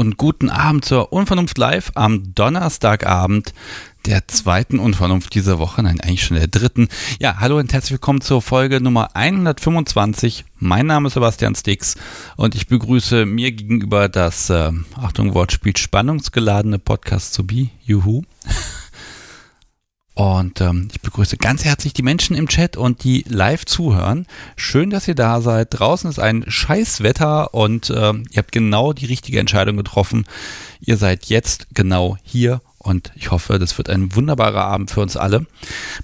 Und guten Abend zur Unvernunft Live am Donnerstagabend der zweiten Unvernunft dieser Woche, nein, eigentlich schon der dritten. Ja, hallo und herzlich willkommen zur Folge Nummer 125. Mein Name ist Sebastian Stix und ich begrüße mir gegenüber das, äh, Achtung, Wortspiel, spannungsgeladene Podcast zu be. Juhu. Und ähm, ich begrüße ganz herzlich die Menschen im Chat und die live zuhören. Schön, dass ihr da seid. Draußen ist ein Scheißwetter und ähm, ihr habt genau die richtige Entscheidung getroffen. Ihr seid jetzt genau hier und ich hoffe, das wird ein wunderbarer Abend für uns alle.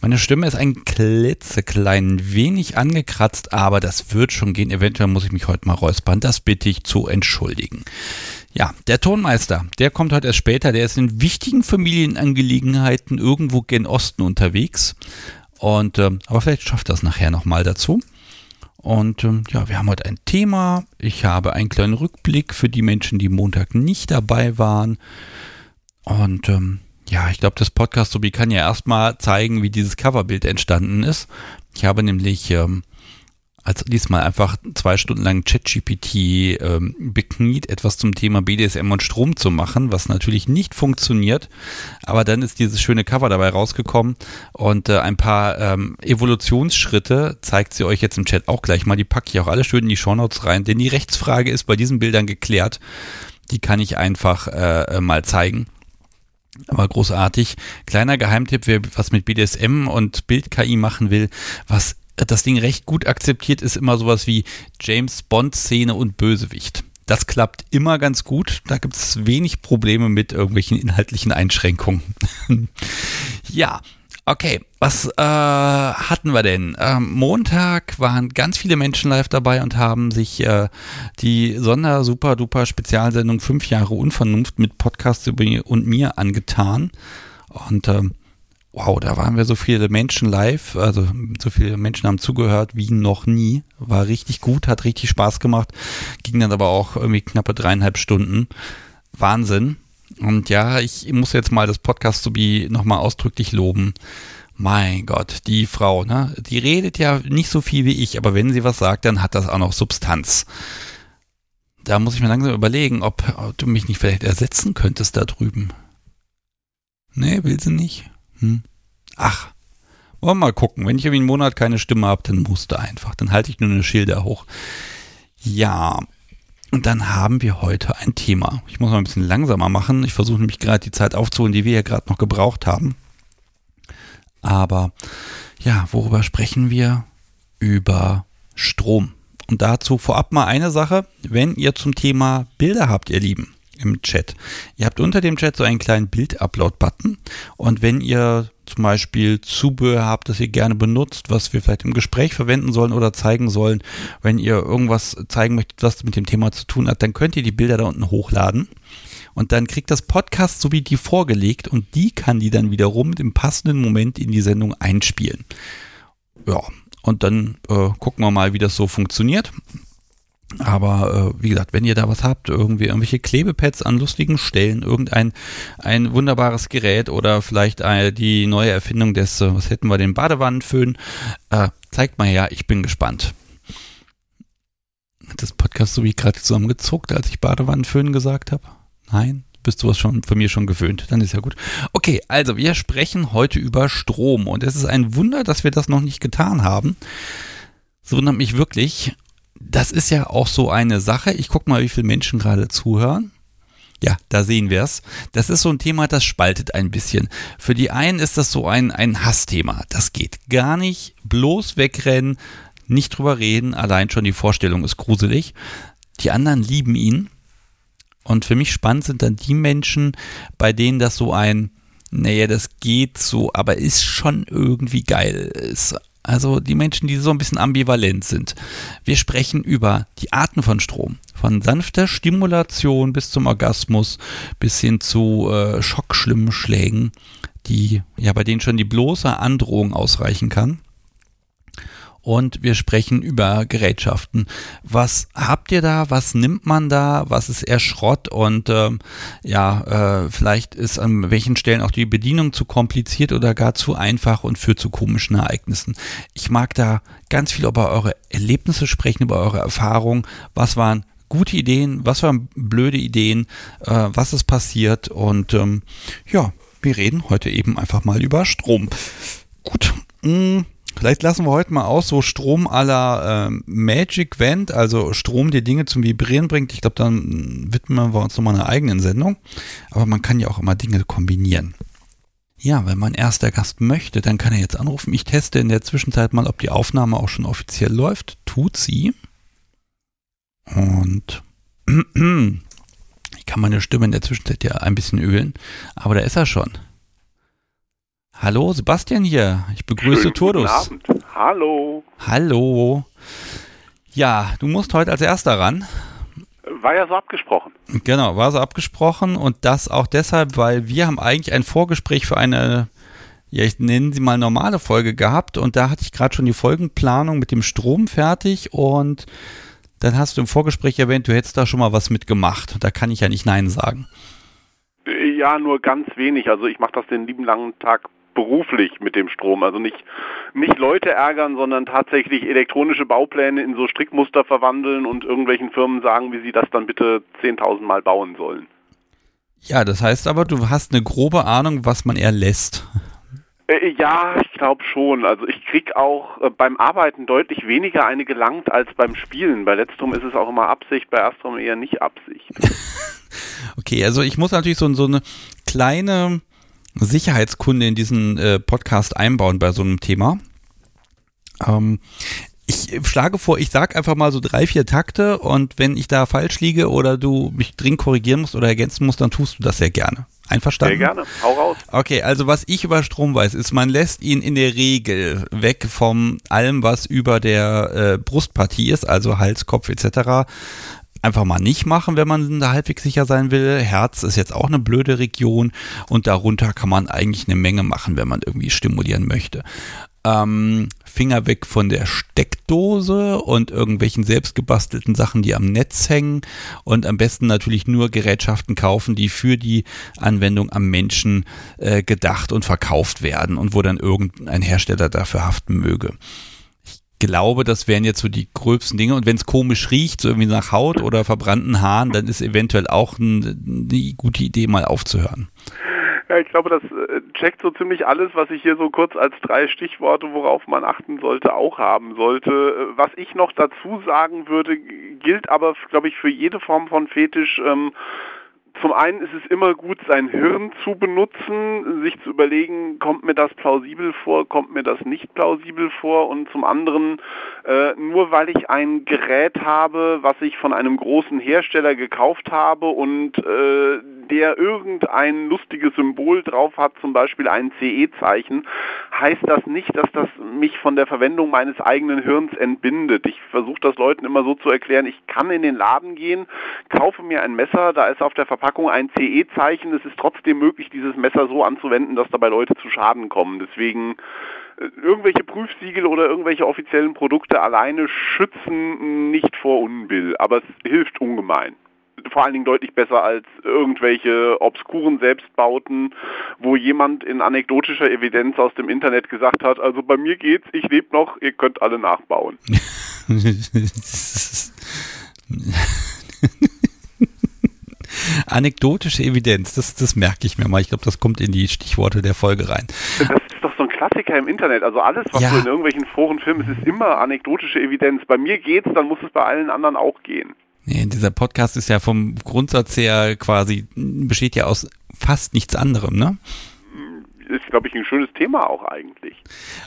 Meine Stimme ist ein klitzeklein wenig angekratzt, aber das wird schon gehen. Eventuell muss ich mich heute mal räuspern. Das bitte ich zu entschuldigen. Ja, der Tonmeister, der kommt heute erst später. Der ist in wichtigen Familienangelegenheiten irgendwo gen Osten unterwegs. Und, ähm, aber vielleicht schafft das nachher nochmal dazu. Und ähm, ja, wir haben heute ein Thema. Ich habe einen kleinen Rückblick für die Menschen, die Montag nicht dabei waren. Und ähm, ja, ich glaube, das Podcast Sobi kann ja erstmal zeigen, wie dieses Coverbild entstanden ist. Ich habe nämlich ähm, als diesmal einfach zwei Stunden lang ChatGPT ähm, bekniet, etwas zum Thema BDSM und Strom zu machen, was natürlich nicht funktioniert. Aber dann ist dieses schöne Cover dabei rausgekommen und äh, ein paar ähm, Evolutionsschritte zeigt sie euch jetzt im Chat auch gleich mal. Die packe ich auch alle schön in die Shownotes rein, denn die Rechtsfrage ist bei diesen Bildern geklärt. Die kann ich einfach äh, mal zeigen. Aber großartig. Kleiner Geheimtipp, wer was mit BDSM und Bild-KI machen will, was das Ding recht gut akzeptiert, ist immer sowas wie James Bond-Szene und Bösewicht. Das klappt immer ganz gut. Da gibt es wenig Probleme mit irgendwelchen inhaltlichen Einschränkungen. ja, okay. Was äh, hatten wir denn? Ähm, Montag waren ganz viele Menschen live dabei und haben sich äh, die Sonder Super Duper Spezialsendung fünf Jahre Unvernunft mit Podcasts über und mir angetan. Und ähm, wow, da waren wir so viele Menschen live, also so viele Menschen haben zugehört wie noch nie. War richtig gut, hat richtig Spaß gemacht. Ging dann aber auch irgendwie knappe dreieinhalb Stunden. Wahnsinn. Und ja, ich muss jetzt mal das Podcast so wie nochmal ausdrücklich loben. Mein Gott, die Frau, ne? Die redet ja nicht so viel wie ich, aber wenn sie was sagt, dann hat das auch noch Substanz. Da muss ich mir langsam überlegen, ob, ob du mich nicht vielleicht ersetzen könntest da drüben. Nee, will sie nicht. Hm. Ach, wollen wir mal gucken. Wenn ich irgendwie einen Monat keine Stimme habe, dann musste einfach. Dann halte ich nur eine Schilder hoch. Ja, und dann haben wir heute ein Thema. Ich muss mal ein bisschen langsamer machen. Ich versuche nämlich gerade die Zeit aufzuholen, die wir ja gerade noch gebraucht haben. Aber ja, worüber sprechen wir? Über Strom. Und dazu vorab mal eine Sache. Wenn ihr zum Thema Bilder habt, ihr Lieben, im Chat. Ihr habt unter dem Chat so einen kleinen Bild-Upload-Button und wenn ihr zum Beispiel Zubehör habt, das ihr gerne benutzt, was wir vielleicht im Gespräch verwenden sollen oder zeigen sollen, wenn ihr irgendwas zeigen möchtet, was mit dem Thema zu tun hat, dann könnt ihr die Bilder da unten hochladen und dann kriegt das Podcast so wie die vorgelegt und die kann die dann wiederum im passenden Moment in die Sendung einspielen. Ja, und dann äh, gucken wir mal, wie das so funktioniert. Aber äh, wie gesagt, wenn ihr da was habt, irgendwie irgendwelche Klebepads an lustigen Stellen, irgendein ein wunderbares Gerät oder vielleicht äh, die neue Erfindung des, äh, was hätten wir, den Badewannenföhn, äh, zeigt mal her, ich bin gespannt. Hat das Podcast so wie gerade zusammengezuckt, als ich Badewannenföhn gesagt habe? Nein? Bist du was schon von mir schon gewöhnt? Dann ist ja gut. Okay, also wir sprechen heute über Strom und es ist ein Wunder, dass wir das noch nicht getan haben. Das wundert mich wirklich das ist ja auch so eine Sache. Ich gucke mal, wie viele Menschen gerade zuhören. Ja, da sehen wir es. Das ist so ein Thema, das spaltet ein bisschen. Für die einen ist das so ein, ein Hassthema. Das geht gar nicht. Bloß wegrennen, nicht drüber reden. Allein schon die Vorstellung ist gruselig. Die anderen lieben ihn. Und für mich spannend sind dann die Menschen, bei denen das so ein, naja, das geht so, aber ist schon irgendwie geil ist. Also die Menschen, die so ein bisschen ambivalent sind. Wir sprechen über die Arten von Strom. Von sanfter Stimulation bis zum Orgasmus, bis hin zu äh, schockschlimmen Schlägen, die, ja, bei denen schon die bloße Androhung ausreichen kann und wir sprechen über Gerätschaften. Was habt ihr da? Was nimmt man da? Was ist eher Schrott? Und ähm, ja, äh, vielleicht ist an welchen Stellen auch die Bedienung zu kompliziert oder gar zu einfach und führt zu komischen Ereignissen. Ich mag da ganz viel über eure Erlebnisse sprechen, über eure Erfahrungen. Was waren gute Ideen, was waren blöde Ideen, äh, was ist passiert und ähm, ja, wir reden heute eben einfach mal über Strom. Gut. Mh, hm, Vielleicht lassen wir heute mal aus, so Strom aller äh, Magic Vent, also Strom, der Dinge zum Vibrieren bringt. Ich glaube, dann widmen wir uns nochmal einer eigenen Sendung. Aber man kann ja auch immer Dinge kombinieren. Ja, wenn mein erster Gast möchte, dann kann er jetzt anrufen. Ich teste in der Zwischenzeit mal, ob die Aufnahme auch schon offiziell läuft. Tut sie. Und ich kann meine Stimme in der Zwischenzeit ja ein bisschen ölen. Aber da ist er schon. Hallo, Sebastian hier. Ich begrüße Schönen Turdus. Guten Abend. Hallo. Hallo. Ja, du musst heute als erster ran. War ja so abgesprochen. Genau, war so abgesprochen und das auch deshalb, weil wir haben eigentlich ein Vorgespräch für eine, ja, ich nenne sie mal normale Folge gehabt und da hatte ich gerade schon die Folgenplanung mit dem Strom fertig und dann hast du im Vorgespräch erwähnt, du hättest da schon mal was mitgemacht. Da kann ich ja nicht Nein sagen. Ja, nur ganz wenig. Also ich mache das den lieben langen Tag beruflich mit dem Strom. Also nicht, nicht Leute ärgern, sondern tatsächlich elektronische Baupläne in so Strickmuster verwandeln und irgendwelchen Firmen sagen, wie sie das dann bitte 10.000 Mal bauen sollen. Ja, das heißt aber, du hast eine grobe Ahnung, was man erlässt. Äh, ja, ich glaube schon. Also ich krieg auch äh, beim Arbeiten deutlich weniger eine gelangt als beim Spielen. Bei letzterem ist es auch immer Absicht, bei ersterem eher nicht Absicht. okay, also ich muss natürlich so, so eine kleine Sicherheitskunde in diesen äh, Podcast einbauen bei so einem Thema. Ähm, ich schlage vor, ich sag einfach mal so drei, vier Takte und wenn ich da falsch liege oder du mich dringend korrigieren musst oder ergänzen musst, dann tust du das sehr gerne. Einverstanden? Sehr gerne. Hau raus. Okay, also was ich über Strom weiß, ist, man lässt ihn in der Regel weg vom allem, was über der äh, Brustpartie ist, also Hals, Kopf etc einfach mal nicht machen, wenn man da halbwegs sicher sein will. Herz ist jetzt auch eine blöde Region und darunter kann man eigentlich eine Menge machen, wenn man irgendwie stimulieren möchte. Ähm, Finger weg von der Steckdose und irgendwelchen selbstgebastelten Sachen, die am Netz hängen und am besten natürlich nur Gerätschaften kaufen, die für die Anwendung am Menschen äh, gedacht und verkauft werden und wo dann irgendein Hersteller dafür haften möge glaube, das wären jetzt so die gröbsten Dinge. Und wenn es komisch riecht, so irgendwie nach Haut oder verbrannten Haaren, dann ist eventuell auch ein, eine gute Idee, mal aufzuhören. Ja, ich glaube, das äh, checkt so ziemlich alles, was ich hier so kurz als drei Stichworte, worauf man achten sollte, auch haben sollte. Äh, was ich noch dazu sagen würde, gilt aber, glaube ich, für jede Form von Fetisch. Ähm, zum einen ist es immer gut, sein Hirn zu benutzen, sich zu überlegen, kommt mir das plausibel vor, kommt mir das nicht plausibel vor und zum anderen, äh, nur weil ich ein Gerät habe, was ich von einem großen Hersteller gekauft habe und äh, der irgendein lustiges Symbol drauf hat, zum Beispiel ein CE-Zeichen, heißt das nicht, dass das mich von der Verwendung meines eigenen Hirns entbindet. Ich versuche das Leuten immer so zu erklären, ich kann in den Laden gehen, kaufe mir ein Messer, da ist auf der Verpackung ein CE-Zeichen, es ist trotzdem möglich, dieses Messer so anzuwenden, dass dabei Leute zu Schaden kommen. Deswegen äh, irgendwelche Prüfsiegel oder irgendwelche offiziellen Produkte alleine schützen nicht vor Unbill, aber es hilft ungemein vor allen Dingen deutlich besser als irgendwelche obskuren Selbstbauten, wo jemand in anekdotischer Evidenz aus dem Internet gesagt hat, also bei mir geht's, ich lebe noch, ihr könnt alle nachbauen. Anekdotische Evidenz, das, das merke ich mir mal. Ich glaube, das kommt in die Stichworte der Folge rein. Das ist doch so ein Klassiker im Internet. Also alles, was ja. du in irgendwelchen Foren filmst, ist immer anekdotische Evidenz. Bei mir geht's, dann muss es bei allen anderen auch gehen. Nee, dieser Podcast ist ja vom Grundsatz her quasi, besteht ja aus fast nichts anderem, ne? Ist, glaube ich, ein schönes Thema auch eigentlich.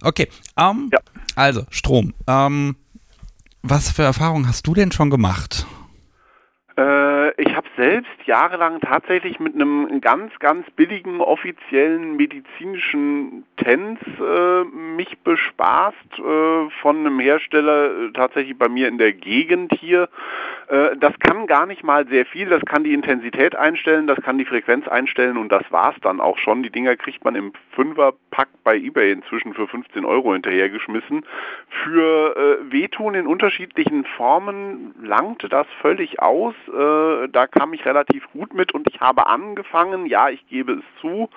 Okay, um, ja. also Strom. Um, was für Erfahrungen hast du denn schon gemacht? Äh, ich habe selbst jahrelang tatsächlich mit einem ganz, ganz billigen offiziellen medizinischen TENS äh, mich bespaßt äh, von einem Hersteller äh, tatsächlich bei mir in der Gegend hier. Äh, das kann gar nicht mal sehr viel, das kann die Intensität einstellen, das kann die Frequenz einstellen und das war's dann auch schon. Die Dinger kriegt man im Fünferpack bei eBay inzwischen für 15 Euro hinterhergeschmissen. Für äh, Wehtun in unterschiedlichen Formen langte das völlig aus. Äh, da kam ich relativ gut mit und ich habe angefangen, ja, ich gebe es zu,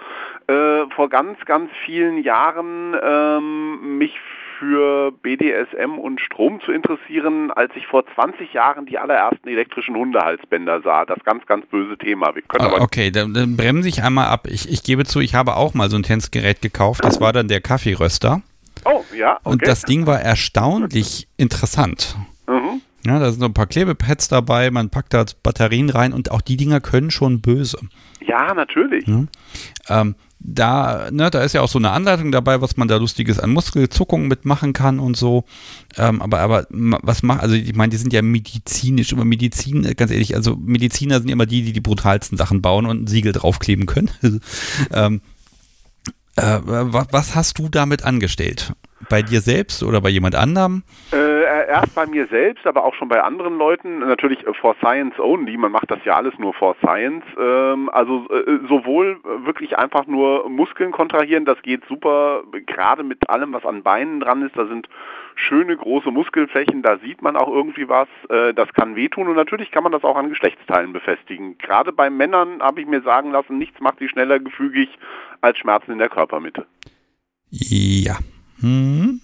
äh, vor ganz, ganz vielen Jahren ähm, mich für BDSM und Strom zu interessieren, als ich vor 20 Jahren die allerersten elektrischen Hundehalsbänder sah. Das ganz, ganz böse Thema. Ah, okay, dann, dann bremse ich einmal ab. Ich, ich gebe zu, ich habe auch mal so ein Tänzgerät gekauft. Das war dann der Kaffeeröster. Oh, ja. Okay. Und das Ding war erstaunlich interessant. Mhm. Ja, da sind so ein paar Klebepads dabei, man packt da Batterien rein und auch die Dinger können schon böse. Ja, natürlich. Ja. Ähm, da, ne, da ist ja auch so eine Anleitung dabei, was man da lustiges an Muskelzuckungen mitmachen kann und so. Ähm, aber, aber was macht, also ich meine, die sind ja medizinisch, aber Medizin, ganz ehrlich, also Mediziner sind immer die, die die brutalsten Sachen bauen und ein Siegel draufkleben können. ähm, äh, was hast du damit angestellt? Bei dir selbst oder bei jemand anderem? Äh, erst bei mir selbst, aber auch schon bei anderen Leuten. Natürlich äh, for Science only. Man macht das ja alles nur for Science. Ähm, also äh, sowohl wirklich einfach nur Muskeln kontrahieren, das geht super. Gerade mit allem, was an Beinen dran ist, da sind schöne große Muskelflächen, da sieht man auch irgendwie was. Äh, das kann wehtun und natürlich kann man das auch an Geschlechtsteilen befestigen. Gerade bei Männern habe ich mir sagen lassen, nichts macht die schneller gefügig als Schmerzen in der Körpermitte. Ja. Hm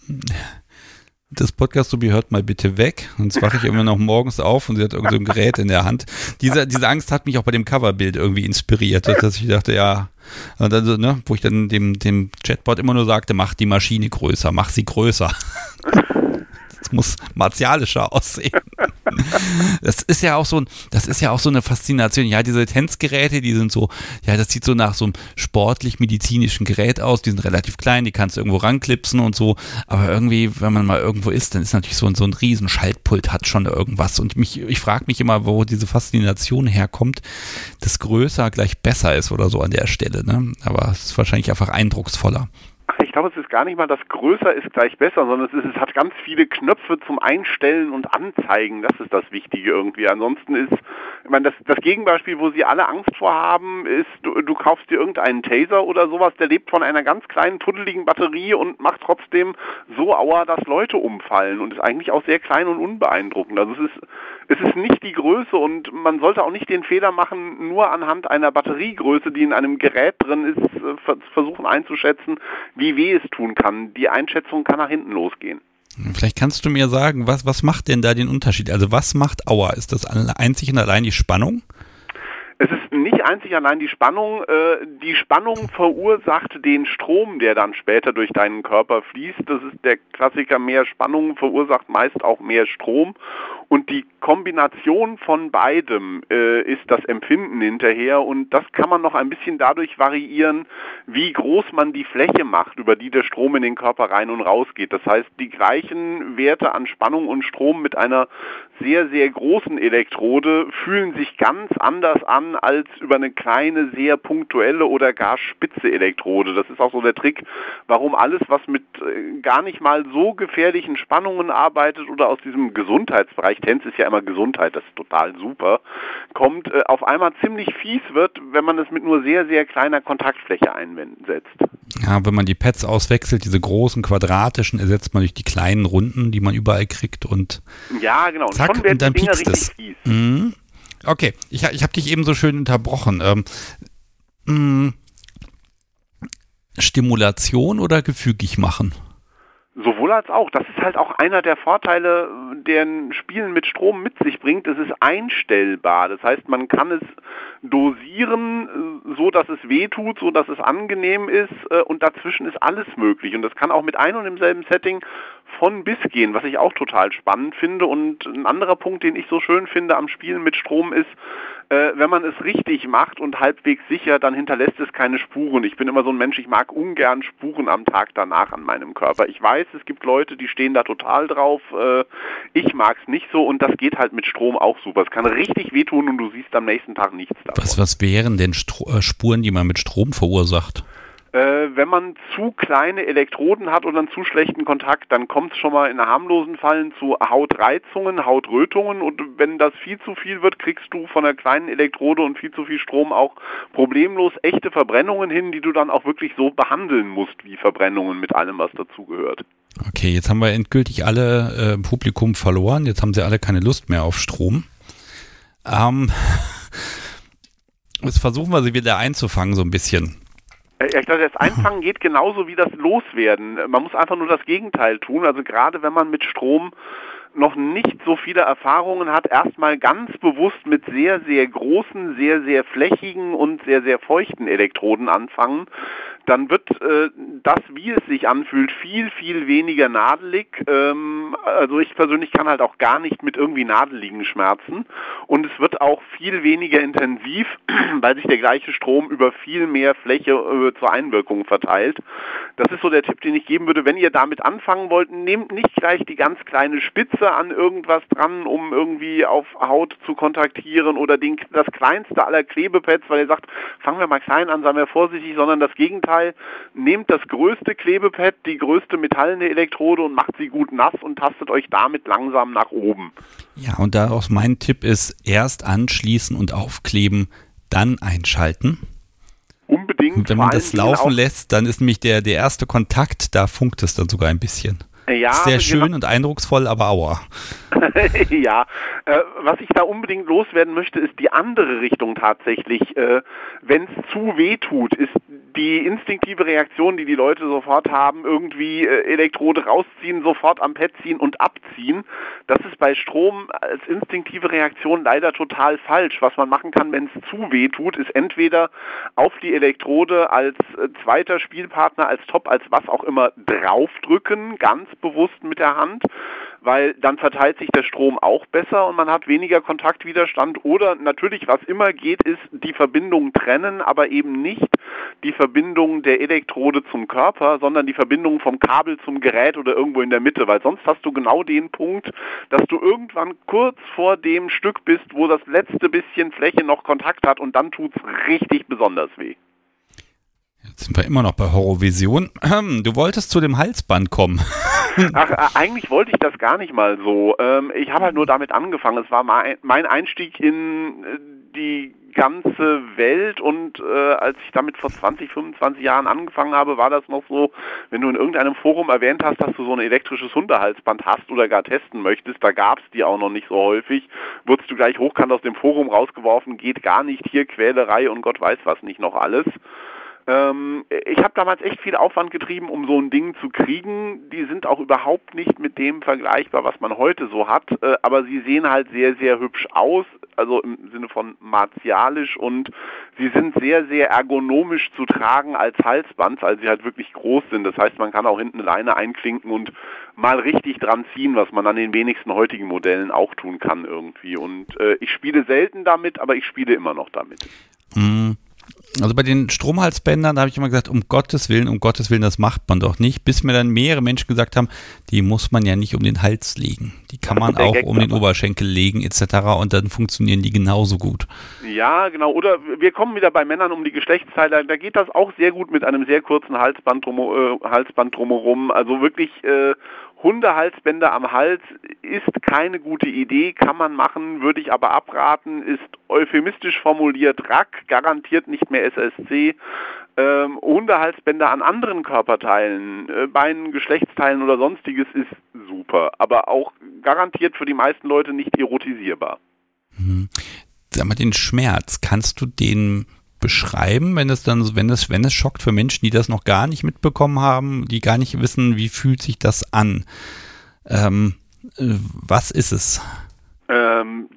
das Podcast Subi hört mal bitte weg. Sonst wache ich immer noch morgens auf und sie hat irgend so ein Gerät in der Hand. Diese, diese Angst hat mich auch bei dem Coverbild irgendwie inspiriert, dass ich dachte, ja, und dann so, ne, wo ich dann dem, dem Chatbot immer nur sagte, mach die Maschine größer, mach sie größer. Das muss martialischer aussehen. Das ist ja auch so das ist ja auch so eine Faszination. Ja, diese Tänzgeräte, die sind so, ja, das sieht so nach so einem sportlich-medizinischen Gerät aus. Die sind relativ klein, die kannst du irgendwo ranklipsen und so. Aber irgendwie, wenn man mal irgendwo ist, dann ist natürlich so ein, so ein riesen Schaltpult hat schon irgendwas. Und mich, ich frage mich immer, wo diese Faszination herkommt, dass größer gleich besser ist oder so an der Stelle. Ne? Aber es ist wahrscheinlich einfach eindrucksvoller ich glaube, es ist gar nicht mal, dass größer ist gleich besser, sondern es, ist, es hat ganz viele Knöpfe zum Einstellen und Anzeigen. Das ist das Wichtige irgendwie. Ansonsten ist, ich meine, das, das Gegenbeispiel, wo sie alle Angst vor haben, ist, du, du kaufst dir irgendeinen Taser oder sowas, der lebt von einer ganz kleinen, tuddeligen Batterie und macht trotzdem so Aua, dass Leute umfallen und ist eigentlich auch sehr klein und unbeeindruckend. Also es ist es ist nicht die Größe und man sollte auch nicht den Fehler machen, nur anhand einer Batteriegröße, die in einem Gerät drin ist, äh, versuchen einzuschätzen, wie weh es tun kann. Die Einschätzung kann nach hinten losgehen. Vielleicht kannst du mir sagen, was, was macht denn da den Unterschied? Also was macht Aua? Ist das einzig und allein die Spannung? Es ist nicht einzig allein die Spannung. Äh, die Spannung verursacht den Strom, der dann später durch deinen Körper fließt. Das ist der Klassiker, mehr Spannung verursacht meist auch mehr Strom. Und die Kombination von beidem äh, ist das Empfinden hinterher und das kann man noch ein bisschen dadurch variieren, wie groß man die Fläche macht, über die der Strom in den Körper rein und raus geht. Das heißt, die gleichen Werte an Spannung und Strom mit einer sehr, sehr großen Elektrode fühlen sich ganz anders an als über eine kleine, sehr punktuelle oder gar spitze Elektrode. Das ist auch so der Trick, warum alles, was mit äh, gar nicht mal so gefährlichen Spannungen arbeitet oder aus diesem Gesundheitsbereich Resistenz ist ja immer Gesundheit, das ist total super, kommt, äh, auf einmal ziemlich fies wird, wenn man es mit nur sehr, sehr kleiner Kontaktfläche einsetzt. Ja, wenn man die Pads auswechselt, diese großen quadratischen, ersetzt man durch die kleinen runden, die man überall kriegt und ja, genau. Und zack, und dann piekst es. Mhm. Okay, ich, ich habe dich eben so schön unterbrochen. Ähm, mh, mm, Stimulation oder gefügig machen? Sowohl als auch. Das ist halt auch einer der Vorteile, den Spielen mit Strom mit sich bringt. Es ist einstellbar. Das heißt, man kann es dosieren, äh, so dass es weh tut, so dass es angenehm ist äh, und dazwischen ist alles möglich. Und das kann auch mit ein und demselben Setting von bis gehen, was ich auch total spannend finde. Und ein anderer Punkt, den ich so schön finde am Spielen mit Strom ist, äh, wenn man es richtig macht und halbwegs sicher, dann hinterlässt es keine Spuren. Ich bin immer so ein Mensch, ich mag ungern Spuren am Tag danach an meinem Körper. Ich weiß, es gibt Leute, die stehen da total drauf. Äh, ich mag es nicht so und das geht halt mit Strom auch super. Es kann richtig wehtun und du siehst am nächsten Tag nichts davon. Was, was wären denn Stro äh, Spuren, die man mit Strom verursacht? Äh, wenn man zu kleine Elektroden hat oder einen zu schlechten Kontakt, dann kommt es schon mal in harmlosen Fallen zu Hautreizungen, Hautrötungen und wenn das viel zu viel wird, kriegst du von der kleinen Elektrode und viel zu viel Strom auch problemlos echte Verbrennungen hin, die du dann auch wirklich so behandeln musst wie Verbrennungen mit allem, was dazugehört. Okay, jetzt haben wir endgültig alle äh, Publikum verloren. Jetzt haben sie alle keine Lust mehr auf Strom. Ähm, Jetzt versuchen wir sie wieder einzufangen, so ein bisschen. Äh, ich glaube, das Einfangen geht genauso wie das Loswerden. Man muss einfach nur das Gegenteil tun. Also gerade wenn man mit Strom noch nicht so viele Erfahrungen hat, erstmal ganz bewusst mit sehr, sehr großen, sehr, sehr flächigen und sehr, sehr feuchten Elektroden anfangen dann wird äh, das, wie es sich anfühlt, viel, viel weniger nadelig. Ähm, also ich persönlich kann halt auch gar nicht mit irgendwie nadeligen Schmerzen. Und es wird auch viel weniger intensiv, weil sich der gleiche Strom über viel mehr Fläche äh, zur Einwirkung verteilt. Das ist so der Tipp, den ich geben würde. Wenn ihr damit anfangen wollt, nehmt nicht gleich die ganz kleine Spitze an irgendwas dran, um irgendwie auf Haut zu kontaktieren oder den, das kleinste aller Klebepads, weil ihr sagt, fangen wir mal klein an, seien wir vorsichtig, sondern das Gegenteil Gegenteil, nehmt das größte Klebepad, die größte metallene Elektrode und macht sie gut nass und tastet euch damit langsam nach oben. Ja, und daraus mein Tipp ist, erst anschließen und aufkleben, dann einschalten. Unbedingt. Und wenn man das laufen lässt, dann ist nämlich der, der erste Kontakt, da funkt es dann sogar ein bisschen. Ja, Sehr schön genau. und eindrucksvoll, aber aua. ja, äh, was ich da unbedingt loswerden möchte, ist die andere Richtung tatsächlich. Äh, Wenn es zu weh tut, ist die instinktive Reaktion, die die Leute sofort haben, irgendwie äh, Elektrode rausziehen, sofort am Pad ziehen und abziehen. Das ist bei Strom als instinktive Reaktion leider total falsch. Was man machen kann, wenn es zu weh tut, ist entweder auf die Elektrode als äh, zweiter Spielpartner, als Top, als was auch immer draufdrücken, ganz bewusst mit der Hand weil dann verteilt sich der Strom auch besser und man hat weniger Kontaktwiderstand oder natürlich, was immer geht, ist die Verbindung trennen, aber eben nicht die Verbindung der Elektrode zum Körper, sondern die Verbindung vom Kabel zum Gerät oder irgendwo in der Mitte, weil sonst hast du genau den Punkt, dass du irgendwann kurz vor dem Stück bist, wo das letzte bisschen Fläche noch Kontakt hat und dann tut es richtig besonders weh. Jetzt sind wir immer noch bei Horrorvision. Du wolltest zu dem Halsband kommen. Ach, äh, eigentlich wollte ich das gar nicht mal so. Ähm, ich habe halt nur damit angefangen. Es war mein Einstieg in äh, die ganze Welt und äh, als ich damit vor 20, 25 Jahren angefangen habe, war das noch so, wenn du in irgendeinem Forum erwähnt hast, dass du so ein elektrisches Hundehalsband hast oder gar testen möchtest, da gab es die auch noch nicht so häufig, wurdest du gleich hochkant aus dem Forum rausgeworfen, geht gar nicht, hier Quälerei und Gott weiß was nicht noch alles. Ähm, ich habe damals echt viel Aufwand getrieben, um so ein Ding zu kriegen. Die sind auch überhaupt nicht mit dem vergleichbar, was man heute so hat, äh, aber sie sehen halt sehr, sehr hübsch aus, also im Sinne von martialisch und sie sind sehr, sehr ergonomisch zu tragen als Halsband, weil sie halt wirklich groß sind. Das heißt, man kann auch hinten eine Leine einklinken und mal richtig dran ziehen, was man an den wenigsten heutigen Modellen auch tun kann irgendwie. Und äh, ich spiele selten damit, aber ich spiele immer noch damit. Mhm. Also bei den Stromhalsbändern, da habe ich immer gesagt, um Gottes Willen, um Gottes Willen, das macht man doch nicht, bis mir dann mehrere Menschen gesagt haben, die muss man ja nicht um den Hals legen. Die kann man auch um den Oberschenkel legen etc. und dann funktionieren die genauso gut. Ja, genau. Oder wir kommen wieder bei Männern um die Geschlechtsteile. Da geht das auch sehr gut mit einem sehr kurzen Halsband, drum, äh, Halsband drumherum. Also wirklich äh, Hundehalsbänder am Hals ist keine gute Idee, kann man machen, würde ich aber abraten, ist euphemistisch formuliert RAC, garantiert nicht mehr SSC. Ähm, Hundehalsbänder an anderen Körperteilen, äh, Beinen, Geschlechtsteilen oder sonstiges ist super, aber auch garantiert für die meisten Leute nicht erotisierbar. Mhm. Sag mal, den Schmerz, kannst du den beschreiben, wenn es dann, wenn es, wenn es schockt für Menschen, die das noch gar nicht mitbekommen haben, die gar nicht wissen, wie fühlt sich das an? Ähm, äh, was ist es? Ähm,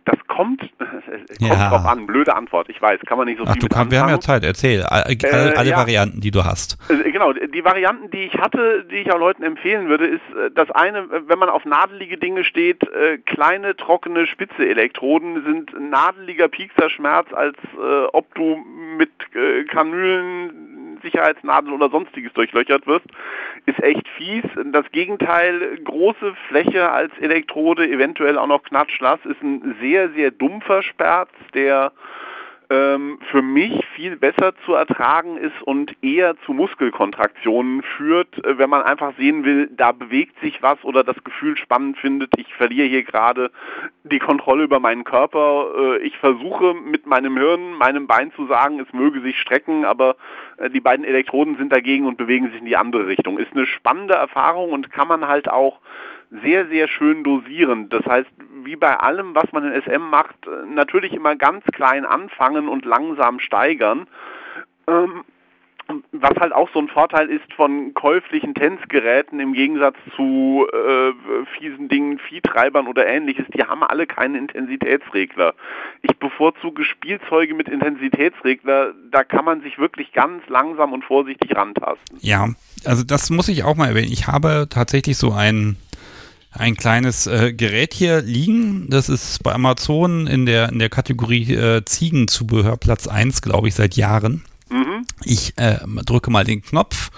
das kommt, ja. drauf an. Blöde Antwort, ich weiß, kann man nicht so Ach, viel du kann, Wir haben ja Zeit, erzähl. Alle, äh, alle ja. Varianten, die du hast. Äh, genau, die Varianten, die ich hatte, die ich auch Leuten empfehlen würde, ist äh, das eine, wenn man auf nadelige Dinge steht, äh, kleine, trockene, spitze Elektroden sind nadeliger Piekserschmerz, als äh, ob du mit äh, Sicherheitsnadel oder sonstiges durchlöchert wirst, ist echt fies. Das Gegenteil, große Fläche als Elektrode, eventuell auch noch knatschlass, ist ein sehr, sehr dumpfer Sperz, der ähm, für mich viel besser zu ertragen ist und eher zu Muskelkontraktionen führt, äh, wenn man einfach sehen will, da bewegt sich was oder das Gefühl spannend findet, ich verliere hier gerade die Kontrolle über meinen Körper. Äh, ich versuche mit meinem Hirn, meinem Bein zu sagen, es möge sich strecken, aber äh, die beiden Elektroden sind dagegen und bewegen sich in die andere Richtung. Ist eine spannende Erfahrung und kann man halt auch sehr, sehr schön dosieren. Das heißt, wie bei allem, was man in SM macht, natürlich immer ganz klein anfangen und langsam steigern. Ähm, was halt auch so ein Vorteil ist von käuflichen Tänzgeräten im Gegensatz zu äh, fiesen Dingen, Viehtreibern oder ähnliches, die haben alle keinen Intensitätsregler. Ich bevorzuge Spielzeuge mit Intensitätsregler, da kann man sich wirklich ganz langsam und vorsichtig rantasten. Ja, also das muss ich auch mal erwähnen. Ich habe tatsächlich so ein ein kleines äh, Gerät hier liegen. Das ist bei Amazon in der, in der Kategorie äh, Ziegenzubehör Platz 1, glaube ich, seit Jahren. Mhm. Ich äh, drücke mal den Knopf.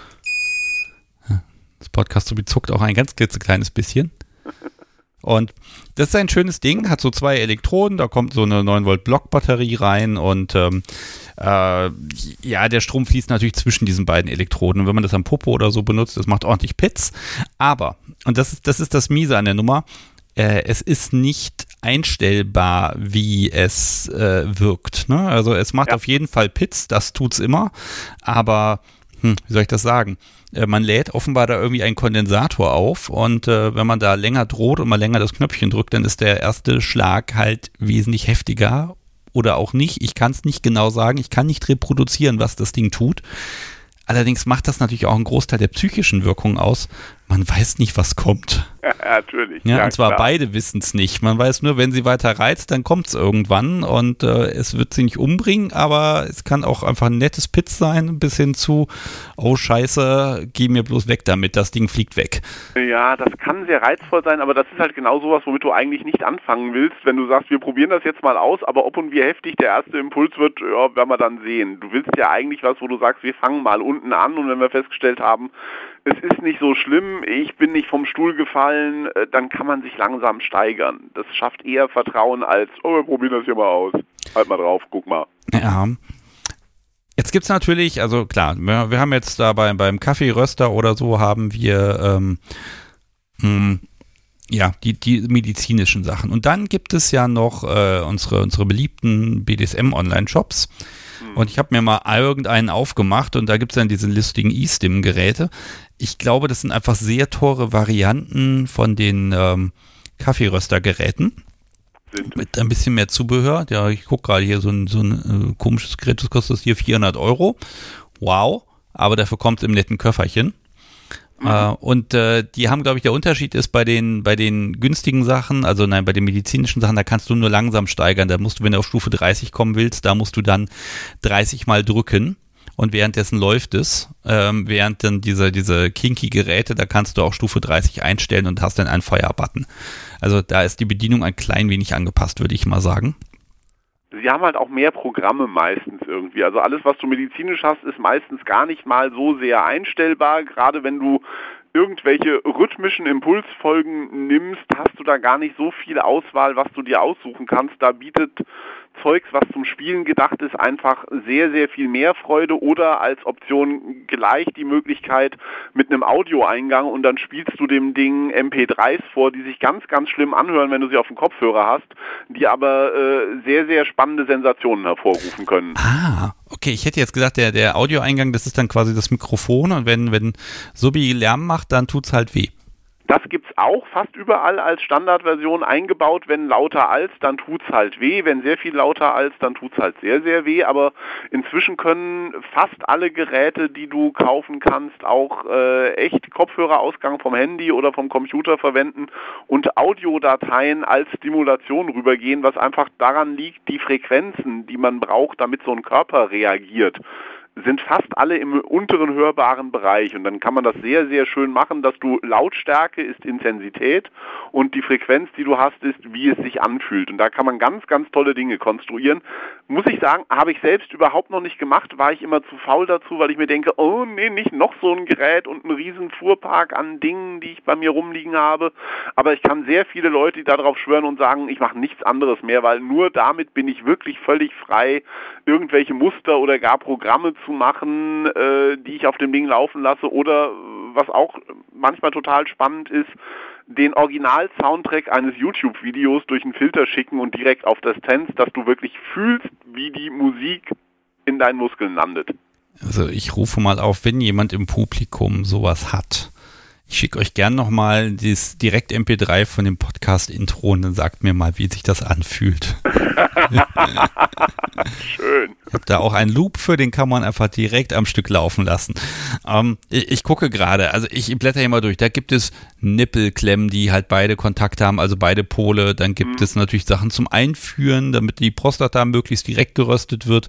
Das Podcast zuckt auch ein ganz klitzekleines bisschen. Und das ist ein schönes Ding, hat so zwei Elektroden, da kommt so eine 9 Volt Blockbatterie rein und ähm, äh, ja, der Strom fließt natürlich zwischen diesen beiden Elektroden. Und wenn man das am Popo oder so benutzt, das macht ordentlich Pitz. Aber, und das ist das, ist das Miese an der Nummer, äh, es ist nicht einstellbar, wie es äh, wirkt. Ne? Also es macht ja. auf jeden Fall Pits, das tut's immer, aber hm, wie soll ich das sagen? Äh, man lädt offenbar da irgendwie einen Kondensator auf und äh, wenn man da länger droht und mal länger das Knöpfchen drückt, dann ist der erste Schlag halt wesentlich heftiger oder auch nicht. Ich kann es nicht genau sagen. Ich kann nicht reproduzieren, was das Ding tut. Allerdings macht das natürlich auch einen Großteil der psychischen Wirkung aus, man weiß nicht, was kommt. Ja, natürlich. Ja, ja und zwar klar. beide wissen es nicht. Man weiß nur, wenn sie weiter reizt, dann kommt es irgendwann und äh, es wird sie nicht umbringen, aber es kann auch einfach ein nettes Pitz sein, bis hin zu, oh Scheiße, geh mir bloß weg damit, das Ding fliegt weg. Ja, das kann sehr reizvoll sein, aber das ist halt genau sowas, womit du eigentlich nicht anfangen willst, wenn du sagst, wir probieren das jetzt mal aus, aber ob und wie heftig der erste Impuls wird, ja, werden wir dann sehen. Du willst ja eigentlich was, wo du sagst, wir fangen mal unten an und wenn wir festgestellt haben, es ist nicht so schlimm, ich bin nicht vom Stuhl gefallen, äh, dann kann man sich langsam steigern. Das schafft eher Vertrauen als, oh, wir probieren das hier mal aus. Halt mal drauf, guck mal. Ja. Jetzt gibt es natürlich, also klar, wir, wir, haben jetzt da beim, beim Kaffeeröster oder so haben wir ähm, mh, hm, ja, die, die medizinischen Sachen. Und dann gibt es ja noch äh, unsere, unsere beliebten BDSM-Online-Shops. Mhm. Und ich habe mir mal irgendeinen aufgemacht und da gibt es dann diese lustigen E-Stim-Geräte. Ich glaube, das sind einfach sehr teure Varianten von den ähm, Kaffeeröstergeräten. Mit ein bisschen mehr Zubehör. Ja, ich gucke gerade hier so ein, so ein äh, komisches Gerät, das kostet hier 400 Euro. Wow. Aber dafür kommt es im netten Köfferchen. Mhm. Äh, und äh, die haben, glaube ich, der Unterschied ist bei den, bei den günstigen Sachen, also nein, bei den medizinischen Sachen, da kannst du nur langsam steigern. Da musst du, wenn du auf Stufe 30 kommen willst, da musst du dann 30 mal drücken. Und währenddessen läuft es, ähm, während dann diese, diese kinky Geräte, da kannst du auch Stufe 30 einstellen und hast dann einen Feuerbutton. Also da ist die Bedienung ein klein wenig angepasst, würde ich mal sagen sie haben halt auch mehr Programme meistens irgendwie. Also alles, was du medizinisch hast, ist meistens gar nicht mal so sehr einstellbar. Gerade wenn du irgendwelche rhythmischen Impulsfolgen nimmst, hast du da gar nicht so viel Auswahl, was du dir aussuchen kannst. Da bietet Zeugs, was zum Spielen gedacht ist, einfach sehr, sehr viel mehr Freude oder als Option gleich die Möglichkeit mit einem Audioeingang und dann spielst du dem Ding MP3s vor, die sich ganz, ganz schlimm anhören, wenn du sie auf dem Kopfhörer hast, die aber äh, sehr, sehr spannende Sensationen hervorrufen können. Ah, okay. Ich hätte jetzt gesagt, der, der Audioeingang, das ist dann quasi das Mikrofon und wenn, wenn Subi Lärm macht, dann tut's halt weh. Das gibt es auch fast überall als Standardversion eingebaut. Wenn lauter als, dann tut es halt weh. Wenn sehr viel lauter als, dann tut es halt sehr, sehr weh. Aber inzwischen können fast alle Geräte, die du kaufen kannst, auch äh, echt Kopfhörerausgang vom Handy oder vom Computer verwenden und Audiodateien als Stimulation rübergehen, was einfach daran liegt, die Frequenzen, die man braucht, damit so ein Körper reagiert sind fast alle im unteren hörbaren Bereich und dann kann man das sehr, sehr schön machen, dass du Lautstärke ist Intensität und die Frequenz, die du hast, ist, wie es sich anfühlt. Und da kann man ganz, ganz tolle Dinge konstruieren. Muss ich sagen, habe ich selbst überhaupt noch nicht gemacht, war ich immer zu faul dazu, weil ich mir denke, oh nee, nicht noch so ein Gerät und einen riesen Fuhrpark an Dingen, die ich bei mir rumliegen habe. Aber ich kann sehr viele Leute, die darauf schwören und sagen, ich mache nichts anderes mehr, weil nur damit bin ich wirklich völlig frei, irgendwelche Muster oder gar Programme zu machen, äh, die ich auf dem Ding laufen lasse oder was auch manchmal total spannend ist, den Original-Soundtrack eines YouTube-Videos durch einen Filter schicken und direkt auf das Tanz, dass du wirklich fühlst, wie die Musik in deinen Muskeln landet. Also ich rufe mal auf, wenn jemand im Publikum sowas hat. Ich schicke euch gern nochmal das direkt MP3 von dem Podcast-Intro und dann sagt mir mal, wie sich das anfühlt. Schön. Ich habe da auch einen Loop für, den kann man einfach direkt am Stück laufen lassen. Ähm, ich, ich, gucke gerade, also ich blätter hier mal durch. Da gibt es Nippelklemmen, die halt beide Kontakte haben, also beide Pole. Dann gibt mhm. es natürlich Sachen zum Einführen, damit die Prostata möglichst direkt geröstet wird.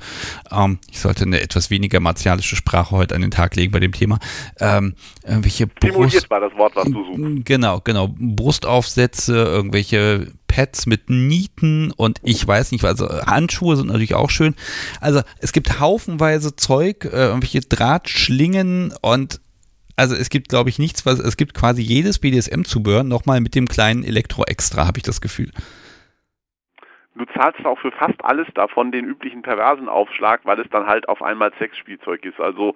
Ähm, ich sollte eine etwas weniger martialische Sprache heute an den Tag legen bei dem Thema. Ähm, irgendwelche Brust, war das Wort, was du suchst. Genau, genau. Brustaufsätze, irgendwelche Pads mit Nieten und ich weiß nicht, also Handschuhe sind natürlich auch schön. Also es gibt haufenweise Zeug, äh, irgendwelche Drahtschlingen und also es gibt, glaube ich, nichts, was es gibt quasi jedes BDSM-Zubehör nochmal mit dem kleinen Elektro-Extra, habe ich das Gefühl. Du zahlst auch für fast alles davon den üblichen perversen Aufschlag, weil es dann halt auf einmal Sexspielzeug ist. Also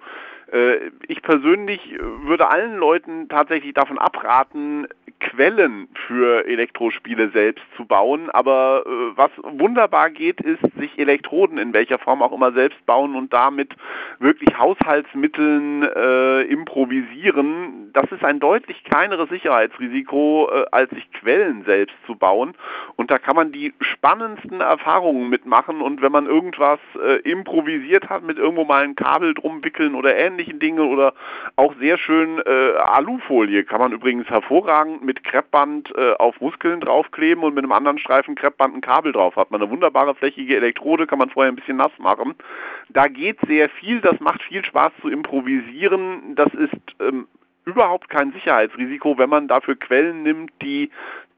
ich persönlich würde allen Leuten tatsächlich davon abraten, Quellen für Elektrospiele selbst zu bauen. Aber äh, was wunderbar geht, ist, sich Elektroden in welcher Form auch immer selbst bauen und damit wirklich Haushaltsmitteln äh, improvisieren. Das ist ein deutlich kleineres Sicherheitsrisiko, äh, als sich Quellen selbst zu bauen. Und da kann man die spannendsten Erfahrungen mitmachen. Und wenn man irgendwas äh, improvisiert hat, mit irgendwo mal ein Kabel drum wickeln oder ähnlichen Dingen oder auch sehr schön äh, Alufolie kann man übrigens hervorragend mit Kreppband äh, auf Muskeln draufkleben und mit einem anderen Streifen Kreppband ein Kabel drauf hat. Man eine wunderbare flächige Elektrode, kann man vorher ein bisschen nass machen. Da geht sehr viel, das macht viel Spaß zu improvisieren. Das ist ähm, überhaupt kein Sicherheitsrisiko, wenn man dafür Quellen nimmt, die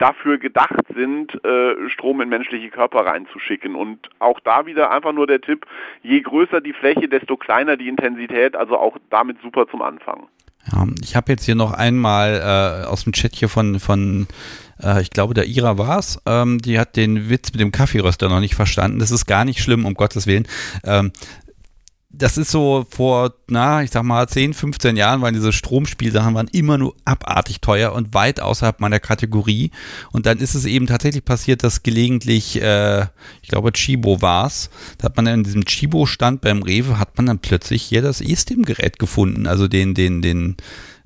dafür gedacht sind, äh, Strom in menschliche Körper reinzuschicken. Und auch da wieder einfach nur der Tipp, je größer die Fläche, desto kleiner die Intensität, also auch damit super zum Anfang. Ja, ich habe jetzt hier noch einmal äh, aus dem Chat hier von, von äh, ich glaube, der Ira war's. Ähm, die hat den Witz mit dem Kaffeeröster noch nicht verstanden. Das ist gar nicht schlimm, um Gottes Willen. Ähm, das ist so vor, na, ich sag mal, 10, 15 Jahren waren diese Stromspielsachen waren immer nur abartig teuer und weit außerhalb meiner Kategorie. Und dann ist es eben tatsächlich passiert, dass gelegentlich, äh, ich glaube, Chibo war's. Da hat man in diesem Chibo-Stand beim Rewe, hat man dann plötzlich hier das E-Stim-Gerät gefunden. Also den, den, den,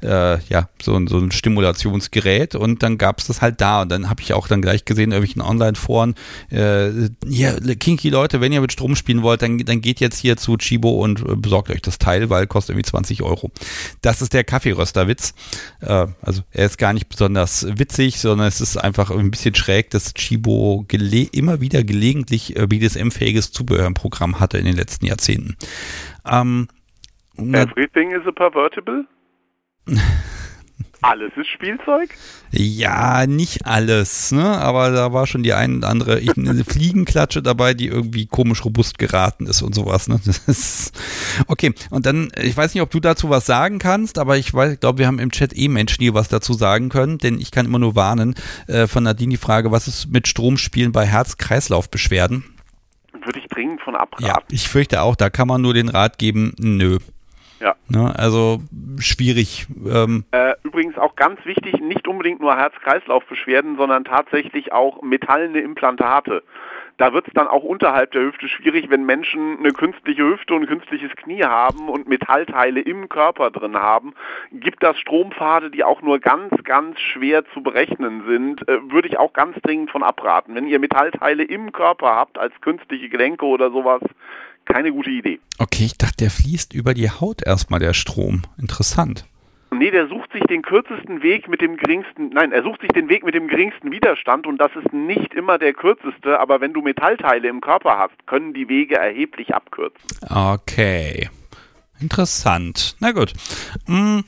äh, ja, so, so ein Stimulationsgerät und dann gab es das halt da und dann habe ich auch dann gleich gesehen, irgendwelchen Online-Foren, äh, hier, kinky Leute, wenn ihr mit Strom spielen wollt, dann, dann geht jetzt hier zu Chibo und äh, besorgt euch das Teil, weil kostet irgendwie 20 Euro. Das ist der Kaffeerösterwitz. Äh, also er ist gar nicht besonders witzig, sondern es ist einfach ein bisschen schräg, dass Chibo immer wieder gelegentlich äh, BDSM-fähiges Zubehör im Programm hatte in den letzten Jahrzehnten. Ähm, Everything is a pervertible? Alles ist Spielzeug? Ja, nicht alles, ne? Aber da war schon die ein oder andere ich, eine Fliegenklatsche dabei, die irgendwie komisch robust geraten ist und sowas, ne? Ist, okay, und dann, ich weiß nicht, ob du dazu was sagen kannst, aber ich weiß, ich glaube, wir haben im Chat eh Menschen, die was dazu sagen können, denn ich kann immer nur warnen äh, von Nadine die Frage, was ist mit Stromspielen bei Herz-Kreislauf-Beschwerden? Würde ich dringend von abraten. Ja, ich fürchte auch, da kann man nur den Rat geben, nö. Ja. Ne, also schwierig. Ähm. Äh, übrigens auch ganz wichtig, nicht unbedingt nur Herz-Kreislauf-Beschwerden, sondern tatsächlich auch metallene Implantate. Da wird es dann auch unterhalb der Hüfte schwierig, wenn Menschen eine künstliche Hüfte und ein künstliches Knie haben und Metallteile im Körper drin haben. Gibt das Strompfade, die auch nur ganz, ganz schwer zu berechnen sind, äh, würde ich auch ganz dringend von abraten. Wenn ihr Metallteile im Körper habt, als künstliche Gelenke oder sowas, keine gute Idee. Okay, ich dachte, der fließt über die Haut erstmal der Strom. Interessant. Nee, der sucht sich den kürzesten Weg mit dem geringsten, nein, er sucht sich den Weg mit dem geringsten Widerstand und das ist nicht immer der kürzeste, aber wenn du Metallteile im Körper hast, können die Wege erheblich abkürzen. Okay. Interessant. Na gut. Hm.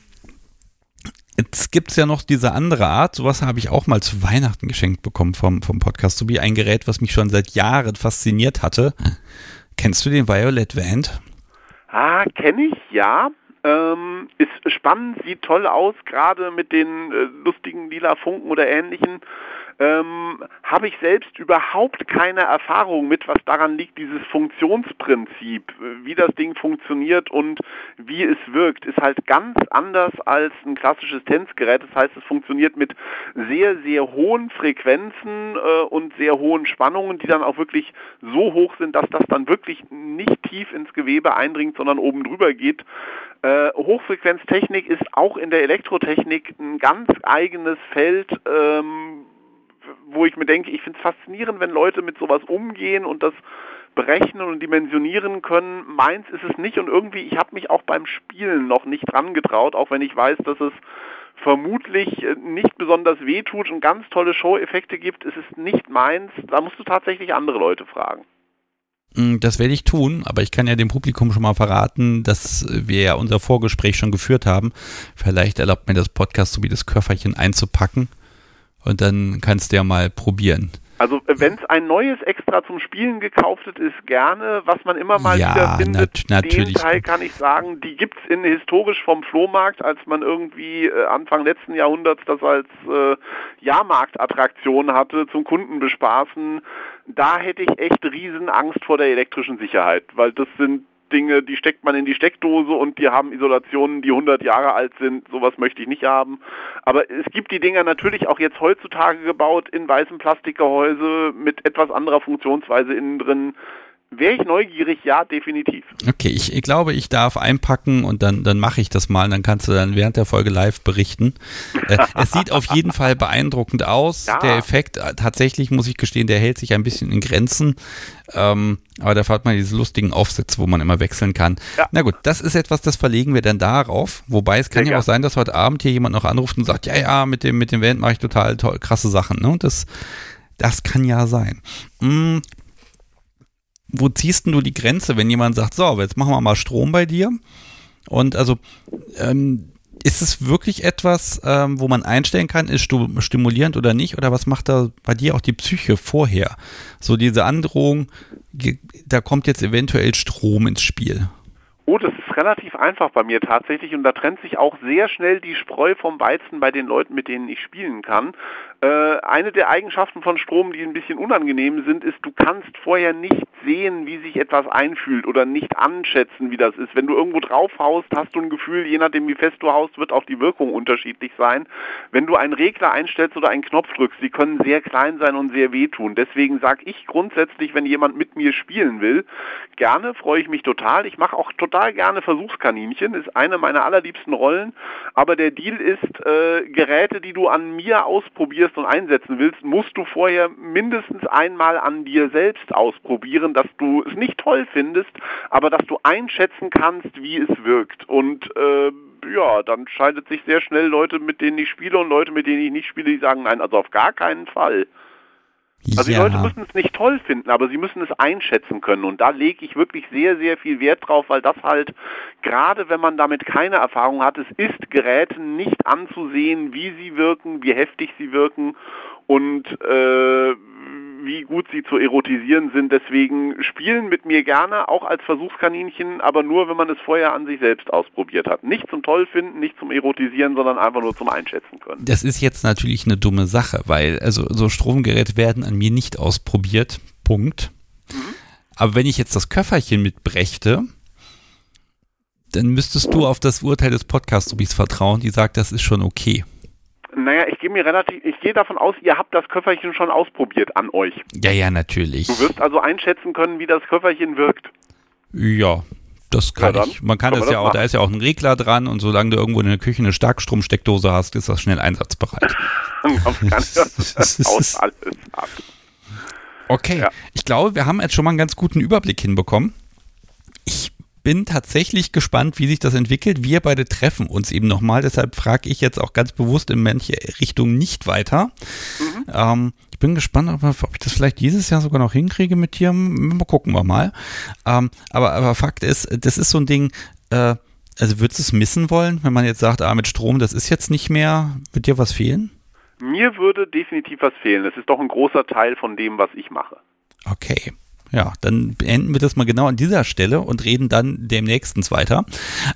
Jetzt gibt es ja noch diese andere Art, sowas habe ich auch mal zu Weihnachten geschenkt bekommen vom, vom Podcast, so wie ein Gerät, was mich schon seit Jahren fasziniert hatte. Kennst du den Violet Vand? Ah, kenne ich, ja. Ähm, ist spannend, sieht toll aus, gerade mit den äh, lustigen lila Funken oder ähnlichen ähm, habe ich selbst überhaupt keine Erfahrung mit, was daran liegt, dieses Funktionsprinzip, wie das Ding funktioniert und wie es wirkt, ist halt ganz anders als ein klassisches Tänzgerät. Das heißt, es funktioniert mit sehr, sehr hohen Frequenzen äh, und sehr hohen Spannungen, die dann auch wirklich so hoch sind, dass das dann wirklich nicht tief ins Gewebe eindringt, sondern oben drüber geht. Äh, Hochfrequenztechnik ist auch in der Elektrotechnik ein ganz eigenes Feld, ähm, wo ich mir denke, ich finde es faszinierend, wenn Leute mit sowas umgehen und das berechnen und dimensionieren können. Meins ist es nicht und irgendwie, ich habe mich auch beim Spielen noch nicht dran getraut, auch wenn ich weiß, dass es vermutlich äh, nicht besonders wehtut und ganz tolle Show-Effekte gibt. Es ist nicht meins. Da musst du tatsächlich andere Leute fragen. Mm, das werde ich tun, aber ich kann ja dem Publikum schon mal verraten, dass wir ja unser Vorgespräch schon geführt haben. Vielleicht erlaubt mir das Podcast sowie das Köfferchen einzupacken und dann kannst du ja mal probieren. Also äh, wenn es ein neues extra zum Spielen gekauftet ist, gerne. Was man immer mal ja, wieder findet, nat den Teil kann ich sagen, die gibt's in historisch vom Flohmarkt, als man irgendwie äh, Anfang letzten Jahrhunderts das als äh, Jahrmarktattraktion hatte zum Kunden bespaßen. Da hätte ich echt riesen Angst vor der elektrischen Sicherheit, weil das sind Dinge, die steckt man in die Steckdose und die haben Isolationen, die 100 Jahre alt sind. Sowas möchte ich nicht haben. Aber es gibt die Dinger natürlich auch jetzt heutzutage gebaut in weißem Plastikgehäuse mit etwas anderer Funktionsweise innen drin. Wäre ich neugierig? Ja, definitiv. Okay, ich, ich, glaube, ich darf einpacken und dann, dann mache ich das mal. Dann kannst du dann während der Folge live berichten. äh, es sieht auf jeden Fall beeindruckend aus. Ja. Der Effekt, äh, tatsächlich muss ich gestehen, der hält sich ein bisschen in Grenzen. Ähm, aber da hat man diese lustigen Aufsätze, wo man immer wechseln kann. Ja. Na gut, das ist etwas, das verlegen wir dann darauf. Wobei es kann ja, ja auch sein, dass heute Abend hier jemand noch anruft und sagt, ja, ja, mit dem, mit dem Vent mache ich total toll, krasse Sachen. Ne? Und das, das kann ja sein. Wo ziehst du die Grenze, wenn jemand sagt, so, jetzt machen wir mal Strom bei dir? Und also, ähm, ist es wirklich etwas, ähm, wo man einstellen kann, ist stimulierend oder nicht? Oder was macht da bei dir auch die Psyche vorher? So diese Androhung, da kommt jetzt eventuell Strom ins Spiel. Oh, das relativ einfach bei mir tatsächlich und da trennt sich auch sehr schnell die Spreu vom Weizen bei den Leuten, mit denen ich spielen kann. Äh, eine der Eigenschaften von Strom, die ein bisschen unangenehm sind, ist, du kannst vorher nicht sehen, wie sich etwas einfühlt oder nicht anschätzen, wie das ist. Wenn du irgendwo drauf haust, hast du ein Gefühl, je nachdem wie fest du haust, wird auch die Wirkung unterschiedlich sein. Wenn du einen Regler einstellst oder einen Knopf drückst, die können sehr klein sein und sehr wehtun. Deswegen sage ich grundsätzlich, wenn jemand mit mir spielen will, gerne, freue ich mich total. Ich mache auch total gerne Versuchskaninchen, ist eine meiner allerliebsten Rollen. Aber der Deal ist, äh, Geräte, die du an mir ausprobierst, probierst und einsetzen willst, musst du vorher mindestens einmal an dir selbst ausprobieren, dass du es nicht toll findest, aber dass du einschätzen kannst, wie es wirkt. Und äh, ja, dann scheidet sich sehr schnell Leute, mit denen ich spiele und Leute, mit denen ich nicht spiele, die sagen, nein, also auf gar keinen Fall. Also ja. die Leute müssen es nicht toll finden, aber sie müssen es einschätzen können. Und da lege ich wirklich sehr, sehr viel Wert drauf, weil das halt, gerade wenn man damit keine Erfahrung hat, es ist Geräten nicht anzusehen, wie sie wirken, wie heftig sie wirken und äh, wie gut sie zu erotisieren sind. Deswegen spielen mit mir gerne, auch als Versuchskaninchen, aber nur, wenn man es vorher an sich selbst ausprobiert hat. Nicht zum Tollfinden, nicht zum Erotisieren, sondern einfach nur zum Einschätzen können. Das ist jetzt natürlich eine dumme Sache, weil also so Stromgeräte werden an mir nicht ausprobiert. Punkt. Mhm. Aber wenn ich jetzt das Köfferchen mitbrächte, dann müsstest du auf das Urteil des Podcast-Subis vertrauen, die sagt, das ist schon okay. Naja, ich gehe mir relativ, ich gehe davon aus, ihr habt das Köfferchen schon ausprobiert an euch. Ja, ja, natürlich. Du wirst also einschätzen können, wie das Köfferchen wirkt. Ja, das kann ja, ich. Man kann das ja auch, machen. da ist ja auch ein Regler dran und solange du irgendwo in der Küche eine Starkstromsteckdose hast, ist das schnell einsatzbereit. aus alles ab. Okay, ja. ich glaube, wir haben jetzt schon mal einen ganz guten Überblick hinbekommen. Ich bin tatsächlich gespannt, wie sich das entwickelt. Wir beide treffen uns eben nochmal, deshalb frage ich jetzt auch ganz bewusst in manche Richtung nicht weiter. Mhm. Ähm, ich bin gespannt, ob, ob, ich das vielleicht dieses Jahr sogar noch hinkriege mit dir. Mal gucken wir mal. Ähm, aber, aber Fakt ist, das ist so ein Ding, äh, also würdest du es missen wollen, wenn man jetzt sagt, ah, mit Strom, das ist jetzt nicht mehr, wird dir was fehlen? Mir würde definitiv was fehlen. Es ist doch ein großer Teil von dem, was ich mache. Okay. Ja, dann beenden wir das mal genau an dieser Stelle und reden dann demnächst weiter.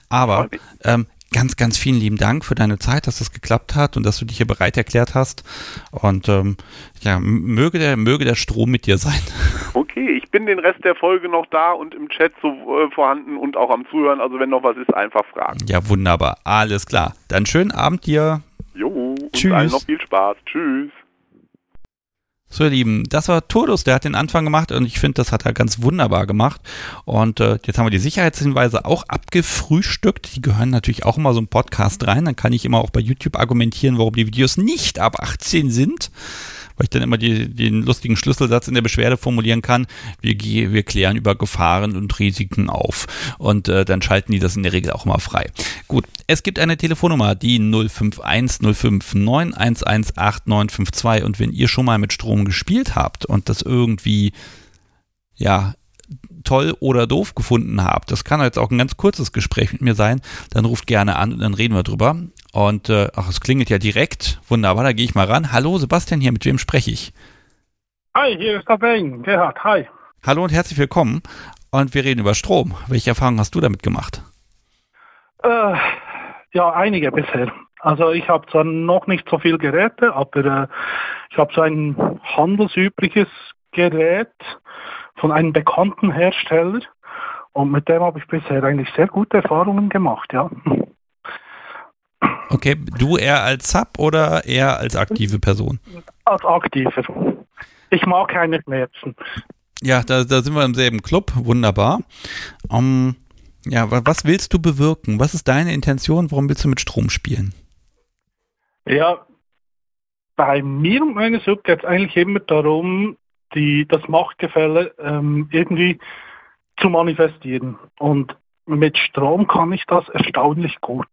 Aber ähm, ganz, ganz vielen lieben Dank für deine Zeit, dass das geklappt hat und dass du dich hier bereit erklärt hast. Und ähm, ja, möge der, möge der Strom mit dir sein. Okay, ich bin den Rest der Folge noch da und im Chat so äh, vorhanden und auch am Zuhören. Also wenn noch was ist, einfach fragen. Ja, wunderbar. Alles klar. Dann schönen Abend dir. Jo, und Tschüss. allen noch viel Spaß. Tschüss. So, ihr Lieben, das war Turdus, der hat den Anfang gemacht und ich finde, das hat er ganz wunderbar gemacht. Und äh, jetzt haben wir die Sicherheitshinweise auch abgefrühstückt. Die gehören natürlich auch immer so ein Podcast rein. Dann kann ich immer auch bei YouTube argumentieren, warum die Videos nicht ab 18 sind weil ich dann immer die, den lustigen Schlüsselsatz in der Beschwerde formulieren kann, wir, wir klären über Gefahren und Risiken auf. Und äh, dann schalten die das in der Regel auch mal frei. Gut, es gibt eine Telefonnummer, die 051 059 118 und wenn ihr schon mal mit Strom gespielt habt und das irgendwie ja, toll oder doof gefunden habt, das kann jetzt auch ein ganz kurzes Gespräch mit mir sein, dann ruft gerne an und dann reden wir drüber. Und äh, ach, es klingelt ja direkt. Wunderbar, da gehe ich mal ran. Hallo Sebastian hier, mit wem spreche ich? Hi, hier ist der Ben, Gerhard, hi. Hallo und herzlich willkommen. Und wir reden über Strom. Welche Erfahrungen hast du damit gemacht? Äh, ja, einige bisher. Also ich habe zwar noch nicht so viel Geräte, aber äh, ich habe so ein handelsübliches Gerät von einem bekannten Hersteller und mit dem habe ich bisher eigentlich sehr gute Erfahrungen gemacht, ja. Okay, du eher als Sub oder eher als aktive Person? Als aktive. Ich mag keine Schmerzen. Ja, da, da sind wir im selben Club. Wunderbar. Um, ja, was willst du bewirken? Was ist deine Intention? Warum willst du mit Strom spielen? Ja, bei mir und meiner Sub geht es eigentlich immer darum, die, das Machtgefälle ähm, irgendwie zu manifestieren. Und mit Strom kann ich das erstaunlich gut.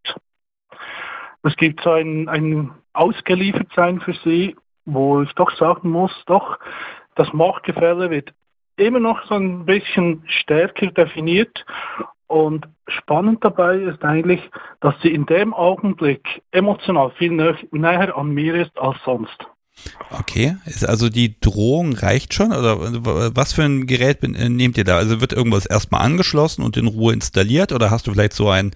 Es gibt so ein, ein Ausgeliefertsein für sie, wo ich doch sagen muss, doch, das Machtgefälle wird immer noch so ein bisschen stärker definiert und spannend dabei ist eigentlich, dass sie in dem Augenblick emotional viel näher an mir ist als sonst. Okay, ist also die Drohung reicht schon oder was für ein Gerät äh, nehmt ihr da? Also wird irgendwas erstmal angeschlossen und in Ruhe installiert oder hast du vielleicht so einen,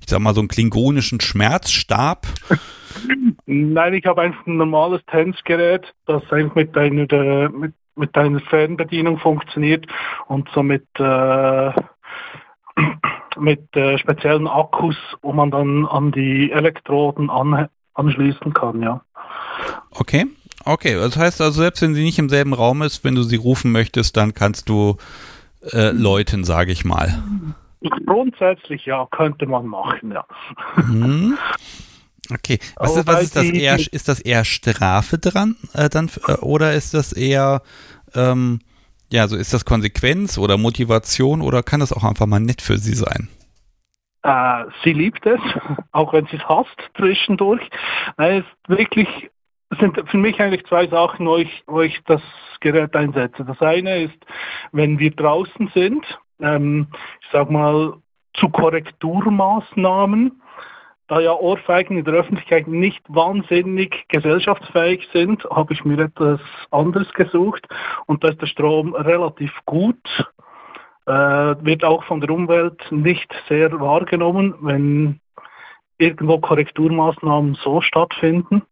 ich sag mal so einen klingonischen Schmerzstab? Nein, ich habe einfach ein normales Tanzgerät, das eigentlich mit deiner, mit, mit deiner Fernbedienung funktioniert und so mit, äh, mit äh, speziellen Akkus, wo man dann an die Elektroden an, anschließen kann, ja. Okay. Okay, das heißt also, selbst wenn sie nicht im selben Raum ist, wenn du sie rufen möchtest, dann kannst du äh, läuten, sage ich mal. Grundsätzlich ja, könnte man machen, ja. Mhm. Okay, was, ist, was ist das eher? Ist das eher Strafe dran äh, dann äh, oder ist das eher ähm, ja, so ist das Konsequenz oder Motivation oder kann das auch einfach mal nett für sie sein? Äh, sie liebt es, auch wenn sie es hasst zwischendurch. Es ist wirklich das sind für mich eigentlich zwei Sachen, wo ich, wo ich das Gerät einsetze. Das eine ist, wenn wir draußen sind, ähm, ich sag mal, zu Korrekturmaßnahmen, da ja Ohrfeigen in der Öffentlichkeit nicht wahnsinnig gesellschaftsfähig sind, habe ich mir etwas anderes gesucht und da ist der Strom relativ gut, äh, wird auch von der Umwelt nicht sehr wahrgenommen, wenn irgendwo Korrekturmaßnahmen so stattfinden.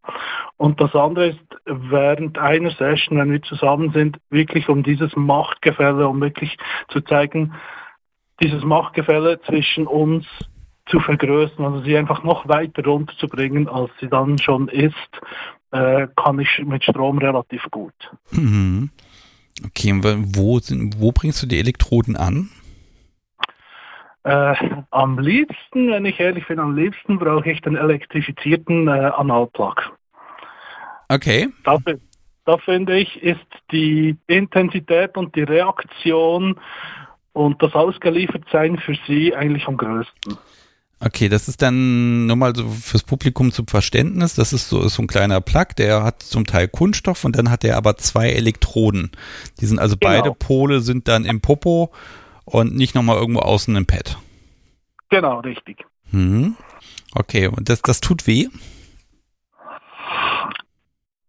Und das andere ist, während einer Session, wenn wir zusammen sind, wirklich um dieses Machtgefälle, um wirklich zu zeigen, dieses Machtgefälle zwischen uns zu vergrößern, also sie einfach noch weiter runterzubringen, als sie dann schon ist, äh, kann ich mit Strom relativ gut. Mhm. Okay, wo, sind, wo bringst du die Elektroden an? Äh, am liebsten, wenn ich ehrlich bin, am liebsten brauche ich den elektrifizierten äh, Analplug. Okay. Dafür, da finde ich, ist die Intensität und die Reaktion und das Ausgeliefertsein für Sie eigentlich am größten. Okay, das ist dann nur mal so fürs Publikum zum Verständnis. Das ist so, ist so ein kleiner Plug, der hat zum Teil Kunststoff und dann hat er aber zwei Elektroden. Die sind also genau. beide Pole sind dann im Popo und nicht nochmal irgendwo außen im Pad. Genau, richtig. Mhm. Okay, und das, das tut weh?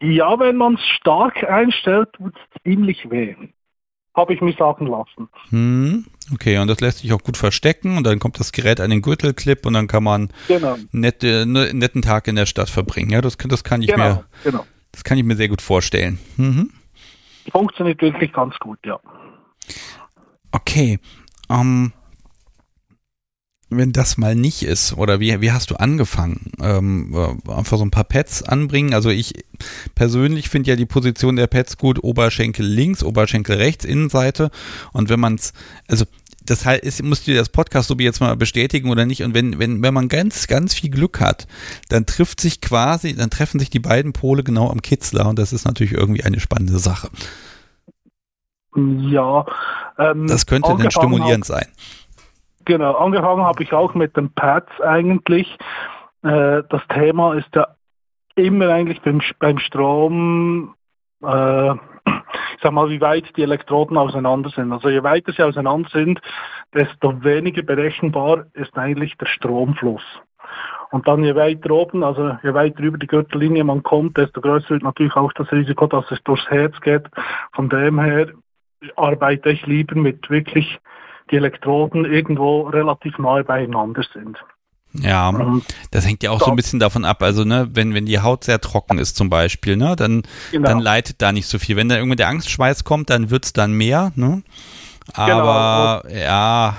Ja, wenn man es stark einstellt, tut es ziemlich weh. Habe ich mir sagen lassen. Hm, okay, und das lässt sich auch gut verstecken und dann kommt das Gerät an den Gürtelclip und dann kann man genau. nette, ne, einen netten Tag in der Stadt verbringen. Ja, das, das kann ich genau, mir genau. das kann ich mir sehr gut vorstellen. Mhm. Funktioniert wirklich ganz gut, ja. Okay. Ähm, wenn das mal nicht ist? Oder wie, wie hast du angefangen? Ähm, äh, einfach so ein paar Pads anbringen. Also ich persönlich finde ja die Position der Pads gut. Oberschenkel links, Oberschenkel rechts, Innenseite. Und wenn man es, also das heißt, musst du das Podcast so wie jetzt mal bestätigen oder nicht. Und wenn, wenn, wenn man ganz, ganz viel Glück hat, dann trifft sich quasi, dann treffen sich die beiden Pole genau am Kitzler und das ist natürlich irgendwie eine spannende Sache. Ja. Ähm, das könnte dann stimulierend hab, sein. Genau, angefangen habe ich auch mit den Pads eigentlich. Äh, das Thema ist ja immer eigentlich beim, beim Strom äh, ich sag mal, wie weit die Elektroden auseinander sind. Also je weiter sie auseinander sind, desto weniger berechenbar ist eigentlich der Stromfluss. Und dann je weiter oben, also je weiter über die Gürtellinie man kommt, desto größer wird natürlich auch das Risiko, dass es durchs Herz geht. Von dem her arbeite ich lieber mit wirklich die Elektroden irgendwo relativ nahe beieinander sind. Ja, das hängt ja auch so ein bisschen davon ab. Also, ne, wenn, wenn die Haut sehr trocken ist zum Beispiel, ne, dann, genau. dann leitet da nicht so viel. Wenn da irgendwie der Angstschweiß kommt, dann wird's dann mehr, ne? Aber genau. ja,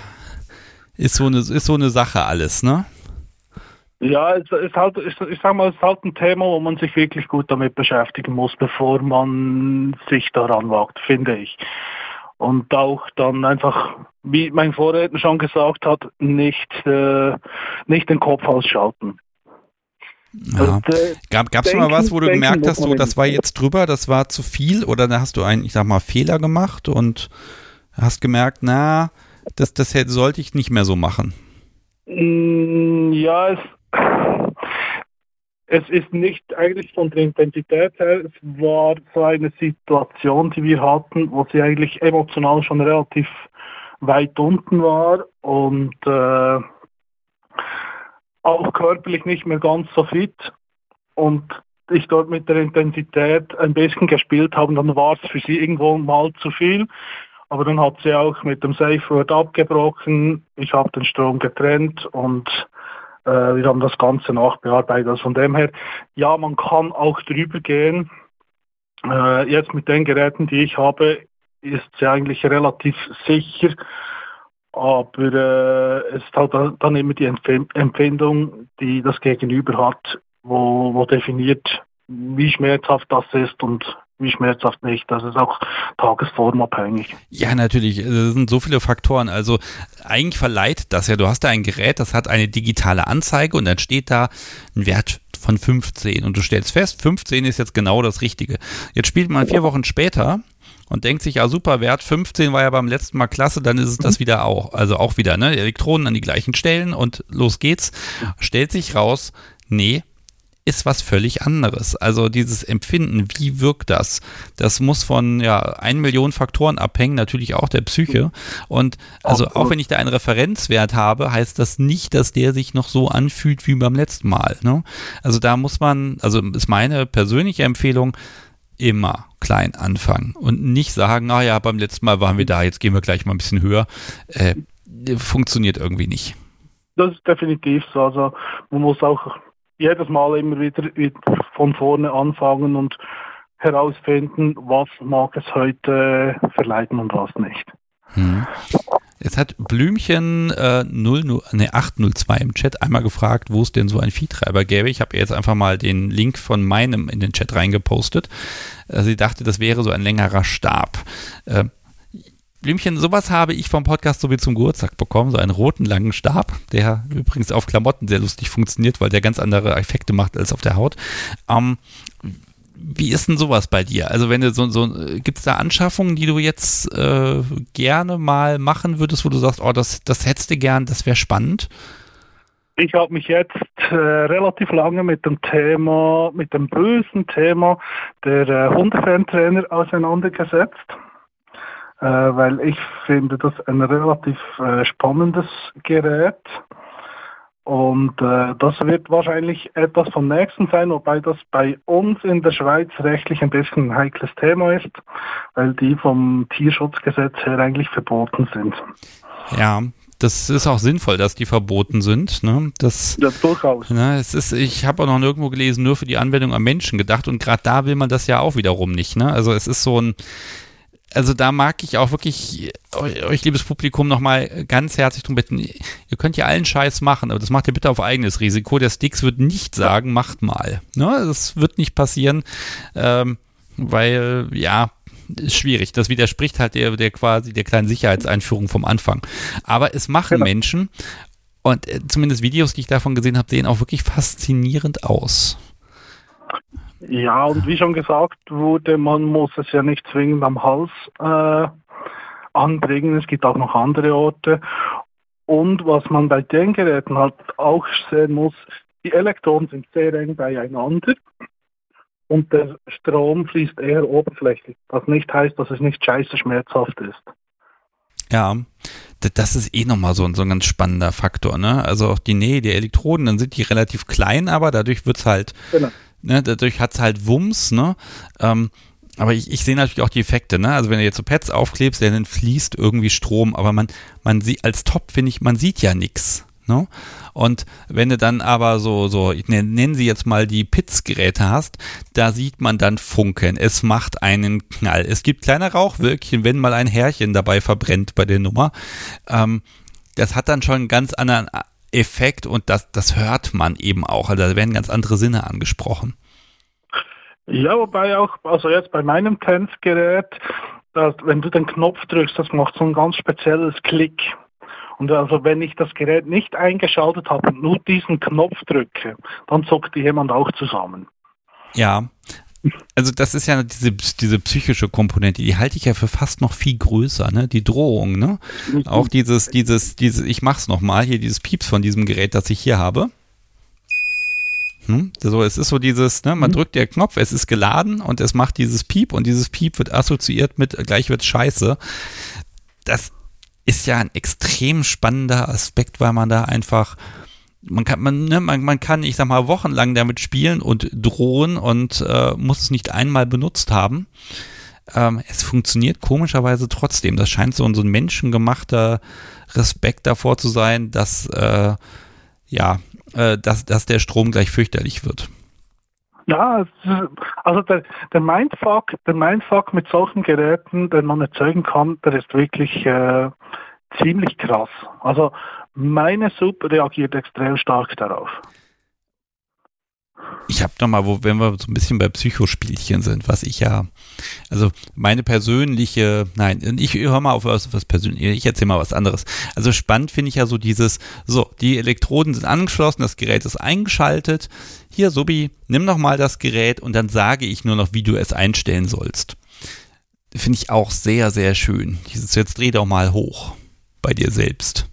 ist so eine, ist so eine Sache alles, ne? Ja, es ist halt, ich, ich sag mal, es ist halt ein Thema, wo man sich wirklich gut damit beschäftigen muss, bevor man sich daran wagt, finde ich und auch dann einfach, wie mein Vorredner schon gesagt hat, nicht, äh, nicht den Kopf ausschalten. Ja. äh, Gab es mal was, wo du gemerkt hast, so, das war jetzt drüber, das war zu viel oder da hast du einen, ich sag mal, Fehler gemacht und hast gemerkt, na, das, das sollte ich nicht mehr so machen? Mm, ja, es, es ist nicht eigentlich von der Intensität her, es war so eine Situation, die wir hatten, wo sie eigentlich emotional schon relativ weit unten war und äh, auch körperlich nicht mehr ganz so fit und ich dort mit der Intensität ein bisschen gespielt habe, dann war es für sie irgendwo mal zu viel. Aber dann hat sie auch mit dem Safe Word abgebrochen. Ich habe den Strom getrennt und wir haben das Ganze nachbearbeitet. Also von dem her, ja, man kann auch drüber gehen. Äh, jetzt mit den Geräten, die ich habe, ist sie eigentlich relativ sicher. Aber äh, es ist halt dann immer die Empfindung, die das Gegenüber hat, wo, wo definiert, wie schmerzhaft das ist und schmerzhaft nicht. Das ist auch tagesformabhängig. Ja, natürlich. Es sind so viele Faktoren. Also eigentlich verleiht das ja. Du hast da ein Gerät, das hat eine digitale Anzeige und dann steht da ein Wert von 15 und du stellst fest, 15 ist jetzt genau das Richtige. Jetzt spielt man vier Wochen später und denkt sich, ja super, Wert 15 war ja beim letzten Mal klasse, dann ist es das wieder auch. Also auch wieder, ne? Elektronen an die gleichen Stellen und los geht's. Stellt sich raus, nee, ist was völlig anderes. Also dieses Empfinden, wie wirkt das? Das muss von ja, ein Million Faktoren abhängen, natürlich auch der Psyche. Und also auch wenn ich da einen Referenzwert habe, heißt das nicht, dass der sich noch so anfühlt wie beim letzten Mal. Ne? Also da muss man, also ist meine persönliche Empfehlung, immer klein anfangen und nicht sagen, ah ja, beim letzten Mal waren wir da, jetzt gehen wir gleich mal ein bisschen höher. Äh, funktioniert irgendwie nicht. Das ist definitiv so. Also man muss auch jedes Mal immer wieder von vorne anfangen und herausfinden, was mag es heute verleiten und was nicht. Hm. Jetzt hat Blümchen äh, 00, nee, 802 im Chat einmal gefragt, wo es denn so ein Viehtreiber gäbe. Ich habe jetzt einfach mal den Link von meinem in den Chat reingepostet. Äh, sie dachte, das wäre so ein längerer Stab. Äh, Blümchen, sowas habe ich vom Podcast so wie zum Geburtstag bekommen, so einen roten langen Stab, der übrigens auf Klamotten sehr lustig funktioniert, weil der ganz andere Effekte macht als auf der Haut. Ähm, wie ist denn sowas bei dir? Also wenn du so, so gibt es da Anschaffungen, die du jetzt äh, gerne mal machen würdest, wo du sagst, oh, das, das hättest du gern, das wäre spannend? Ich habe mich jetzt äh, relativ lange mit dem Thema, mit dem bösen Thema der äh, Hundefan-Trainer auseinandergesetzt äh, weil ich finde das ein relativ äh, spannendes Gerät. Und äh, das wird wahrscheinlich etwas vom nächsten sein, wobei das bei uns in der Schweiz rechtlich ein bisschen ein heikles Thema ist, weil die vom Tierschutzgesetz her eigentlich verboten sind. Ja, das ist auch sinnvoll, dass die verboten sind. Ne? Das, ja, durchaus. Ne, es ist, ich habe auch noch nirgendwo gelesen, nur für die Anwendung am Menschen gedacht und gerade da will man das ja auch wiederum nicht. Ne? Also es ist so ein, also da mag ich auch wirklich euch, liebes Publikum, nochmal ganz herzlich drum bitten. Ihr könnt ja allen Scheiß machen, aber das macht ihr bitte auf eigenes Risiko. Der Sticks wird nicht sagen, macht mal. Ne? Das wird nicht passieren, ähm, weil, ja, ist schwierig. Das widerspricht halt der, der quasi der kleinen Sicherheitseinführung vom Anfang. Aber es machen genau. Menschen und äh, zumindest Videos, die ich davon gesehen habe, sehen auch wirklich faszinierend aus. Ja, und wie schon gesagt wurde, man muss es ja nicht zwingend am Hals äh, anbringen. Es gibt auch noch andere Orte. Und was man bei den Geräten halt auch sehen muss, die Elektronen sind sehr eng beieinander und der Strom fließt eher oberflächlich. Was nicht heißt, dass es nicht scheiße schmerzhaft ist. Ja, das ist eh nochmal so, so ein ganz spannender Faktor. Ne? Also auch die Nähe der Elektroden, dann sind die relativ klein, aber dadurch wird es halt genau ne, dadurch hat es halt Wumms, ne? Ähm, aber ich, ich sehe natürlich auch die Effekte, ne? Also wenn du jetzt so Pads aufklebst, dann fließt irgendwie Strom, aber man, man sieht, als Top finde ich, man sieht ja nichts. Ne? Und wenn du dann aber so, so, ich nenne sie jetzt mal die Pitzgeräte hast, da sieht man dann Funken. Es macht einen Knall. Es gibt kleine Rauchwölkchen, wenn mal ein Härchen dabei verbrennt bei der Nummer. Ähm, das hat dann schon einen ganz anderen Effekt und das, das hört man eben auch. Also da werden ganz andere Sinne angesprochen. Ja, wobei auch, also jetzt bei meinem Tanzgerät, dass, wenn du den Knopf drückst, das macht so ein ganz spezielles Klick. Und also wenn ich das Gerät nicht eingeschaltet habe und nur diesen Knopf drücke, dann zuckt jemand auch zusammen. Ja, also das ist ja diese, diese psychische Komponente, die halte ich ja für fast noch viel größer, ne? Die Drohung, ne? Auch dieses, dieses, dieses, ich mach's nochmal, hier dieses Pieps von diesem Gerät, das ich hier habe. Hm? So, es ist so dieses, ne, man mhm. drückt der Knopf, es ist geladen und es macht dieses Piep und dieses Piep wird assoziiert mit gleich wird scheiße. Das ist ja ein extrem spannender Aspekt, weil man da einfach man kann, man, ne, man, man kann, ich sag mal, wochenlang damit spielen und drohen und äh, muss es nicht einmal benutzt haben. Ähm, es funktioniert komischerweise trotzdem. Das scheint so, so ein menschengemachter Respekt davor zu sein, dass, äh, ja, äh, dass, dass der Strom gleich fürchterlich wird. Ja, also der, der, Mindfuck, der Mindfuck mit solchen Geräten, den man erzeugen kann, der ist wirklich äh, ziemlich krass. Also meine Sub reagiert extrem stark darauf. Ich habe nochmal, wenn wir so ein bisschen bei Psychospielchen sind, was ich ja, also meine persönliche, nein, ich höre mal auf was, was persönlich, ich erzähle mal was anderes. Also spannend finde ich ja so dieses, so, die Elektroden sind angeschlossen, das Gerät ist eingeschaltet. Hier, Subi, nimm doch mal das Gerät und dann sage ich nur noch, wie du es einstellen sollst. Finde ich auch sehr, sehr schön. Dieses, jetzt dreh doch mal hoch bei dir selbst.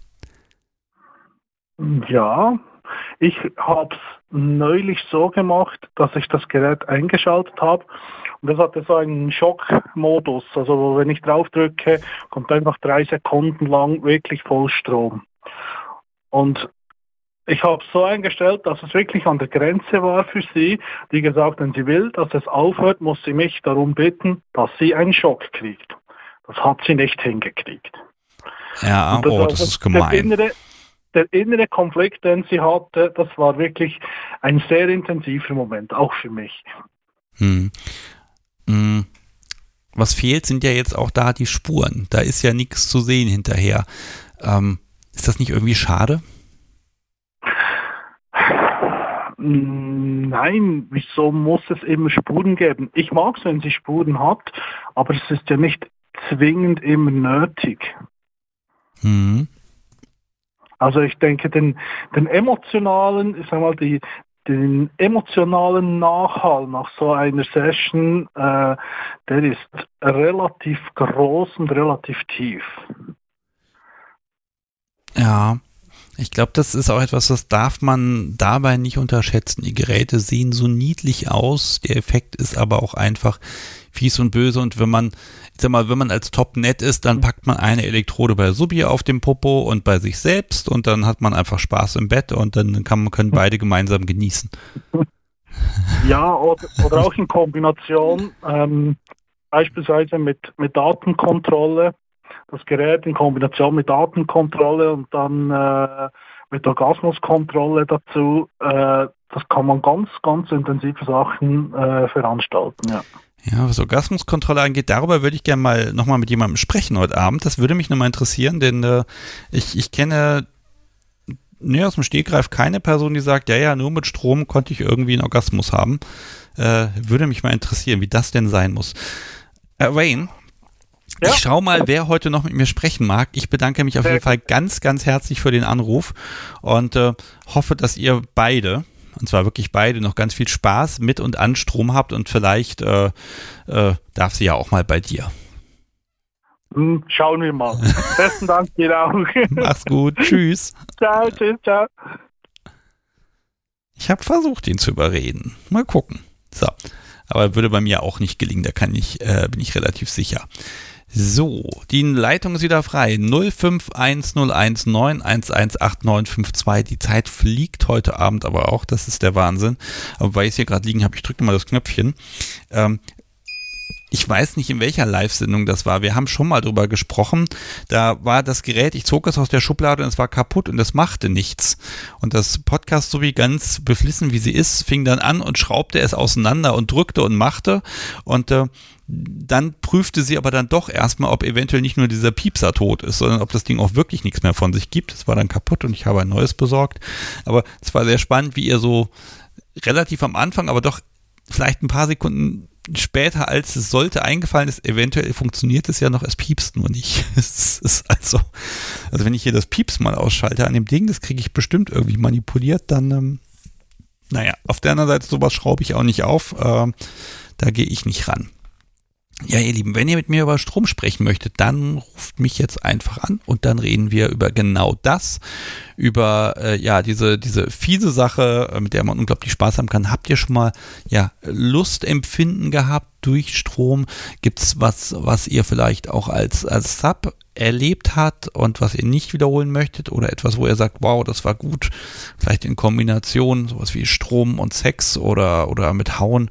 Ja, ich habe es neulich so gemacht, dass ich das Gerät eingeschaltet habe und das hatte so einen Schockmodus. Also wenn ich drauf drücke, kommt einfach drei Sekunden lang wirklich Vollstrom. Und ich habe es so eingestellt, dass es wirklich an der Grenze war für sie. Die gesagt, wenn sie will, dass es aufhört, muss sie mich darum bitten, dass sie einen Schock kriegt. Das hat sie nicht hingekriegt. Ja, das, oh, das ist gemein. Innere, der innere Konflikt, den sie hatte, das war wirklich ein sehr intensiver Moment, auch für mich. Hm. Hm. Was fehlt, sind ja jetzt auch da die Spuren. Da ist ja nichts zu sehen hinterher. Ähm, ist das nicht irgendwie schade? Nein, wieso muss es immer Spuren geben? Ich mag es, wenn sie Spuren hat, aber es ist ja nicht zwingend immer nötig. Mhm. Also ich denke, den, den emotionalen, ich sag mal, die, den emotionalen Nachhall nach so einer Session, äh, der ist relativ groß und relativ tief. Ja, ich glaube, das ist auch etwas, das darf man dabei nicht unterschätzen. Die Geräte sehen so niedlich aus, der Effekt ist aber auch einfach fies und böse und wenn man ich sag mal, wenn man als Top nett ist, dann packt man eine Elektrode bei Subi auf dem Popo und bei sich selbst und dann hat man einfach Spaß im Bett und dann kann, können beide gemeinsam genießen. Ja, oder, oder auch in Kombination, ähm, beispielsweise mit, mit Datenkontrolle, das Gerät in Kombination mit Datenkontrolle und dann äh, mit Orgasmuskontrolle dazu, äh, das kann man ganz, ganz intensive Sachen äh, veranstalten. Ja. Ja, was Orgasmuskontrolle angeht, darüber würde ich gerne mal nochmal mit jemandem sprechen heute Abend. Das würde mich nochmal interessieren, denn äh, ich, ich kenne nee, aus dem Stegreif keine Person, die sagt, ja, ja, nur mit Strom konnte ich irgendwie einen Orgasmus haben. Äh, würde mich mal interessieren, wie das denn sein muss. Äh, Wayne, ja. ich schau mal, wer heute noch mit mir sprechen mag. Ich bedanke mich auf jeden Fall ganz, ganz herzlich für den Anruf und äh, hoffe, dass ihr beide und zwar wirklich beide, noch ganz viel Spaß mit und an Strom habt und vielleicht äh, äh, darf sie ja auch mal bei dir. Hm, schauen wir mal. Besten Dank dir auch. Mach's gut. Tschüss. Ciao, tschüss, ciao. Ich habe versucht, ihn zu überreden. Mal gucken. So. Aber würde bei mir auch nicht gelingen, da kann ich, äh, bin ich relativ sicher. So, die Leitung ist wieder frei. 051019118952. Die Zeit fliegt heute Abend aber auch. Das ist der Wahnsinn. Aber weil ich hier gerade liegen habe, ich drücke mal das Knöpfchen. Ähm, ich weiß nicht, in welcher Live-Sendung das war. Wir haben schon mal drüber gesprochen. Da war das Gerät, ich zog es aus der Schublade und es war kaputt und es machte nichts. Und das Podcast, so wie ganz beflissen wie sie ist, fing dann an und schraubte es auseinander und drückte und machte. Und äh, dann prüfte sie aber dann doch erstmal, ob eventuell nicht nur dieser Piepser tot ist, sondern ob das Ding auch wirklich nichts mehr von sich gibt. Es war dann kaputt und ich habe ein neues besorgt. Aber es war sehr spannend, wie ihr so relativ am Anfang, aber doch vielleicht ein paar Sekunden später, als es sollte, eingefallen ist, eventuell funktioniert es ja noch, es piepst nur nicht. es ist also, also wenn ich hier das Pieps mal ausschalte an dem Ding, das kriege ich bestimmt irgendwie manipuliert, dann, ähm, naja, auf der anderen Seite, sowas schraube ich auch nicht auf, äh, da gehe ich nicht ran. Ja, ihr Lieben, wenn ihr mit mir über Strom sprechen möchtet, dann ruft mich jetzt einfach an und dann reden wir über genau das, über äh, ja diese diese fiese Sache, äh, mit der man unglaublich Spaß haben kann. Habt ihr schon mal ja Lustempfinden gehabt durch Strom? Gibt's was, was ihr vielleicht auch als als Sub erlebt hat und was ihr nicht wiederholen möchtet oder etwas, wo ihr sagt, wow, das war gut, vielleicht in Kombination sowas wie Strom und Sex oder oder mit Hauen.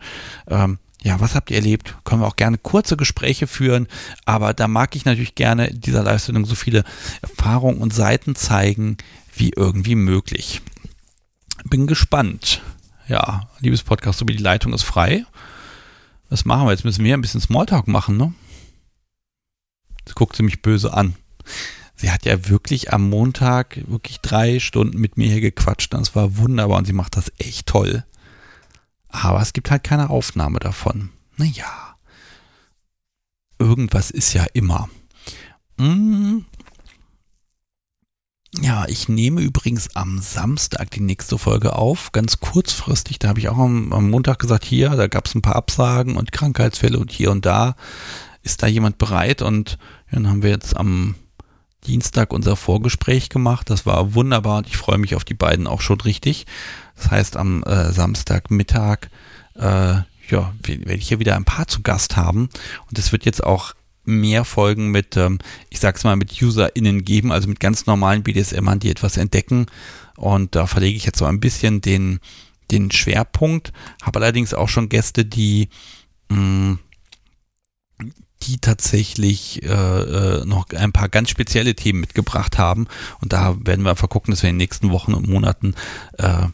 Ähm, ja, was habt ihr erlebt? Können wir auch gerne kurze Gespräche führen, aber da mag ich natürlich gerne in dieser Live-Sendung so viele Erfahrungen und Seiten zeigen, wie irgendwie möglich. Bin gespannt. Ja, liebes Podcast, so wie die Leitung ist frei. Was machen wir jetzt? Müssen wir ein bisschen Smalltalk machen, ne? Jetzt guckt sie mich böse an. Sie hat ja wirklich am Montag wirklich drei Stunden mit mir hier gequatscht. Das war wunderbar und sie macht das echt toll. Aber es gibt halt keine Aufnahme davon. Naja. Irgendwas ist ja immer. Hm. Ja, ich nehme übrigens am Samstag die nächste Folge auf, ganz kurzfristig. Da habe ich auch am, am, Montag gesagt, hier, da gab es ein paar Absagen und Krankheitsfälle und hier und da ist da jemand bereit. Und dann haben wir jetzt am Dienstag unser Vorgespräch gemacht. Das war wunderbar und ich freue mich auf die beiden auch schon richtig. Das heißt, am äh, Samstagmittag äh, ja, werde ich hier wieder ein paar zu Gast haben. Und es wird jetzt auch mehr Folgen mit, ähm, ich sag's mal, mit UserInnen geben, also mit ganz normalen BDSMern, die etwas entdecken. Und da verlege ich jetzt so ein bisschen den, den Schwerpunkt. Habe allerdings auch schon Gäste, die mh, mm, die tatsächlich äh, äh, noch ein paar ganz spezielle Themen mitgebracht haben. Und da werden wir einfach gucken, dass wir in den nächsten Wochen und Monaten äh,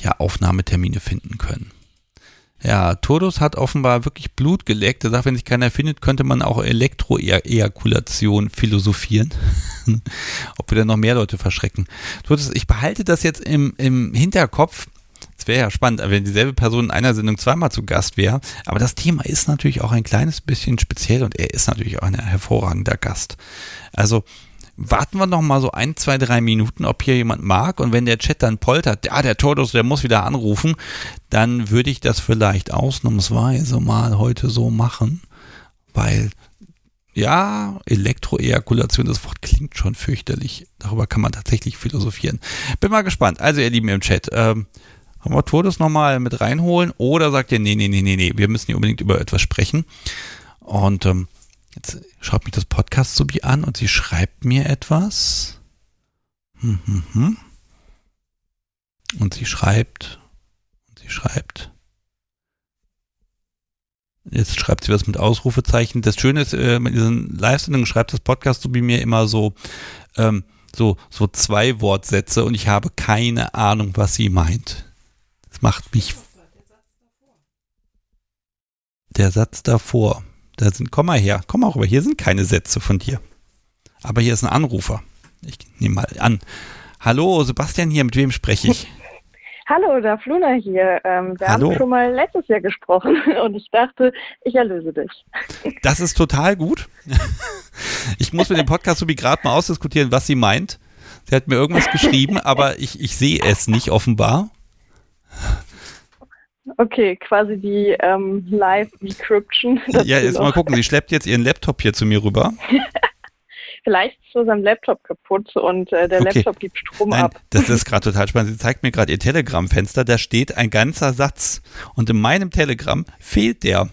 ja, Aufnahmetermine finden können. Ja, Todus hat offenbar wirklich Blut geleckt. Er sagt, wenn sich keiner findet, könnte man auch Elektroejakulation philosophieren. Ob wir dann noch mehr Leute verschrecken. Todus, ich behalte das jetzt im, im Hinterkopf. Es wäre ja spannend, wenn dieselbe Person in einer Sendung zweimal zu Gast wäre. Aber das Thema ist natürlich auch ein kleines bisschen speziell und er ist natürlich auch ein hervorragender Gast. Also, warten wir noch mal so ein, zwei, drei Minuten, ob hier jemand mag. Und wenn der Chat dann poltert, ja, der Tordos, der muss wieder anrufen, dann würde ich das vielleicht ausnahmsweise mal heute so machen, weil ja, Elektroejakulation, das Wort klingt schon fürchterlich. Darüber kann man tatsächlich philosophieren. Bin mal gespannt. Also, ihr Lieben im Chat, ähm, haben wir Todes nochmal mit reinholen oder sagt ihr, nee, nee, nee, nee, nee, wir müssen hier unbedingt über etwas sprechen. Und ähm, Jetzt schaut mich das Podcast Subi an und sie schreibt mir etwas. Hm, hm, hm. Und sie schreibt, und sie schreibt. Jetzt schreibt sie was mit Ausrufezeichen. Das Schöne ist, äh, mit diesen Live-Sendungen schreibt das Podcast Subi mir immer so, ähm, so, so zwei Wortsätze und ich habe keine Ahnung, was sie meint. Das macht mich Der Satz davor. Da sind, komm mal her, komm mal rüber. Hier sind keine Sätze von dir. Aber hier ist ein Anrufer. Ich nehme mal an. Hallo, Sebastian hier, mit wem spreche ich? Hallo, da Fluna hier. Ähm, wir Hallo. haben schon mal letztes Jahr gesprochen und ich dachte, ich erlöse dich. Das ist total gut. Ich muss mit dem Podcast Subi gerade mal ausdiskutieren, was sie meint. Sie hat mir irgendwas geschrieben, aber ich, ich sehe es nicht offenbar. Okay, quasi die ähm, Live-Decryption. Ja, jetzt mal gucken. Sie schleppt jetzt ihren Laptop hier zu mir rüber. Vielleicht ist so sein Laptop kaputt und äh, der Okay. Laptop gibt Strom Nein, ab. das ist gerade total spannend. Sie zeigt mir gerade ihr Telegram-Fenster, da steht ein ganzer Satz. Und in meinem Telegram fehlt der.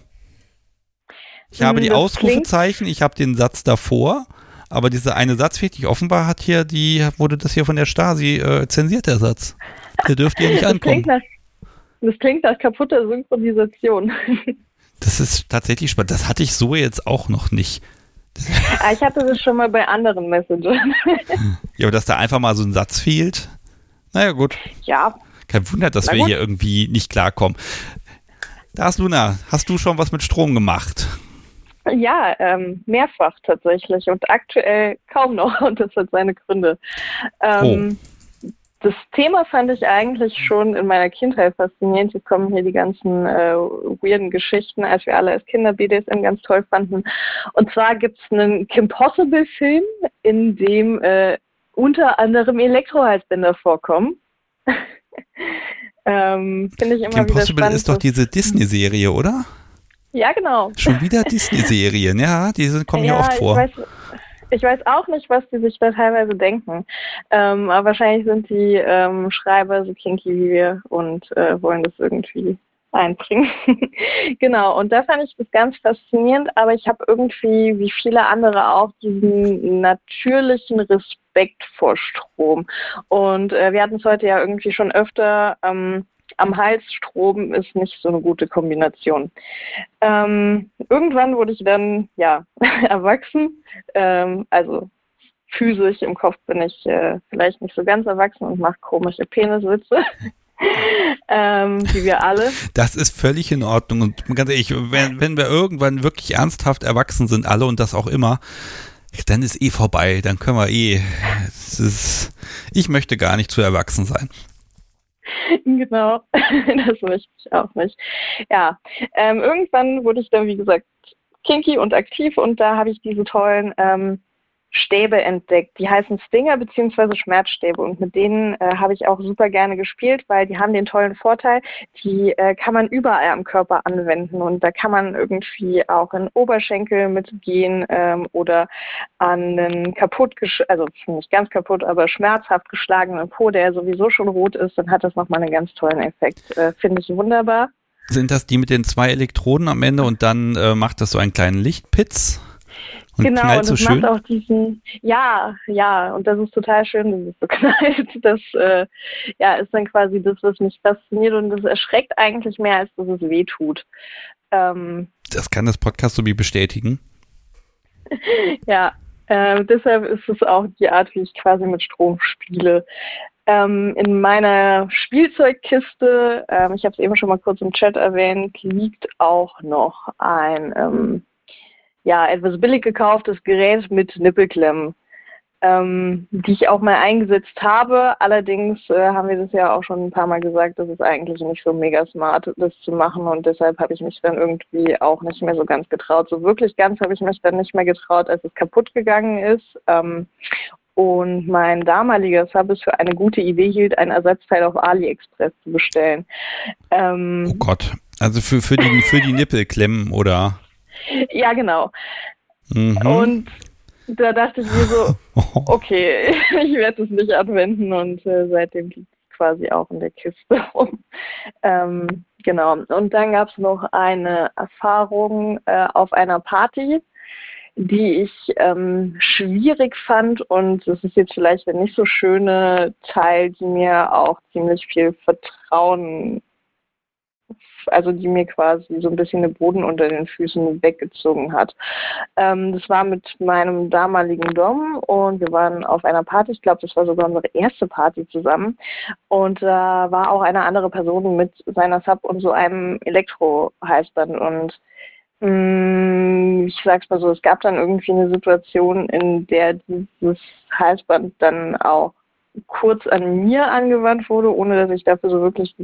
Ich habe Hm, die das Ausrufezeichen, ich habe den Satz davor, aber dieser eine Satz fehlt nicht. Offenbar hat hier die, wurde das hier von der Stasi äh, zensiert, der Satz. Der dürfte hier nicht Das ankommen. klingt, nach, das klingt nach kaputter Synchronisation. Das ist tatsächlich spannend. Das hatte ich so jetzt auch noch nicht. Ah, ich hatte das schon mal bei anderen Messengern. Ja, aber dass da einfach mal so ein Satz fehlt. Naja, gut. ja, Kein Wunder, dass wir hier irgendwie nicht klarkommen. Da ist Luna. Hast du schon was mit Strom gemacht? ja, ähm, mehrfach tatsächlich und aktuell kaum noch und das hat seine Gründe. Ähm, Das Thema fand ich eigentlich schon in meiner Kindheit faszinierend. Jetzt kommen hier die ganzen äh, weirden Geschichten, als wir alle als Kinder BDSM ganz toll fanden. Und zwar gibt es einen Kim Possible-Film, in dem äh, unter anderem Elektrohalsbänder vorkommen. ähm, Finde ich immer Kim wieder Possible spannend. ist doch diese Disney-Serie, oder? ja, genau. Schon wieder Disney-Serien, ja, die kommen hier ja, oft vor. Ich weiß, ich weiß auch nicht, was die sich da teilweise denken. Ähm, aber wahrscheinlich sind die ähm, Schreiber so kinky wie wir und äh, wollen das irgendwie einbringen. genau, und da fand ich das ganz faszinierend, aber ich habe irgendwie, wie viele andere auch, diesen natürlichen Respekt vor Strom. Und äh, wir hatten es heute ja irgendwie schon öfter, ähm, am Hals Strom ist nicht so eine gute Kombination. Ähm, irgendwann wurde ich dann ja erwachsen, ähm, also physisch im Kopf bin ich äh, vielleicht nicht so ganz erwachsen und mache komische Peniswitze, ähm, wie wir alle. Das ist völlig in Ordnung. Und ganz ehrlich, wenn, wenn wir irgendwann wirklich ernsthaft erwachsen sind, alle und das auch immer, dann ist eh vorbei. Dann können wir eh. Ist, ich möchte gar nicht zu erwachsen sein. genau, das möchte ich auch nicht. Ja, ähm, irgendwann wurde ich dann, wie gesagt, kinky und aktiv und da habe ich diese tollen ähm, Stäbe entdeckt. Die heißen Stinger bzw. Schmerzstäbe und mit denen äh, habe ich auch super gerne gespielt, weil die haben den tollen Vorteil, die äh, kann man überall am Körper anwenden und da kann man irgendwie auch in Oberschenkel mitgehen ähm, oder an einen kaputt, also nicht ganz kaputt, aber schmerzhaft geschlagenen Po, der sowieso schon rot ist, dann hat das nochmal einen ganz tollen Effekt. Äh, Finde ich wunderbar. Sind das die mit den zwei Elektroden am Ende und dann äh, macht das so einen kleinen Lichtpitz? Und genau, knallt und so das schön? macht auch diesen, ja, ja, und das ist total schön, dass es so knallt. Das äh, ja, ist dann quasi das, was mich fasziniert und das erschreckt eigentlich mehr, als dass es weh tut. Ähm, Das kann das Podcast so wie bestätigen. ja, äh, deshalb ist es auch die Art, wie ich quasi mit Strom spiele. Ähm, in meiner Spielzeugkiste, ähm, ich habe es eben schon mal kurz im Chat erwähnt, liegt auch noch ein ähm, ja, etwas billig gekauftes Gerät mit Nippelklemmen, ähm, die ich auch mal eingesetzt habe. Allerdings äh, haben wir das ja auch schon ein paar Mal gesagt, das ist eigentlich nicht so mega smart, das zu machen und deshalb habe ich mich dann irgendwie auch nicht mehr so ganz getraut. So wirklich ganz habe ich mich dann nicht mehr getraut, als es kaputt gegangen ist. Ähm, und mein damaliger Sub es für eine gute Idee hielt, ein Ersatzteil auf AliExpress zu bestellen. Ähm, Oh Gott. Also für, für, die, für die Nippelklemmen oder. ja, genau. Mhm. Und da dachte ich mir so, okay, ich werde es nicht anwenden und äh, seitdem liegt es quasi auch in der Kiste rum. Ähm, genau. Und dann gab es noch eine Erfahrung äh, auf einer Party, die ich ähm, schwierig fand und das ist jetzt vielleicht der nicht so schöne Teil, die mir auch ziemlich viel Vertrauen also die mir quasi so ein bisschen den Boden unter den Füßen weggezogen hat. Ähm, das war mit meinem damaligen Dom und wir waren auf einer Party, ich glaube, das war sogar unsere erste Party zusammen. Und da war auch eine andere Person mit seiner Sub und so einem Elektro-Halsband und Mm, ich sag's mal so, es gab dann irgendwie eine Situation, in der dieses Halsband dann auch kurz an mir angewandt wurde, ohne dass ich dafür so wirklich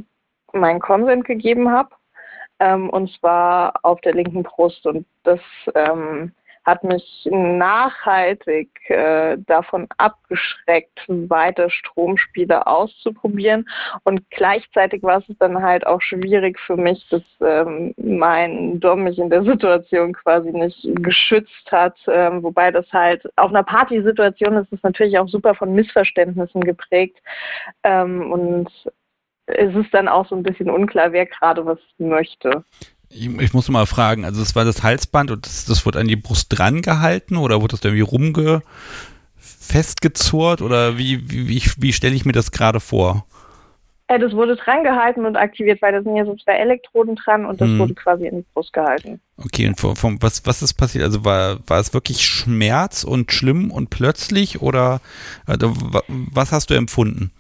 meinen Konsent gegeben habe. Ähm, und zwar auf der linken Brust. Und das ähm, hat mich nachhaltig äh, davon abgeschreckt, weiter Stromspiele auszuprobieren. Und gleichzeitig war es dann halt auch schwierig für mich, dass ähm, mein Dom mich in der Situation quasi nicht geschützt hat. Ähm, wobei das halt auf einer Partysituation ist es natürlich auch super von Missverständnissen geprägt. Ähm, und es ist dann auch so ein bisschen unklar, wer gerade was möchte. Ich, ich, muss mal fragen, also es war das Halsband und das, das wurde an die Brust dran gehalten oder wurde das irgendwie rumge festgezurrt oder wie, wie, wie, wie stelle ich mir das gerade vor? Äh, das wurde dran gehalten und aktiviert, weil da sind ja so zwei Elektroden dran und das hm. wurde quasi in die Brust gehalten. Okay, und vom, vom, was, was ist passiert? Also war, war es wirklich Schmerz und schlimm und plötzlich oder also, was hast du empfunden?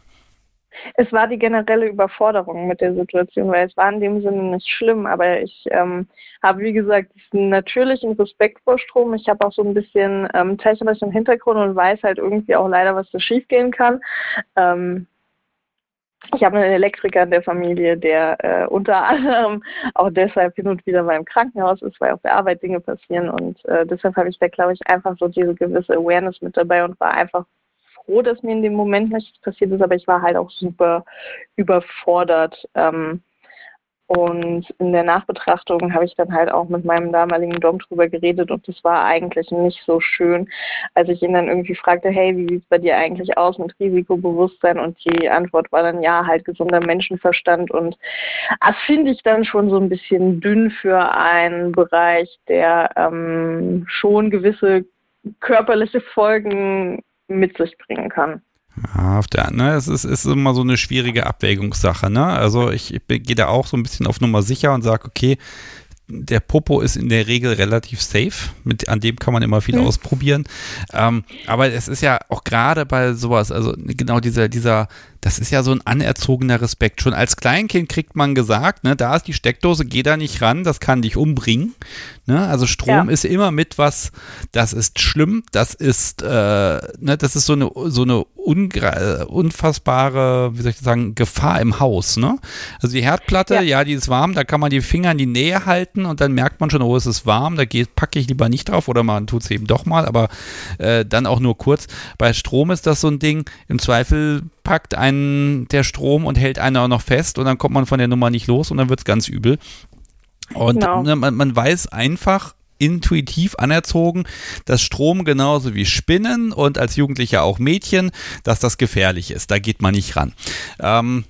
Es war die generelle Überforderung mit der Situation, weil es war in dem Sinne nicht schlimm, aber ich ähm, habe, wie gesagt, natürlichen Respekt vor Strom. Ich habe auch so ein bisschen ähm, technischen Hintergrund und weiß halt irgendwie auch leider, was da schiefgehen kann. Ähm, ich habe einen Elektriker in der Familie, der äh, unter anderem auch deshalb hin und wieder mal im Krankenhaus ist, weil auf der Arbeit Dinge passieren. Und äh, deshalb habe ich da, glaube ich, einfach so diese gewisse Awareness mit dabei und war einfach froh, dass mir in dem Moment nichts passiert ist, aber ich war halt auch super überfordert. Ähm, und in der Nachbetrachtung habe ich dann halt auch mit meinem damaligen Dom drüber geredet und das war eigentlich nicht so schön, als ich ihn dann irgendwie fragte, hey, wie sieht es bei dir eigentlich aus mit Risikobewusstsein? Und die Antwort war dann, ja, halt gesunder Menschenverstand. Und das finde ich dann schon so ein bisschen dünn für einen Bereich, der ähm, schon gewisse körperliche Folgen mit sich bringen kann. Ja, auf der, ne, es ist, ist immer so eine schwierige Abwägungssache, ne? Also ich, ich gehe da auch so ein bisschen auf Nummer sicher und sage, okay, der Popo ist in der Regel relativ safe. Mit, an dem kann man immer viel mhm. ausprobieren. Ähm, aber es ist ja auch gerade bei sowas, also genau dieser, dieser, das ist ja so ein anerzogener Respekt. Schon als Kleinkind kriegt man gesagt, ne, da ist die Steckdose, geh da nicht ran, das kann dich umbringen. Ne? Also Strom ja. ist immer mit was, das ist schlimm, das ist, äh, ne, das ist so eine, so eine unfassbare, wie soll ich sagen, Gefahr im Haus. Ne? Also die Herdplatte, ja. ja. die ist warm, da kann man die Finger in die Nähe halten und dann merkt man schon, oh, es ist warm, da geht, packe ich lieber nicht drauf oder man tut es eben doch mal, aber äh, dann auch nur kurz. Bei Strom ist das so ein Ding, im Zweifel packt einen der Strom und hält einen auch noch fest und dann kommt man von der Nummer nicht los und dann wird es ganz übel. Und genau. Ne, man, man weiß einfach, intuitiv anerzogen, dass Strom genauso wie Spinnen und als Jugendlicher auch Mädchen, dass das gefährlich ist. Da geht man nicht ran. Ähm,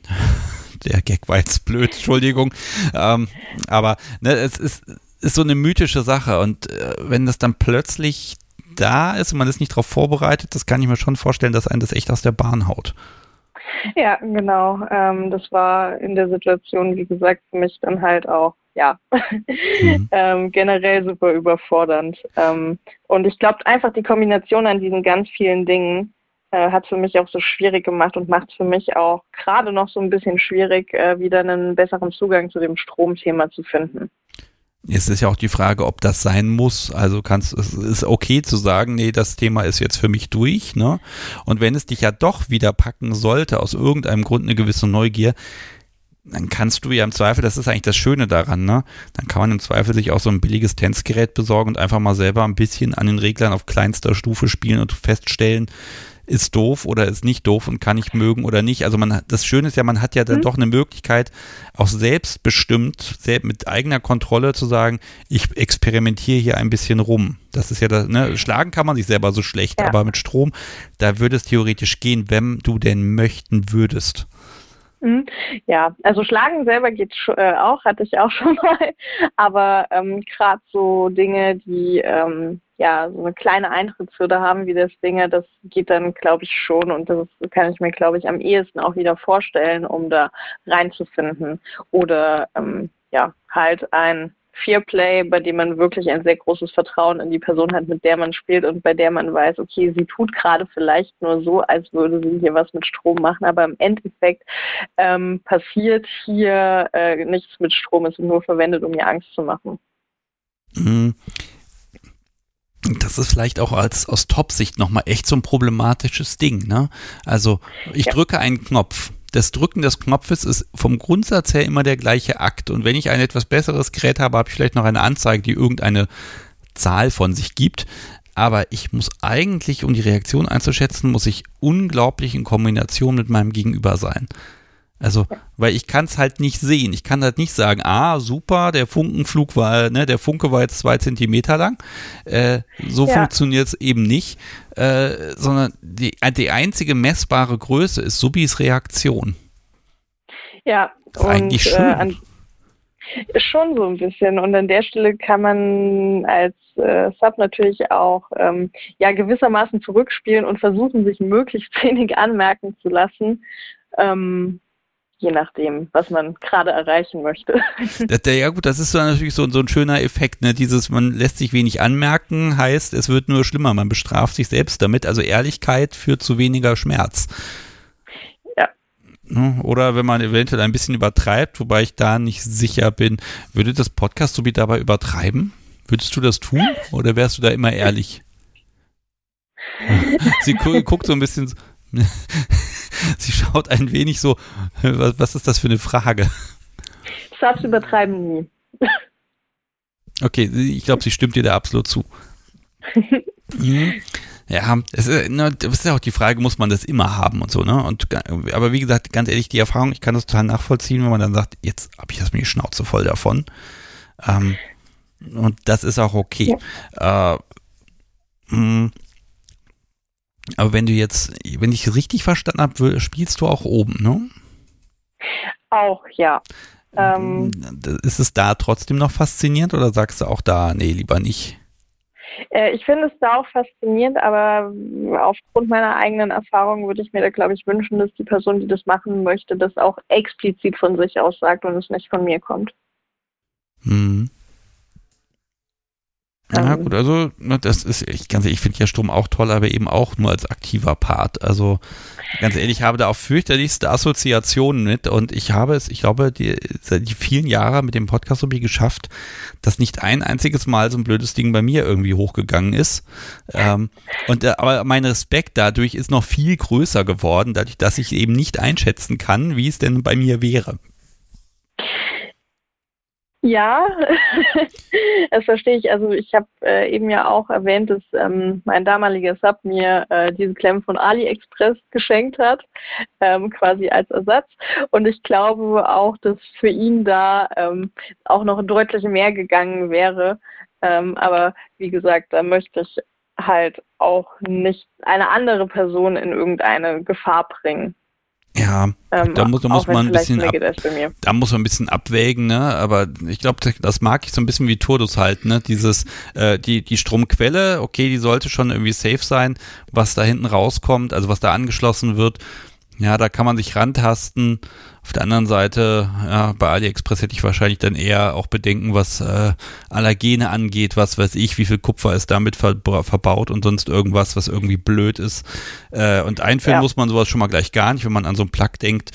der Gag war jetzt blöd, Entschuldigung. Ähm, aber ne, es ist, ist so eine mythische Sache und äh, wenn das dann plötzlich da ist und man ist nicht darauf vorbereitet, das kann ich mir schon vorstellen, dass einen das echt aus der Bahn haut. Ja, genau. Ähm, das war in der Situation, wie gesagt, für mich dann halt auch, ja, mhm. ähm, generell super überfordernd. Ähm, und ich glaube einfach die Kombination an diesen ganz vielen Dingen äh, hat für mich auch so schwierig gemacht und macht es für mich auch gerade noch so ein bisschen schwierig, äh, wieder einen besseren Zugang zu dem Stromthema zu finden. Es ist ja auch die Frage, ob das sein muss. Also kannst es ist okay zu sagen, nee, das Thema ist jetzt für mich durch, ne? Und wenn es dich ja doch wieder packen sollte, aus irgendeinem Grund eine gewisse Neugier, dann kannst du ja im Zweifel, das ist eigentlich das Schöne daran, ne? Dann kann man im Zweifel sich auch so ein billiges Tänzgerät besorgen und einfach mal selber ein bisschen an den Reglern auf kleinster Stufe spielen und feststellen, ist doof oder ist nicht doof und kann ich mögen oder nicht. Also man das Schöne ist ja, man hat ja dann mhm. doch eine Möglichkeit, auch selbstbestimmt, selbst mit eigener Kontrolle zu sagen, ich experimentiere hier ein bisschen rum. Das ist ja das, ne, schlagen kann man sich selber so schlecht, ja. aber mit Strom, da würde es theoretisch gehen, wenn du denn möchten würdest. Mhm. Ja, also Schlagen selber geht äh, auch, hatte ich auch schon mal. Aber ähm, gerade so Dinge, die ähm, ja so eine kleine Eintrittshürde haben wie das Dinge, das geht dann, glaube ich, schon und das kann ich mir, glaube ich, am ehesten auch wieder vorstellen, um da reinzufinden. Oder ähm, ja, halt ein Fearplay, bei dem man wirklich ein sehr großes Vertrauen in die Person hat, mit der man spielt und bei der man weiß, okay, sie tut gerade vielleicht nur so, als würde sie hier was mit Strom machen, aber im Endeffekt ähm, passiert hier äh, nichts mit Strom, es ist nur verwendet, um ihr Angst zu machen. Mhm. Das ist vielleicht auch als aus Top-Sicht nochmal echt so ein problematisches Ding. Ne? Also ich ja. drücke einen Knopf. Das Drücken des Knopfes ist vom Grundsatz her immer der gleiche Akt. Und wenn ich ein etwas besseres Gerät habe, habe ich vielleicht noch eine Anzeige, die irgendeine Zahl von sich gibt. Aber ich muss eigentlich, um die Reaktion einzuschätzen, muss ich unglaublich in Kombination mit meinem Gegenüber sein. Also, weil ich kann es halt nicht sehen. Ich kann halt nicht sagen, ah, super, der Funkenflug war, ne, der Funke war jetzt zwei Zentimeter lang. Äh, so ja. funktioniert es eben nicht, äh, sondern die, die einzige messbare Größe ist Subis Reaktion. Ja, das ist und, eigentlich schön. Äh, an, schon so ein bisschen. Und an der Stelle kann man als äh, Sub natürlich auch ähm, ja gewissermaßen zurückspielen und versuchen, sich möglichst wenig anmerken zu lassen. Ähm, je nachdem, was man gerade erreichen möchte. ja gut, das ist natürlich so, so ein schöner Effekt, ne? Dieses, man lässt sich wenig anmerken, heißt, es wird nur schlimmer, man bestraft sich selbst damit. Also Ehrlichkeit führt zu weniger Schmerz. Ja. Ne? Oder wenn man eventuell ein bisschen übertreibt, wobei ich da nicht sicher bin, würde das Podcast so wie dabei übertreiben? Würdest du das tun oder wärst du da immer ehrlich? Sie guckt so ein bisschen. Sie schaut ein wenig so, was, was ist das für eine Frage? Subs übertreiben nie. Okay, ich glaube, sie stimmt dir da absolut zu. mhm. Ja, es ist, ne, das ist ja auch die Frage, muss man das immer haben und so, ne? Und, aber wie gesagt, ganz ehrlich, die Erfahrung, ich kann das total nachvollziehen, wenn man dann sagt, jetzt habe ich das mir die Schnauze voll davon. Ähm, und das ist auch okay. Ja. Äh, mh, aber wenn du jetzt, wenn ich richtig verstanden habe, spielst du auch oben, ne? Auch, ja. Ähm, ist es da trotzdem noch faszinierend oder sagst du auch da, nee, lieber nicht? Äh, ich finde es da auch faszinierend, aber aufgrund meiner eigenen Erfahrung würde ich mir da, glaube ich, wünschen, dass die Person, die das machen möchte, das auch explizit von sich aus sagt und es nicht von mir kommt. Mhm. Ja, ähm. gut, also ne, das ist, ich ganz ehrlich, ich finde ja Strom auch toll, aber eben auch nur als aktiver Part. Also ganz ehrlich, ich habe da auch fürchterlichste Assoziationen mit und ich habe es, ich glaube, die, die vielen Jahre mit dem Podcast ich geschafft, dass nicht ein einziges Mal so ein blödes Ding bei mir irgendwie hochgegangen ist. Ähm, und äh, aber mein Respekt dadurch ist noch viel größer geworden, dadurch, dass ich eben nicht einschätzen kann, wie es denn bei mir wäre. Ja, das verstehe ich. Also ich habe äh, eben ja auch erwähnt, dass ähm, mein damaliger Sub mir äh, diese Klemmen von AliExpress geschenkt hat, ähm, quasi als Ersatz. Und ich glaube auch, dass für ihn da ähm, auch noch deutlich mehr gegangen wäre. Ähm, aber wie gesagt, da möchte ich halt auch nicht eine andere Person in irgendeine Gefahr bringen. Ja, ähm, da muss, da muss man ein bisschen ab, da muss man ein bisschen abwägen, ne? Aber ich glaube, das mag ich so ein bisschen wie Turdus halt, ne? Dieses, äh, die, die Stromquelle, okay, die sollte schon irgendwie safe sein, was da hinten rauskommt, also was da angeschlossen wird, ja, da kann man sich rantasten. Auf der anderen Seite, ja, bei AliExpress hätte ich wahrscheinlich dann eher auch Bedenken, was äh, Allergene angeht, was weiß ich, wie viel Kupfer ist damit ver verbaut und sonst irgendwas, was irgendwie blöd ist. Äh, und einführen ja. muss man sowas schon mal gleich gar nicht, wenn man an so einen Plug denkt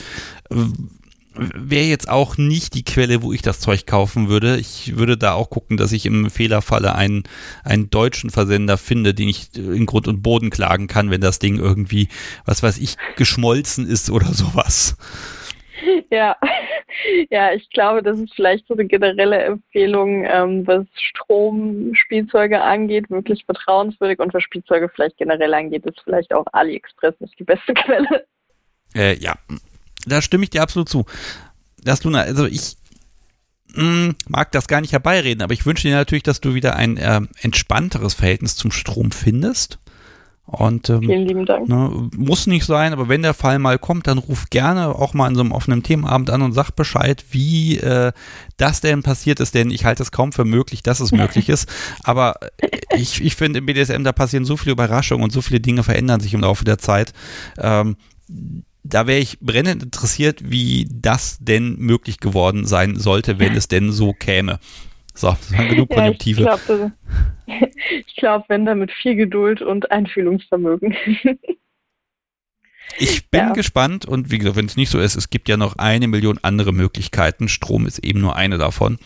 wäre jetzt auch nicht die Quelle, wo ich das Zeug kaufen würde. Ich würde da auch gucken, dass ich im Fehlerfalle einen, einen deutschen Versender finde, den ich in Grund und Boden klagen kann, wenn das Ding irgendwie, was weiß ich, geschmolzen ist oder sowas. Ja, ja, ich glaube, das ist vielleicht so eine generelle Empfehlung, ähm, was Stromspielzeuge angeht, wirklich vertrauenswürdig und was Spielzeuge vielleicht generell angeht, ist vielleicht auch AliExpress nicht die beste Quelle. Äh, ja, da stimme ich dir absolut zu. Dass du, also ich mh, mm, mag das gar nicht herbeireden, aber ich wünsche dir natürlich, dass du wieder ein äh, entspannteres Verhältnis zum Strom findest. Und ähm, vielen lieben Dank. Ne, muss nicht sein, aber wenn der Fall mal kommt, dann ruf gerne auch mal in so einem offenen Themenabend an und sag Bescheid, wie äh, das denn passiert ist, denn ich halte es kaum für möglich, dass es möglich ist. Aber ich, ich finde im BDSM, da passieren so viele Überraschungen und so viele Dinge verändern sich im Laufe der Zeit. Ähm, da wäre ich brennend interessiert, wie das denn möglich geworden sein sollte, wenn es denn so käme. So, das waren genug Konjunktive. Ja, ich glaube, glaub, wenn da mit viel Geduld und Einfühlungsvermögen. Ich bin ja. gespannt und wie gesagt, wenn es nicht so ist, es gibt ja noch eine Million andere Möglichkeiten. Strom ist eben nur eine davon.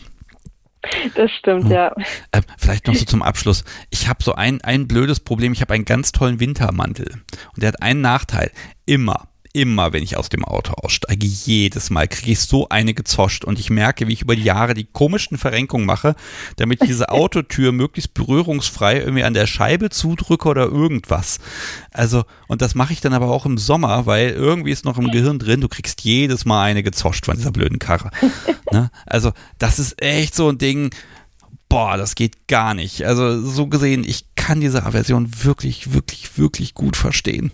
Das stimmt, Hm. ja. Äh, vielleicht noch so zum Abschluss. Ich habe so ein, ein blödes Problem. Ich habe einen ganz tollen Wintermantel. Und der hat einen Nachteil. Immer, immer, wenn ich aus dem Auto aussteige, jedes Mal kriege ich so eine gezoscht. Und ich merke, wie ich über die Jahre die komischsten Verrenkungen mache, damit ich diese Autotür möglichst berührungsfrei irgendwie an der Scheibe zudrücke oder irgendwas. Also, und das mache ich dann aber auch im Sommer, weil irgendwie ist noch im Gehirn drin, du kriegst jedes Mal eine gezoscht von dieser blöden Karre. ne? Also, das ist echt so ein Ding, boah, das geht gar nicht. Also so gesehen, ich kann diese Aversion wirklich, wirklich, wirklich gut verstehen.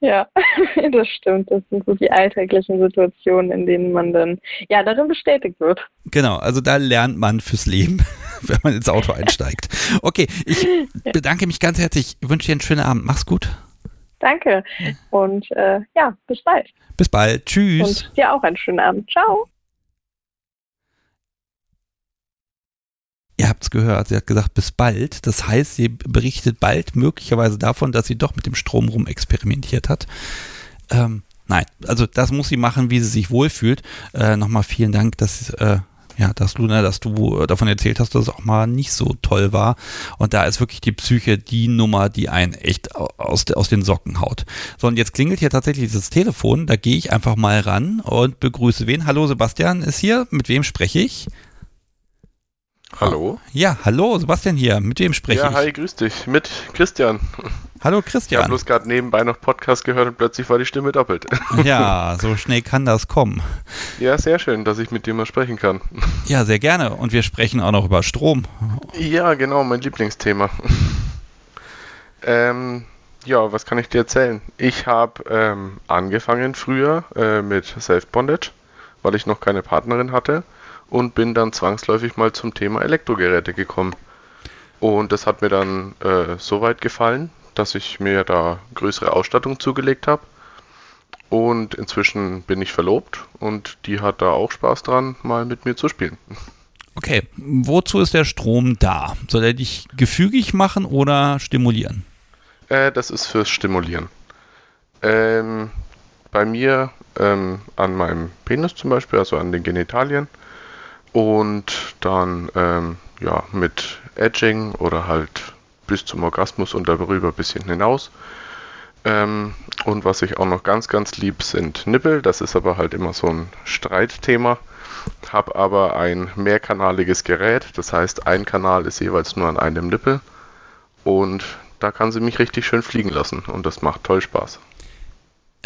Ja, das stimmt. Das sind so die alltäglichen Situationen, in denen man dann ja darin bestätigt wird. Genau, also da lernt man fürs Leben, wenn man ins Auto einsteigt. Okay, ich bedanke mich ganz herzlich. Ich wünsche dir einen schönen Abend. Mach's gut. Danke. Und äh, ja, bis bald. Bis bald. Tschüss. Und dir auch einen schönen Abend. Ciao. Ihr habt's gehört, sie hat gesagt, bis bald. Das heißt, sie berichtet bald möglicherweise davon, dass sie doch mit dem Strom rum experimentiert hat. Ähm, nein, also das muss sie machen, wie sie sich wohlfühlt. Äh, Nochmal vielen Dank, dass, äh, ja, dass Luna, dass du davon erzählt hast, dass es auch mal nicht so toll war. Und da ist wirklich die Psyche die Nummer, die einen echt aus, aus den Socken haut. So, und jetzt klingelt hier tatsächlich dieses Telefon. Da gehe ich einfach mal ran und begrüße wen. Hallo, Sebastian ist hier. Mit wem spreche ich? Hallo? Ja, hallo, Sebastian hier. Mit wem spreche ja, ich? hi, grüß dich. Mit Christian. Hallo Ich habe Christian. bloß gerade nebenbei noch Podcast gehört und plötzlich war die Stimme doppelt. Ja, so schnell kann das kommen. ja, sehr schön, dass ich mit dir mal sprechen kann. Ja, sehr gerne. Und wir sprechen auch noch über Strom. Ja, genau, mein Lieblingsthema. ähm, ja, was kann ich dir erzählen? Ich habe ähm, angefangen früher äh, mit Self-Bondage, weil ich noch keine Partnerin hatte und bin dann zwangsläufig mal zum Thema Elektrogeräte gekommen. Und das hat mir dann äh, so weit gefallen, dass ich mir da größere Ausstattung zugelegt habe. Und inzwischen bin ich verlobt und die hat da auch Spaß dran, mal mit mir zu spielen. Okay, wozu ist der Strom da? Soll er dich gefügig machen oder stimulieren? Äh, das ist fürs Stimulieren. Ähm, bei mir ähm, an meinem Penis zum Beispiel, also an den Genitalien. Und dann ähm, ja mit Edging oder halt bis zum Orgasmus und darüber bis hinten hinaus. Ähm, und was ich auch noch ganz, ganz lieb sind Nippel. Das ist aber halt immer so ein Streitthema. Hab aber ein mehrkanaliges Gerät. Das heißt, ein Kanal ist jeweils nur an einem Nippel. Und da kann sie mich richtig schön fliegen lassen. Und das macht toll Spaß.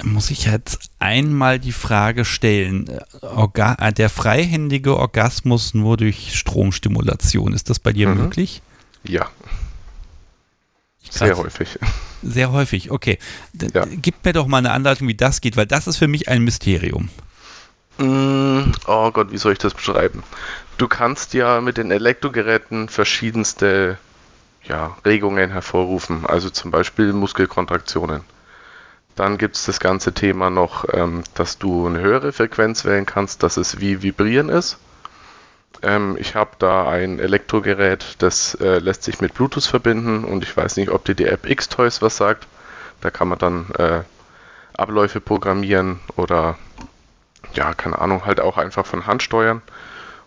Muss ich jetzt einmal die Frage stellen, äh, Orga äh, der freihändige Orgasmus nur durch Stromstimulation, ist das bei dir Mhm. möglich? Ja, sehr häufig. Sehr häufig, okay. D Ja. Gib mir doch mal eine Anleitung, wie das geht, weil das ist für mich ein Mysterium. Mm, Oh Gott, wie soll ich das beschreiben? Du kannst ja mit den Elektrogeräten verschiedenste ja, Regungen hervorrufen, also zum Beispiel Muskelkontraktionen. Dann gibt es das ganze Thema noch, ähm, dass du eine höhere Frequenz wählen kannst, dass es wie Vibrieren ist. Ähm, ich habe da ein Elektrogerät, das äh, lässt sich mit Bluetooth verbinden und ich weiß nicht, ob dir die App X-Toys was sagt. Da kann man dann äh, Abläufe programmieren oder ja, keine Ahnung, halt auch einfach von Hand steuern.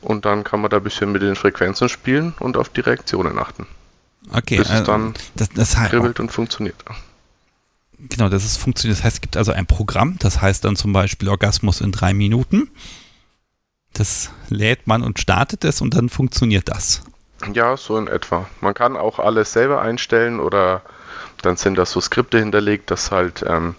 Und dann kann man da ein bisschen mit den Frequenzen spielen und auf die Reaktionen achten. Okay, Bis es also dann das, das kribbelt und funktioniert. Genau, das ist funktioniert. Das heißt, es gibt also ein Programm, das heißt dann zum Beispiel Orgasmus in drei Minuten. Das lädt man und startet es und dann funktioniert das. Ja, so in etwa. Man kann auch alles selber einstellen oder dann sind da so Skripte hinterlegt, dass halt ähm,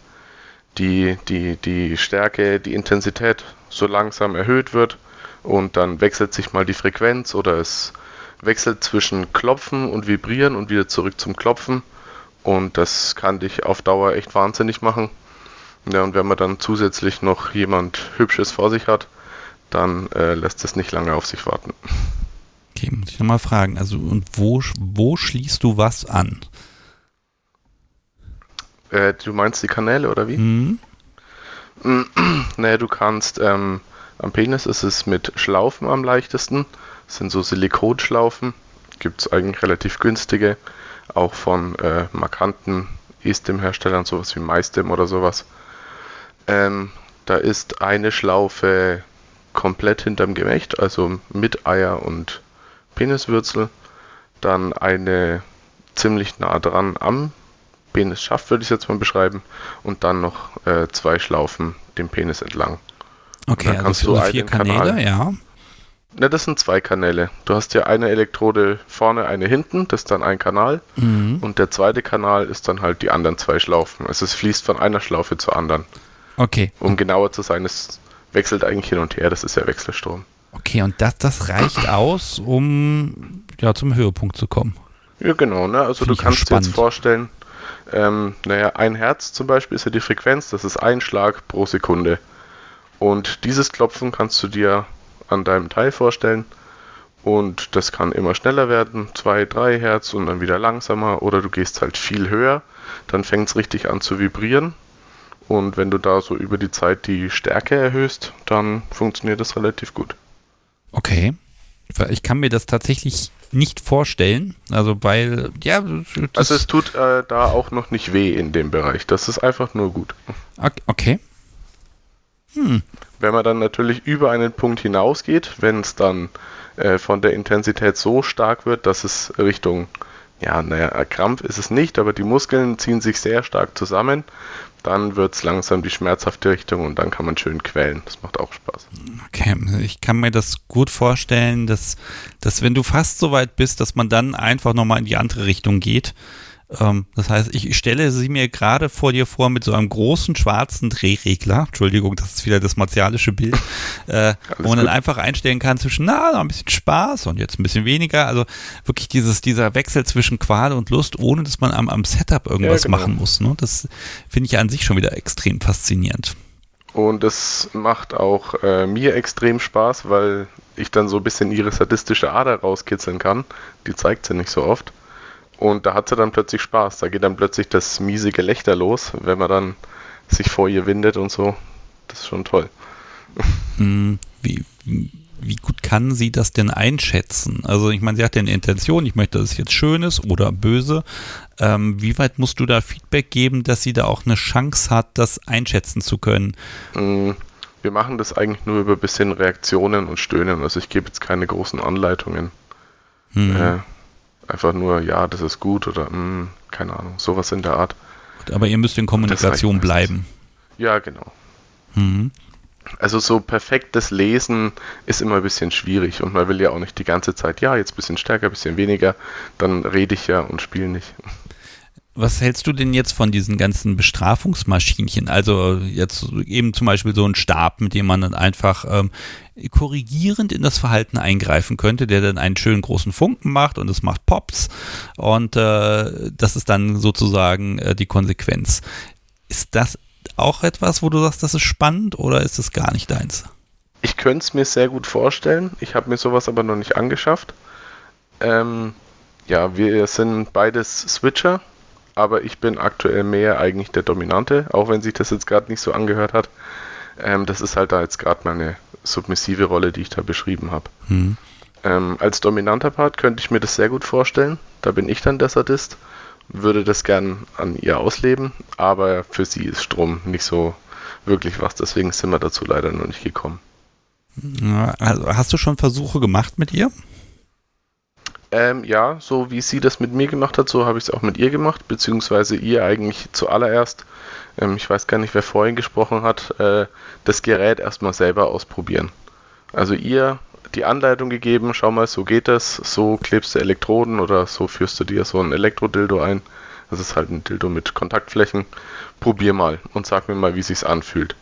die, die, die Stärke, die Intensität so langsam erhöht wird und dann wechselt sich mal die Frequenz oder es wechselt zwischen Klopfen und Vibrieren und wieder zurück zum Klopfen und das kann dich auf Dauer echt wahnsinnig machen. Ja, und wenn man dann zusätzlich noch jemand Hübsches vor sich hat, dann äh, lässt es nicht lange auf sich warten. Okay, muss ich nochmal fragen. Also, und wo, wo schließt du was an? Äh, du meinst die Kanäle oder wie? Hm? Naja, du kannst, ähm, am Penis ist es mit Schlaufen am leichtesten. Das sind so Silikonschlaufen. Gibt es eigentlich relativ günstige. Auch von äh, markanten E-Stim-Herstellern, sowas wie MyStim oder sowas. Ähm, da ist eine Schlaufe komplett hinterm Gemächt, also mit Eier und Peniswürzel. Dann eine ziemlich nah dran am Penisschaft, würde ich jetzt mal beschreiben. Und dann noch äh, zwei Schlaufen dem Penis entlang. Okay, also vier Kanäle, Kanal, ja. Ne, das sind zwei Kanäle. Du hast ja eine Elektrode vorne, eine hinten, das ist dann ein Kanal. Mhm. Und der zweite Kanal ist dann halt die anderen zwei Schlaufen. Also es fließt von einer Schlaufe zur anderen. Okay. Um genauer zu sein, es wechselt eigentlich hin und her, das ist ja Wechselstrom. Okay, und das, das reicht aus, um ja, zum Höhepunkt zu kommen. Ja, genau. Ne? Also Find du kannst dir jetzt vorstellen, ähm, naja, ein Herz zum Beispiel ist ja die Frequenz, das ist ein Schlag pro Sekunde. Und dieses Klopfen kannst du dir an deinem Teil vorstellen. Und das kann immer schneller werden, 2, 3 Hertz und dann wieder langsamer. Oder du gehst halt viel höher, dann fängt es richtig an zu vibrieren. Und wenn du da so über die Zeit die Stärke erhöhst, dann funktioniert das relativ gut. Okay. Ich kann mir das tatsächlich nicht vorstellen. Also weil, ja. Also es tut äh, da auch noch nicht weh in dem Bereich. Das ist einfach nur gut. Okay. Hm. Wenn man dann natürlich über einen Punkt hinausgeht, wenn es dann äh, von der Intensität so stark wird, dass es Richtung, ja, naja, Krampf ist es nicht, aber die Muskeln ziehen sich sehr stark zusammen, dann wird es langsam die schmerzhafte Richtung und dann kann man schön quälen. Das macht auch Spaß. Okay, ich kann mir das gut vorstellen, dass, dass wenn du fast so weit bist, dass man dann einfach nochmal in die andere Richtung geht ähm, das heißt, ich stelle sie mir gerade vor dir vor mit so einem großen schwarzen Drehregler. Entschuldigung, das ist wieder das martialische Bild. Äh, wo man dann einfach einstellen kann zwischen, na, ein bisschen Spaß und jetzt ein bisschen weniger. Also wirklich dieses, dieser Wechsel zwischen Qual und Lust, ohne dass man am, am Setup irgendwas ja, genau. machen muss. Ne? Das finde ich an sich schon wieder extrem faszinierend. Und das macht auch äh, mir extrem Spaß, weil ich dann so ein bisschen ihre sadistische Ader rauskitzeln kann. Die zeigt sie nicht so oft. Und da hat sie dann plötzlich Spaß. Da geht dann plötzlich das miese Gelächter los, wenn man dann sich vor ihr windet und so. Das ist schon toll. Hm, wie, wie gut kann sie das denn einschätzen? Also ich meine, sie hat ja eine Intention, ich möchte, dass es jetzt schön ist oder böse. Ähm, wie weit musst du da Feedback geben, dass sie da auch eine Chance hat, das einschätzen zu können? Hm, wir machen das eigentlich nur über ein bisschen Reaktionen und Stöhnen. Also ich gebe jetzt keine großen Anleitungen. Hm. Äh, Einfach nur, ja, das ist gut oder mh, hm, keine Ahnung, sowas in der Art. Aber ihr müsst in Kommunikation bleiben. Ja, genau. Mhm. Also so perfektes Lesen ist immer ein bisschen schwierig und man will ja auch nicht die ganze Zeit, ja, jetzt ein bisschen stärker, ein bisschen weniger, dann rede ich ja und spiele nicht. Was hältst du denn jetzt von diesen ganzen Bestrafungsmaschinchen? Also jetzt eben zum Beispiel so ein Stab, mit dem man dann einfach ähm, korrigierend in das Verhalten eingreifen könnte, der dann einen schönen großen Funken macht und es macht Pops und äh, das ist dann sozusagen äh, die Konsequenz. Ist das auch etwas, wo du sagst, das ist spannend oder ist das gar nicht deins? Ich könnte es mir sehr gut vorstellen. Ich habe mir sowas aber noch nicht angeschafft. Ähm, ja, wir sind beides Switcher aber ich bin aktuell mehr eigentlich der Dominante, auch wenn sich das jetzt gerade nicht so angehört hat. Ähm, das ist halt da jetzt gerade meine submissive Rolle, die ich da beschrieben habe. Hm. Ähm, als dominanter Part könnte ich mir das sehr gut vorstellen. Da bin ich dann der Sadist, würde das gern an ihr ausleben, aber für sie ist Strom nicht so wirklich was, deswegen sind wir dazu leider noch nicht gekommen. Also hast du schon Versuche gemacht mit ihr? Ähm, ja, so wie sie das mit mir gemacht hat, so habe ich es auch mit ihr gemacht, beziehungsweise ihr eigentlich zuallererst, ähm, ich weiß gar nicht, wer vorhin gesprochen hat, äh, das Gerät erstmal selber ausprobieren. Also ihr die Anleitung gegeben, schau mal, so geht das, so klebst du Elektroden oder so führst du dir so ein Elektrodildo ein. Das ist halt ein Dildo mit Kontaktflächen. Probier mal und sag mir mal, wie sich's anfühlt.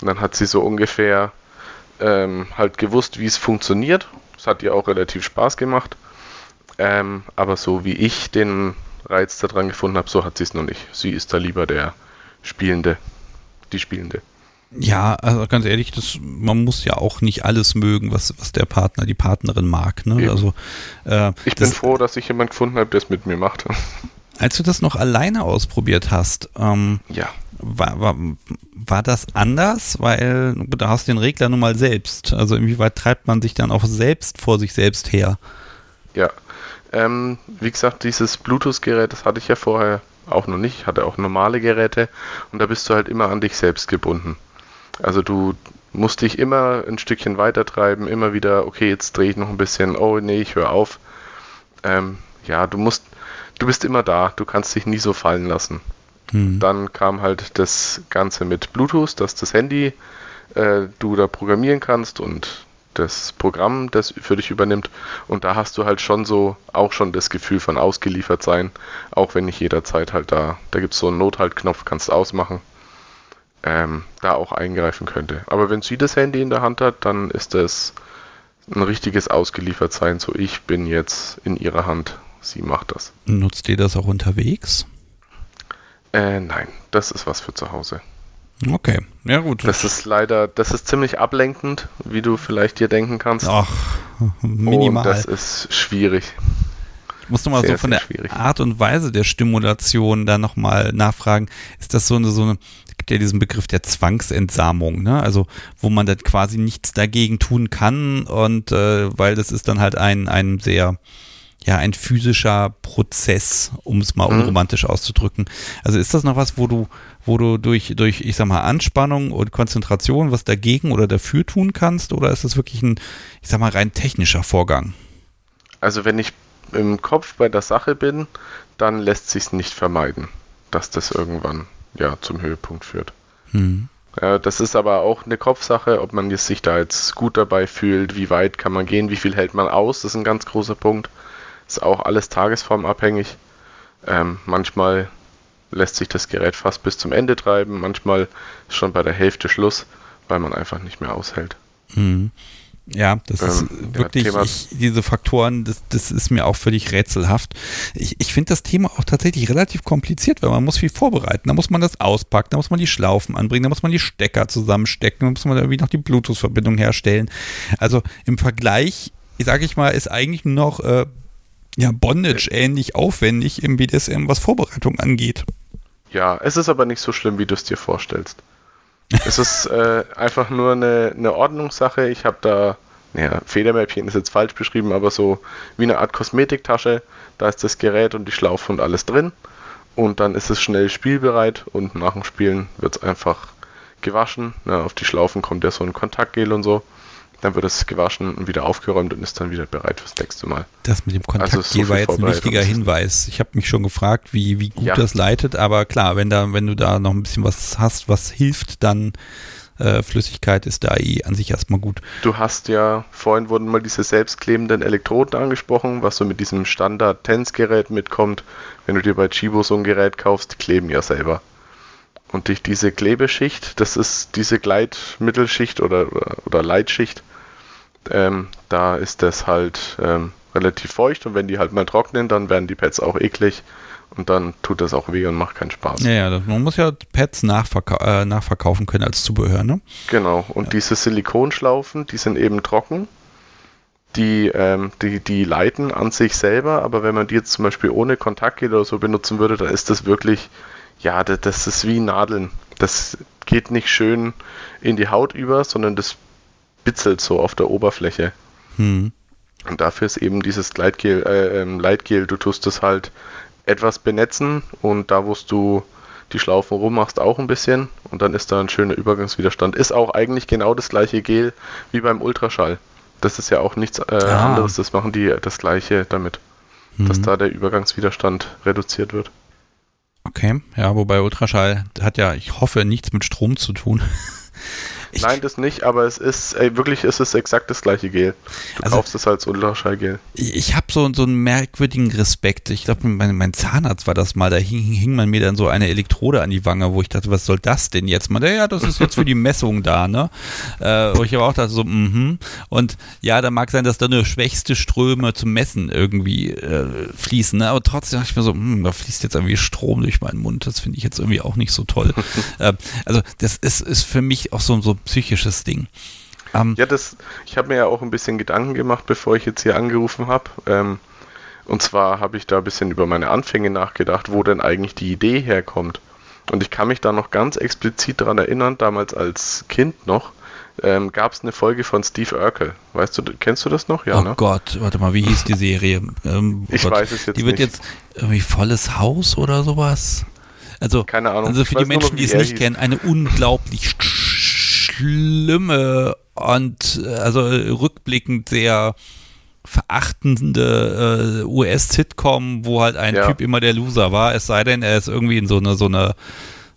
Und dann hat sie so ungefähr ähm, halt gewusst, wie es funktioniert. Es hat ihr auch relativ Spaß gemacht. Ähm, aber so wie ich den Reiz daran gefunden habe, so hat sie es noch nicht. Sie ist da lieber der Spielende, die Spielende. Ja, also ganz ehrlich, das, man muss ja auch nicht alles mögen, was, was der Partner, die Partnerin mag. Ne? Also, äh, ich bin froh, dass ich jemanden gefunden habe, der es mit mir macht. Als du das noch alleine ausprobiert hast, ähm, ja. war, war, war das anders? Weil da hast du den Regler nun mal selbst. Also inwieweit treibt man sich dann auch selbst vor sich selbst her? Ja, ähm, wie gesagt, dieses Bluetooth-Gerät, das hatte ich ja vorher auch noch nicht. Ich hatte auch normale Geräte und da bist du halt immer an dich selbst gebunden. Also du musste ich immer ein Stückchen weiter treiben, immer wieder, okay, jetzt drehe ich noch ein bisschen, oh nee, ich höre auf. Ähm, ja, du musst, du bist immer da, du kannst dich nie so fallen lassen. Hm. Dann kam halt das Ganze mit Bluetooth, dass das Handy äh, du da programmieren kannst und das Programm das für dich übernimmt. Und da hast du halt schon so auch schon das Gefühl von ausgeliefert sein, auch wenn nicht jederzeit halt da, da gibt es so einen Nothaltknopf, kannst du ausmachen, ähm, da auch eingreifen könnte. Aber wenn sie das Handy in der Hand hat, dann ist das ein richtiges Ausgeliefertsein, so ich bin jetzt in ihrer Hand, sie macht das. Nutzt ihr das auch unterwegs? Äh, nein, das ist was für zu Hause. Okay, ja gut. Das ist leider, das ist ziemlich ablenkend, wie du vielleicht dir denken kannst. Ach, minimal. Und das ist schwierig. Ich muss nochmal so von der schwierig. Art und Weise der Stimulation da nochmal nachfragen. Ist das so eine, so eine, gibt ja diesen Begriff der Zwangsentsamung, ne? Also, wo man dann quasi nichts dagegen tun kann und äh, weil das ist dann halt ein, ein sehr, ja, ein physischer Prozess, um es mal mhm. unromantisch auszudrücken. Also ist das noch was, wo du, wo du durch, durch, ich sag mal, Anspannung und Konzentration was dagegen oder dafür tun kannst? Oder ist das wirklich ein, ich sag mal, rein technischer Vorgang? Also wenn ich im Kopf bei der Sache bin, dann lässt sich nicht vermeiden, dass das irgendwann ja zum Höhepunkt führt. Hm. Das ist aber auch eine Kopfsache, ob man sich da jetzt gut dabei fühlt, wie weit kann man gehen, wie viel hält man aus, das ist ein ganz großer Punkt. Ist auch alles tagesformabhängig. Ähm, manchmal lässt sich das Gerät fast bis zum Ende treiben, manchmal ist schon bei der Hälfte Schluss, weil man einfach nicht mehr aushält. Mhm. Ja, das ähm, ist wirklich, ja, ich, diese Faktoren, das, das ist mir auch völlig rätselhaft. Ich, ich finde das Thema auch tatsächlich relativ kompliziert, weil man muss viel vorbereiten. Da muss man das auspacken, da muss man die Schlaufen anbringen, da muss man die Stecker zusammenstecken, da muss man irgendwie noch die Bluetooth-Verbindung herstellen. Also im Vergleich, sage ich mal, ist eigentlich nur noch äh, ja, Bondage ähnlich aufwendig im BDSM, was Vorbereitung angeht. Ja, es ist aber nicht so schlimm, wie du es dir vorstellst. es ist äh, einfach nur eine, eine Ordnungssache. Ich habe da, naja, Federmäppchen ist jetzt falsch beschrieben, aber so wie eine Art Kosmetiktasche. Da ist das Gerät und die Schlaufe und alles drin. Und dann ist es schnell spielbereit und nach dem Spielen wird es einfach gewaschen. Ja, auf die Schlaufen kommt ja so ein Kontaktgel und so. Dann wird es gewaschen und wieder aufgeräumt und ist dann wieder bereit fürs nächste Mal. Das mit dem also so war jetzt ein wichtiger Hinweis. Ich habe mich schon gefragt, wie, wie gut ja. das leitet, aber klar, wenn da, wenn du da noch ein bisschen was hast, was hilft, dann äh, Flüssigkeit ist da eh an sich erstmal gut. Du hast ja, vorhin wurden mal diese selbstklebenden Elektroden angesprochen, was so mit diesem Standard-Tens-Gerät mitkommt. Wenn du dir bei Chibo so ein Gerät kaufst, kleben ja selber. Und durch diese Klebeschicht, das ist diese Gleitmittelschicht oder, oder Leitschicht, ähm, da ist das halt ähm, relativ feucht und wenn die halt mal trocknen, dann werden die Pads auch eklig und dann tut das auch weh und macht keinen Spaß. Ja, ja man muss ja Pads nachverka äh, nachverkaufen können als Zubehör, ne? Genau, und ja. diese Silikonschlaufen, die sind eben trocken. Die, ähm, die, die leiten an sich selber, aber wenn man die jetzt zum Beispiel ohne Kontaktgel oder so benutzen würde, dann ist das wirklich ja, das, das ist wie Nadeln. Das geht nicht schön in die Haut über, sondern das bitzelt so auf der Oberfläche. Hm. Und dafür ist eben dieses Gleitgel, äh, ähm, Leitgel, du tust es halt etwas benetzen und da, wo du die Schlaufen rummachst, auch ein bisschen und dann ist da ein schöner Übergangswiderstand. Ist auch eigentlich genau das gleiche Gel wie beim Ultraschall. Das ist ja auch nichts äh, ah. anderes, das machen die das gleiche damit, hm. dass da der Übergangswiderstand reduziert wird. Okay, ja, wobei Ultraschall hat ja, ich hoffe, nichts mit Strom zu tun. Ich Nein, das nicht, aber es ist, ey, wirklich ist es exakt das gleiche Gel. Du also, kaufst es als Ultraschallgel. Ich, ich habe so, so einen merkwürdigen Respekt. Ich glaube, mein, mein, Zahnarzt war das mal, da hing, hing man mir dann so eine Elektrode an die Wange, wo ich dachte, was soll das denn jetzt mal? Ja, das ist jetzt für die Messung da, ne? Äh, wo ich aber auch dachte so, mhm. Und ja, da mag sein, dass da nur schwächste Ströme zum Messen irgendwie äh, fließen, ne? Aber trotzdem dachte ich mir so, mh, da fließt jetzt irgendwie Strom durch meinen Mund. Das finde ich jetzt irgendwie auch nicht so toll. äh, also das ist, ist für mich auch so, so psychisches Ding. Ähm, ja, das, ich habe mir ja auch ein bisschen Gedanken gemacht, bevor ich jetzt hier angerufen habe. Ähm, und zwar habe ich da ein bisschen über meine Anfänge nachgedacht, wo denn eigentlich die Idee herkommt. Und ich kann mich da noch ganz explizit daran erinnern, damals als Kind noch, ähm, gab es eine Folge von Steve Urkel. Weißt du, kennst du das noch? Ja, oh ne? Gott, warte mal, wie hieß die Serie? Ähm, oh ich Gott, weiß es jetzt Die wird nicht. jetzt irgendwie volles Haus oder sowas? Also, Keine Ahnung. Also für die Menschen, die es nicht hieß. kennen, eine unglaublich schlimme und äh, also rückblickend sehr verachtende äh, US-Sitcom, wo halt ein Ja. Typ immer der Loser war, es sei denn, er ist irgendwie in so eine, so eine,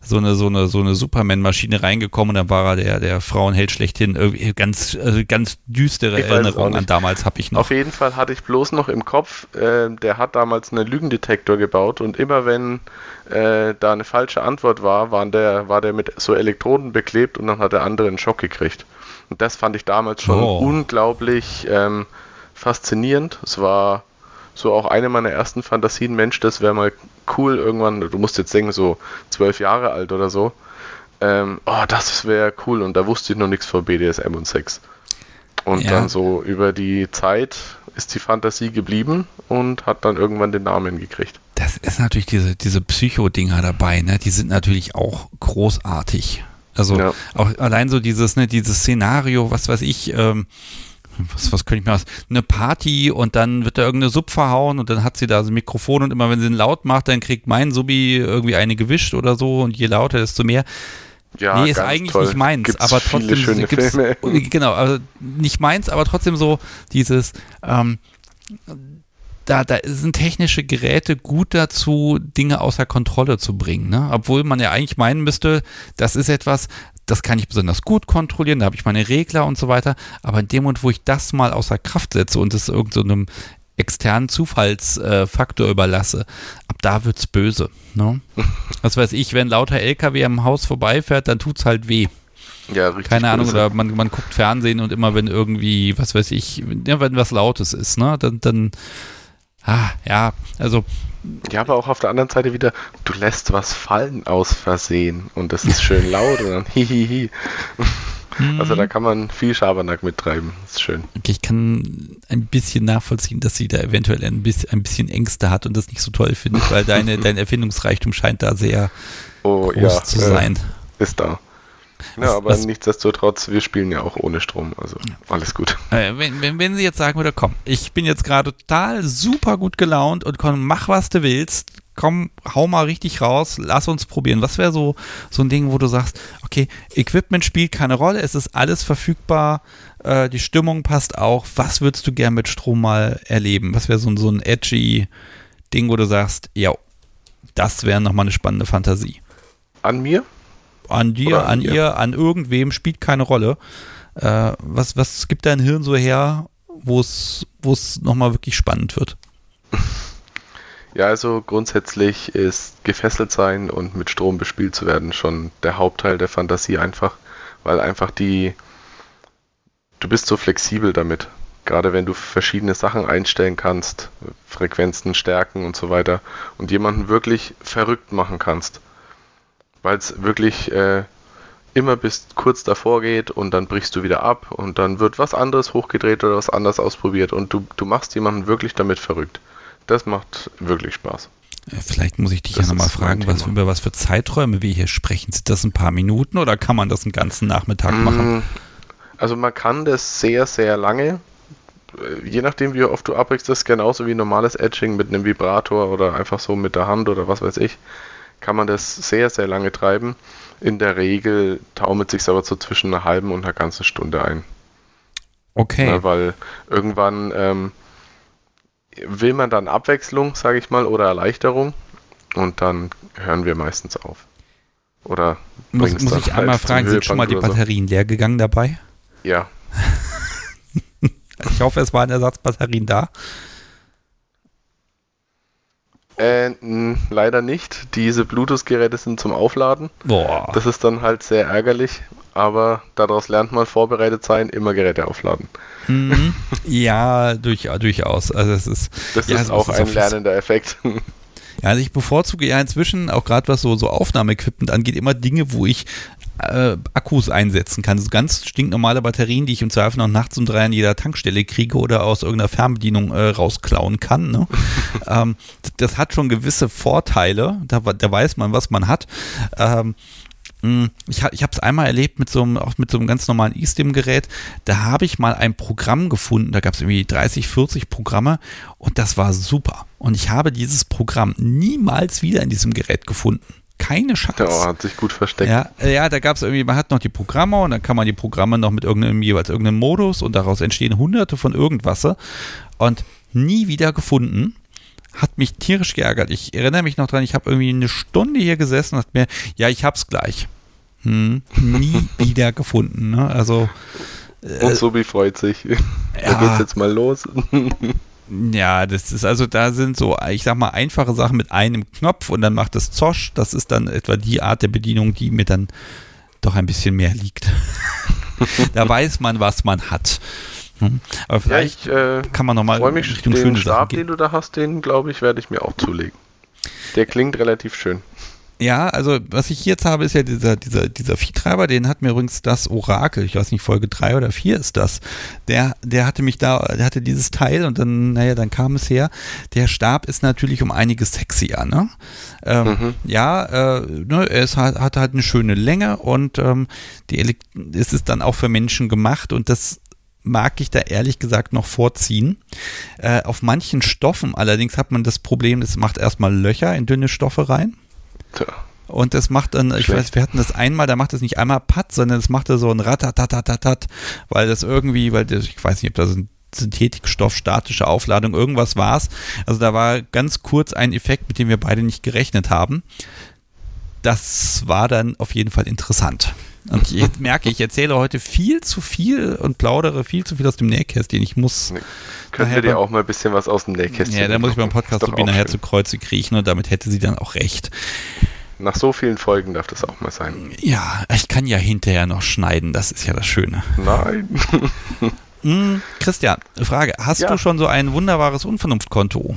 so eine, so eine, so eine Superman-Maschine reingekommen und dann war er der, der Frauenheld schlechthin. Irgendwie ganz, also ganz düstere Erinnerungen an damals habe ich noch. Auf jeden Fall hatte ich bloß noch im Kopf, äh, der hat damals einen Lügendetektor gebaut und immer wenn äh, da eine falsche Antwort war, waren der, war der mit so Elektroden beklebt und dann hat der andere einen Schock gekriegt. Und das fand ich damals schon Oh. unglaublich ähm, faszinierend. Es war so auch eine meiner ersten Fantasien, Mensch, das wäre mal cool irgendwann, du musst jetzt denken, so zwölf Jahre alt oder so. Ähm, oh, das wäre cool und da wusste ich noch nichts von BDSM und Sex. Und Ja. dann so über die Zeit ist die Fantasie geblieben und hat dann irgendwann den Namen gekriegt. Das ist natürlich diese, diese Psycho-Dinger dabei, ne? Die sind natürlich auch großartig. Also Ja. auch allein so dieses, ne, dieses Szenario, was weiß ich, ähm, was, was könnte ich mir aus? Eine Party und dann wird da irgendeine Sub verhauen und dann hat sie da so ein Mikrofon und immer wenn sie ihn laut macht, dann kriegt mein Subi irgendwie eine gewischt oder so und je lauter, desto mehr. Ja, nee, ist eigentlich toll. nicht meins, Gibt's aber trotzdem gibt's, Filme. genau, also nicht meins, aber trotzdem so dieses, ähm, da, da sind technische Geräte gut dazu, Dinge außer Kontrolle zu bringen. Ne? Obwohl man ja eigentlich meinen müsste, das ist etwas, das kann ich besonders gut kontrollieren, da habe ich meine Regler und so weiter. Aber in dem Moment, wo ich das mal außer Kraft setze und es irgendeinem so externen Zufallsfaktor äh, überlasse, ab da wird's böse. Ne? Was weiß ich, wenn lauter LKW am Haus vorbeifährt, dann tut's halt weh. Ja, richtig. Keine Ahnung, böse. oder man, man guckt Fernsehen und immer wenn irgendwie, was weiß ich, wenn was Lautes ist, ne, dann, dann, ah, ja, also, Ja, aber auch auf der anderen Seite wieder, du lässt was fallen aus Versehen und das ist schön laut und dann hihihi. Also da kann man viel Schabernack mittreiben. Das ist schön. okay, ich kann ein bisschen nachvollziehen, dass sie da eventuell ein bisschen, ein bisschen Ängste hat und das nicht so toll findet, weil deine, dein Erfindungsreichtum scheint da sehr Oh groß ja, zu äh, sein. ist da. Ja, Was- aber was- nichtsdestotrotz, wir spielen ja auch ohne Strom, also alles gut. Wenn, wenn, wenn sie jetzt sagen würde, komm, ich bin jetzt gerade total super gut gelaunt und komm, mach was du willst, komm, hau mal richtig raus, lass uns probieren. Was wäre so, so ein Ding, wo du sagst, okay, Equipment spielt keine Rolle, es ist alles verfügbar, äh, die Stimmung passt auch. Was würdest du gern mit Strom mal erleben? Was wäre so, ein- so ein edgy Ding, wo du sagst, ja, das wäre nochmal eine spannende Fantasie. An mir? An dir, Oder an, an ihr, an irgendwem spielt keine Rolle. Äh, was, was gibt dein Hirn so her, wo es, wo es nochmal wirklich spannend wird? Ja, also grundsätzlich ist gefesselt sein und mit Strom bespielt zu werden schon der Hauptteil der Fantasie einfach, weil einfach die, du bist so flexibel damit. Gerade wenn du verschiedene Sachen einstellen kannst, Frequenzen, Stärken und so weiter und jemanden wirklich verrückt machen kannst. Weil es wirklich äh, immer bis kurz davor geht und dann brichst du wieder ab und dann wird was anderes hochgedreht oder was anderes ausprobiert und du, du machst jemanden wirklich damit verrückt. Das macht wirklich Spaß. Äh, Vielleicht muss ich dich Das ja nochmal fragen, was, über was für Zeiträume wir hier sprechen. Sind das ein paar Minuten oder kann man das einen ganzen Nachmittag machen? Mm, Also man kann das sehr, sehr lange, äh, je nachdem wie oft du abbrichst, das ist genauso wie normales Etching mit einem Vibrator oder einfach so mit der Hand oder was weiß ich, kann man das sehr, sehr lange treiben. In der Regel taumelt sich aber so zwischen einer halben und einer ganzen Stunde ein. Okay. Ne, weil irgendwann ähm, will man dann Abwechslung, sage ich mal, oder Erleichterung und dann hören wir meistens auf. Oder muss muss ich einmal halt zum fragen, sind schon mal die oder so. Batterien leer gegangen dabei? Ja, Ich hoffe, es waren Ersatzbatterien da. Äh, leider nicht. Diese Bluetooth-Geräte sind zum Aufladen. Boah. Das ist dann halt sehr ärgerlich, aber daraus lernt man vorbereitet sein, immer Geräte aufladen. Mhm. ja, durch, durchaus. Also es ist, Das Ja, ist auch ein lernender Effekt. ja, also ich bevorzuge ja inzwischen, auch gerade was so, so Aufnahmeequipment angeht, immer Dinge, wo ich äh, Akkus einsetzen kann. So ganz stinknormale Batterien, die ich im Zweifel noch nachts um drei an jeder Tankstelle kriege oder aus irgendeiner Fernbedienung äh, rausklauen kann. Ne? ähm, das, hat schon gewisse Vorteile. Da, da weiß man, was man hat. Ähm, ich, ha- ich habe es einmal erlebt mit so einem, auch mit so einem ganz normalen eSTIM-Gerät. Da habe ich mal ein Programm gefunden. Da gab es irgendwie 30, 40 Programme und das war super. Und ich habe dieses Programm niemals wieder in diesem Gerät gefunden. Keine Chance. Ja, hat sich gut versteckt. Ja, ja da gab es irgendwie, man hat noch die Programme und dann kann man die Programme noch mit irgendeinem jeweils irgendeinem Modus und daraus entstehen hunderte von irgendwas und nie wieder gefunden. Hat mich tierisch geärgert. Ich erinnere mich noch dran, ich habe irgendwie eine Stunde hier gesessen und dachte mir, ja, ich hab's gleich. Hm, nie wieder gefunden. Ne? Also und Sobi freut sich. Ja. Da geht's jetzt mal los. Ja, das ist also, da sind so, ich sag mal, einfache Sachen mit einem Knopf und dann macht es Zosch. Das ist dann etwa die Art der Bedienung, die mir dann doch ein bisschen mehr liegt. da weiß man, was man hat. Hm. Aber vielleicht ja, ich, äh, kann man nochmal freue mich, Richtung den Stab, den du da hast, den glaube ich, werde ich mir auch zulegen. Der klingt relativ schön. Ja, also was ich jetzt habe, ist ja dieser, dieser, dieser Viehtreiber, den hat mir übrigens das Orakel, ich weiß nicht, Folge 3 oder 4 ist das. Der, der hatte mich da, der hatte dieses Teil und dann, naja, dann kam es her. Der Stab ist natürlich um einiges sexier, ne? Ähm, mhm. Ja, äh, ne, es hat, hat halt eine schöne Länge und ähm, die Elekt es ist dann auch für Menschen gemacht und das mag ich da ehrlich gesagt noch vorziehen. Äh, auf manchen Stoffen allerdings hat man das Problem, das macht erstmal Löcher in dünne Stoffe rein. Tja. Und das macht dann, ich Schlecht. weiß, wir hatten das einmal, da macht es nicht einmal Patt, sondern es machte so ein Ratatatatat, weil das irgendwie, weil das, ich weiß nicht, ob das ein Synthetikstoff, statische Aufladung, irgendwas war es. Also da war ganz kurz ein Effekt, mit dem wir beide nicht gerechnet haben. Das war dann auf jeden Fall interessant. Und ich merke, ich erzähle heute viel zu viel und plaudere viel zu viel aus dem Nähkästchen. Ich muss. Nee. Können wir dir auch mal ein bisschen was aus dem Nähkästchen Ja, da muss ich beim Podcast so nachher zu Kreuze kriechen und damit hätte sie dann auch recht. Nach so vielen Folgen darf das auch mal sein. Ja, ich kann ja hinterher noch schneiden, das ist ja das Schöne. Nein. hm, Christian, Frage: Hast ja. du schon so ein wunderbares Unvernunftkonto?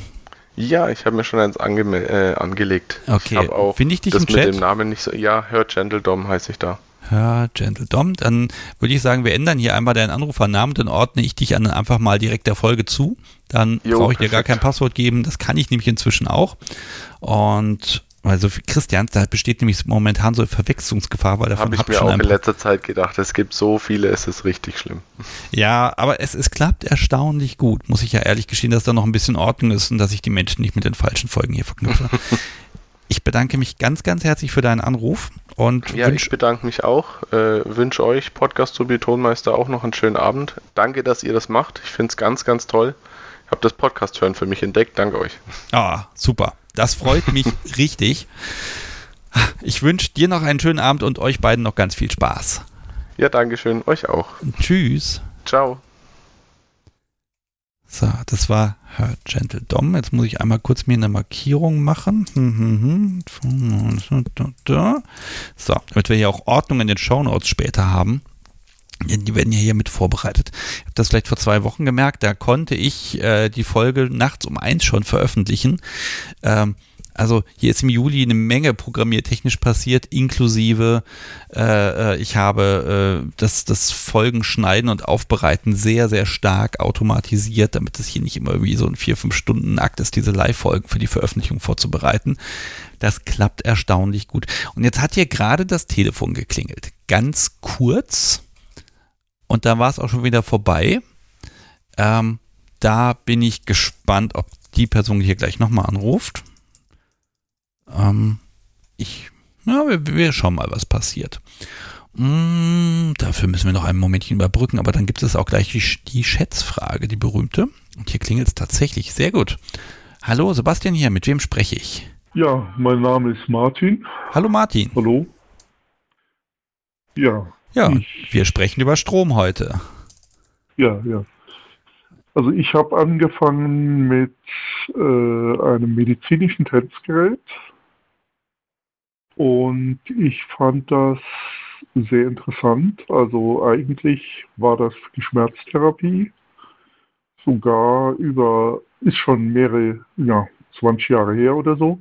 Ja, ich habe mir schon eins ange äh, angelegt. Okay, finde ich dich das im Chat? mit dem Namen nicht so. Ja, Hör Gentle Dom heiße ich da. Ja, Gentle Dom. Dann würde ich sagen, wir ändern hier einmal deinen Anrufernamen, dann ordne ich dich an einfach mal direkt der Folge zu. Dann brauche ich dir gar kein Passwort geben. Das kann ich nämlich inzwischen auch. Und also Christian, da besteht nämlich momentan so eine Verwechslungsgefahr, weil davon habe ich hab mir schon auch in letzter Zeit gedacht, es gibt so viele, es ist richtig schlimm. Ja, aber es, es klappt erstaunlich gut, muss ich ja ehrlich gestehen, dass da noch ein bisschen Ordnung ist und dass ich die Menschen nicht mit den falschen Folgen hier verknüpfe. ich bedanke mich ganz, ganz herzlich für deinen Anruf und ja, ich bedanke mich auch. Äh, wünsche euch, Podcast Tobi Tonmeister, auch noch einen schönen Abend. Danke, dass ihr das macht. Ich finde es ganz, ganz toll. Ich habe das Podcast hören für mich entdeckt. Danke euch. Ah, super. Das freut mich richtig. Ich wünsche dir noch einen schönen Abend und euch beiden noch ganz viel Spaß. Ja, danke schön. Euch auch. Tschüss. Ciao. So, das war Herr Gentle Dom. Jetzt muss ich einmal kurz mir eine Markierung machen. So, damit wir hier auch Ordnung in den Shownotes später haben. Die werden ja hier mit vorbereitet. Ich habe das vielleicht vor zwei Wochen gemerkt, da konnte ich äh, die Folge nachts um eins schon veröffentlichen. Ähm, also hier ist im Juli eine Menge programmiertechnisch passiert, inklusive äh, äh, ich habe äh, das, das Folgenschneiden und Aufbereiten sehr, sehr stark automatisiert, damit es hier nicht immer wie so ein vier, fünf Stunden Akt ist, diese Live-Folgen für die Veröffentlichung vorzubereiten. Das klappt erstaunlich gut. Und jetzt hat hier gerade das Telefon geklingelt. Ganz kurz. Und da war es auch schon wieder vorbei. Ähm, da bin ich gespannt, ob die Person hier gleich nochmal anruft. Ähm, ich, ja, wir, wir, schauen mal, was passiert. Mm, dafür müssen wir noch ein Momentchen überbrücken, aber dann gibt es auch gleich die, die Schätzfrage, die berühmte. Und hier klingelt es tatsächlich sehr gut. Hallo, Sebastian hier, mit wem spreche ich? Ja, mein Name ist Martin. Hallo Martin. Hallo. Ja. Ja, wir sprechen über Strom heute. Ja, ja. Also ich habe angefangen mit äh, einem medizinischen Tanzgerät und ich fand das sehr interessant. Also eigentlich war das die Schmerztherapie sogar über, ist schon mehrere, ja, 20 Jahre her oder so,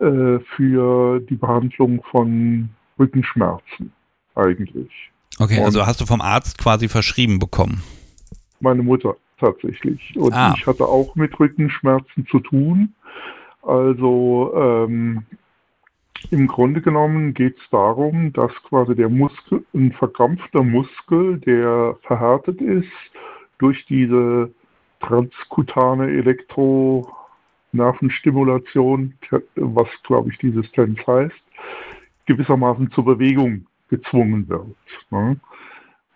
äh, für die Behandlung von Rückenschmerzen eigentlich. Okay, Und also hast du vom Arzt quasi verschrieben bekommen? Meine Mutter tatsächlich. Und ah. ich hatte auch mit Rückenschmerzen zu tun. Also ähm, im Grunde genommen geht es darum, dass quasi der Muskel, ein verkrampfter Muskel, der verhärtet ist durch diese transkutane Elektronervenstimulation, was glaube ich dieses TENS heißt, gewissermaßen zur Bewegung gezwungen wird. Ne?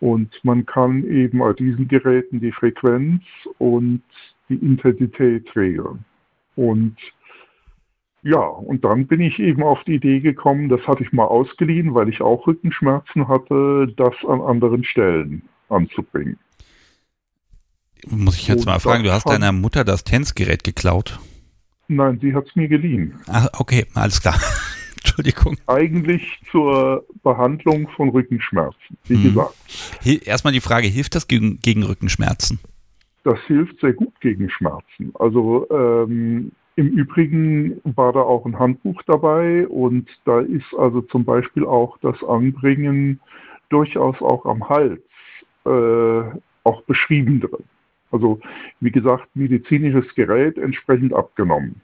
Und man kann eben bei diesen Geräten die Frequenz und die Intensität regeln. Und ja, und dann bin ich eben auf die Idee gekommen, das hatte ich mal ausgeliehen, weil ich auch Rückenschmerzen hatte, das an anderen Stellen anzubringen. Muss ich jetzt und mal fragen, du hast deiner Mutter das Tänzgerät geklaut? Nein, sie hat es mir geliehen. Ach, okay, alles klar. Entschuldigung. Eigentlich zur Behandlung von Rückenschmerzen, wie hm. gesagt. Erstmal die Frage, hilft das gegen, gegen Rückenschmerzen? Das hilft sehr gut gegen Schmerzen. Also ähm, im Übrigen war da auch ein Handbuch dabei und da ist also zum Beispiel auch das Anbringen durchaus auch am Hals äh, auch beschrieben drin. Also wie gesagt, medizinisches Gerät entsprechend abgenommen.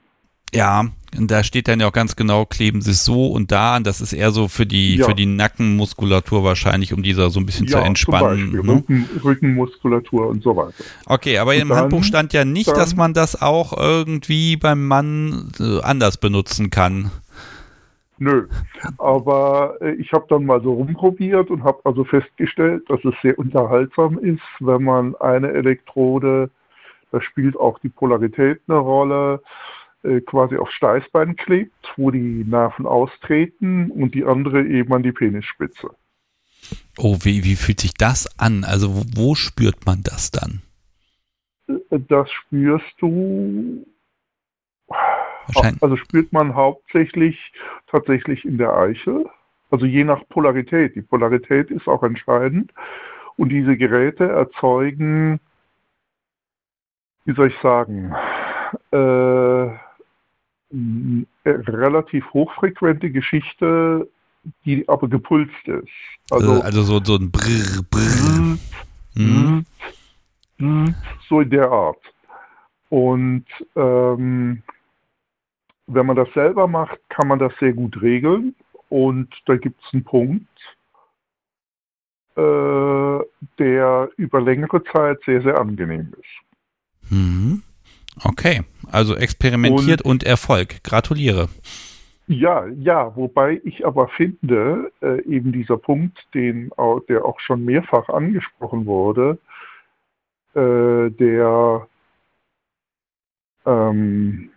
Ja, und da steht dann ja auch ganz genau, kleben sie es so und da an. Das ist eher so für die, ja. für die Nackenmuskulatur wahrscheinlich, um dieser so ein bisschen ja, zu entspannen. Zum ne? Rücken, Rückenmuskulatur und so weiter. Okay, aber und im dann, Handbuch stand ja nicht, dann, dass man das auch irgendwie beim Mann äh, anders benutzen kann. Nö, aber äh, ich habe dann mal so rumprobiert und habe also festgestellt, dass es sehr unterhaltsam ist, wenn man eine Elektrode, da spielt auch die Polarität eine Rolle, quasi aufs Steißbein klebt, wo die Nerven austreten und die andere eben an die Penisspitze. Oh, wie, wie fühlt sich das an? Also wo, wo spürt man das dann? Äh, das spürst du also spürt man hauptsächlich tatsächlich in der Eichel, also je nach Polarität. Die Polarität ist auch entscheidend. Und diese Geräte erzeugen, wie soll ich sagen, äh, äh, relativ hochfrequente Geschichte, die aber gepulst ist. Also, also, also so, so ein Brrr, Brrr. Mhm. Mhm. So in der Art. Und ähm, wenn man das selber macht, kann man das sehr gut regeln. Und da gibt es einen Punkt, äh, der über längere Zeit sehr, sehr angenehm ist. Mhm. Okay, also experimentiert und, und Erfolg. Gratuliere. Ja, ja, wobei ich aber finde, äh, eben dieser Punkt, den, der auch schon mehrfach angesprochen wurde, äh, der ähm,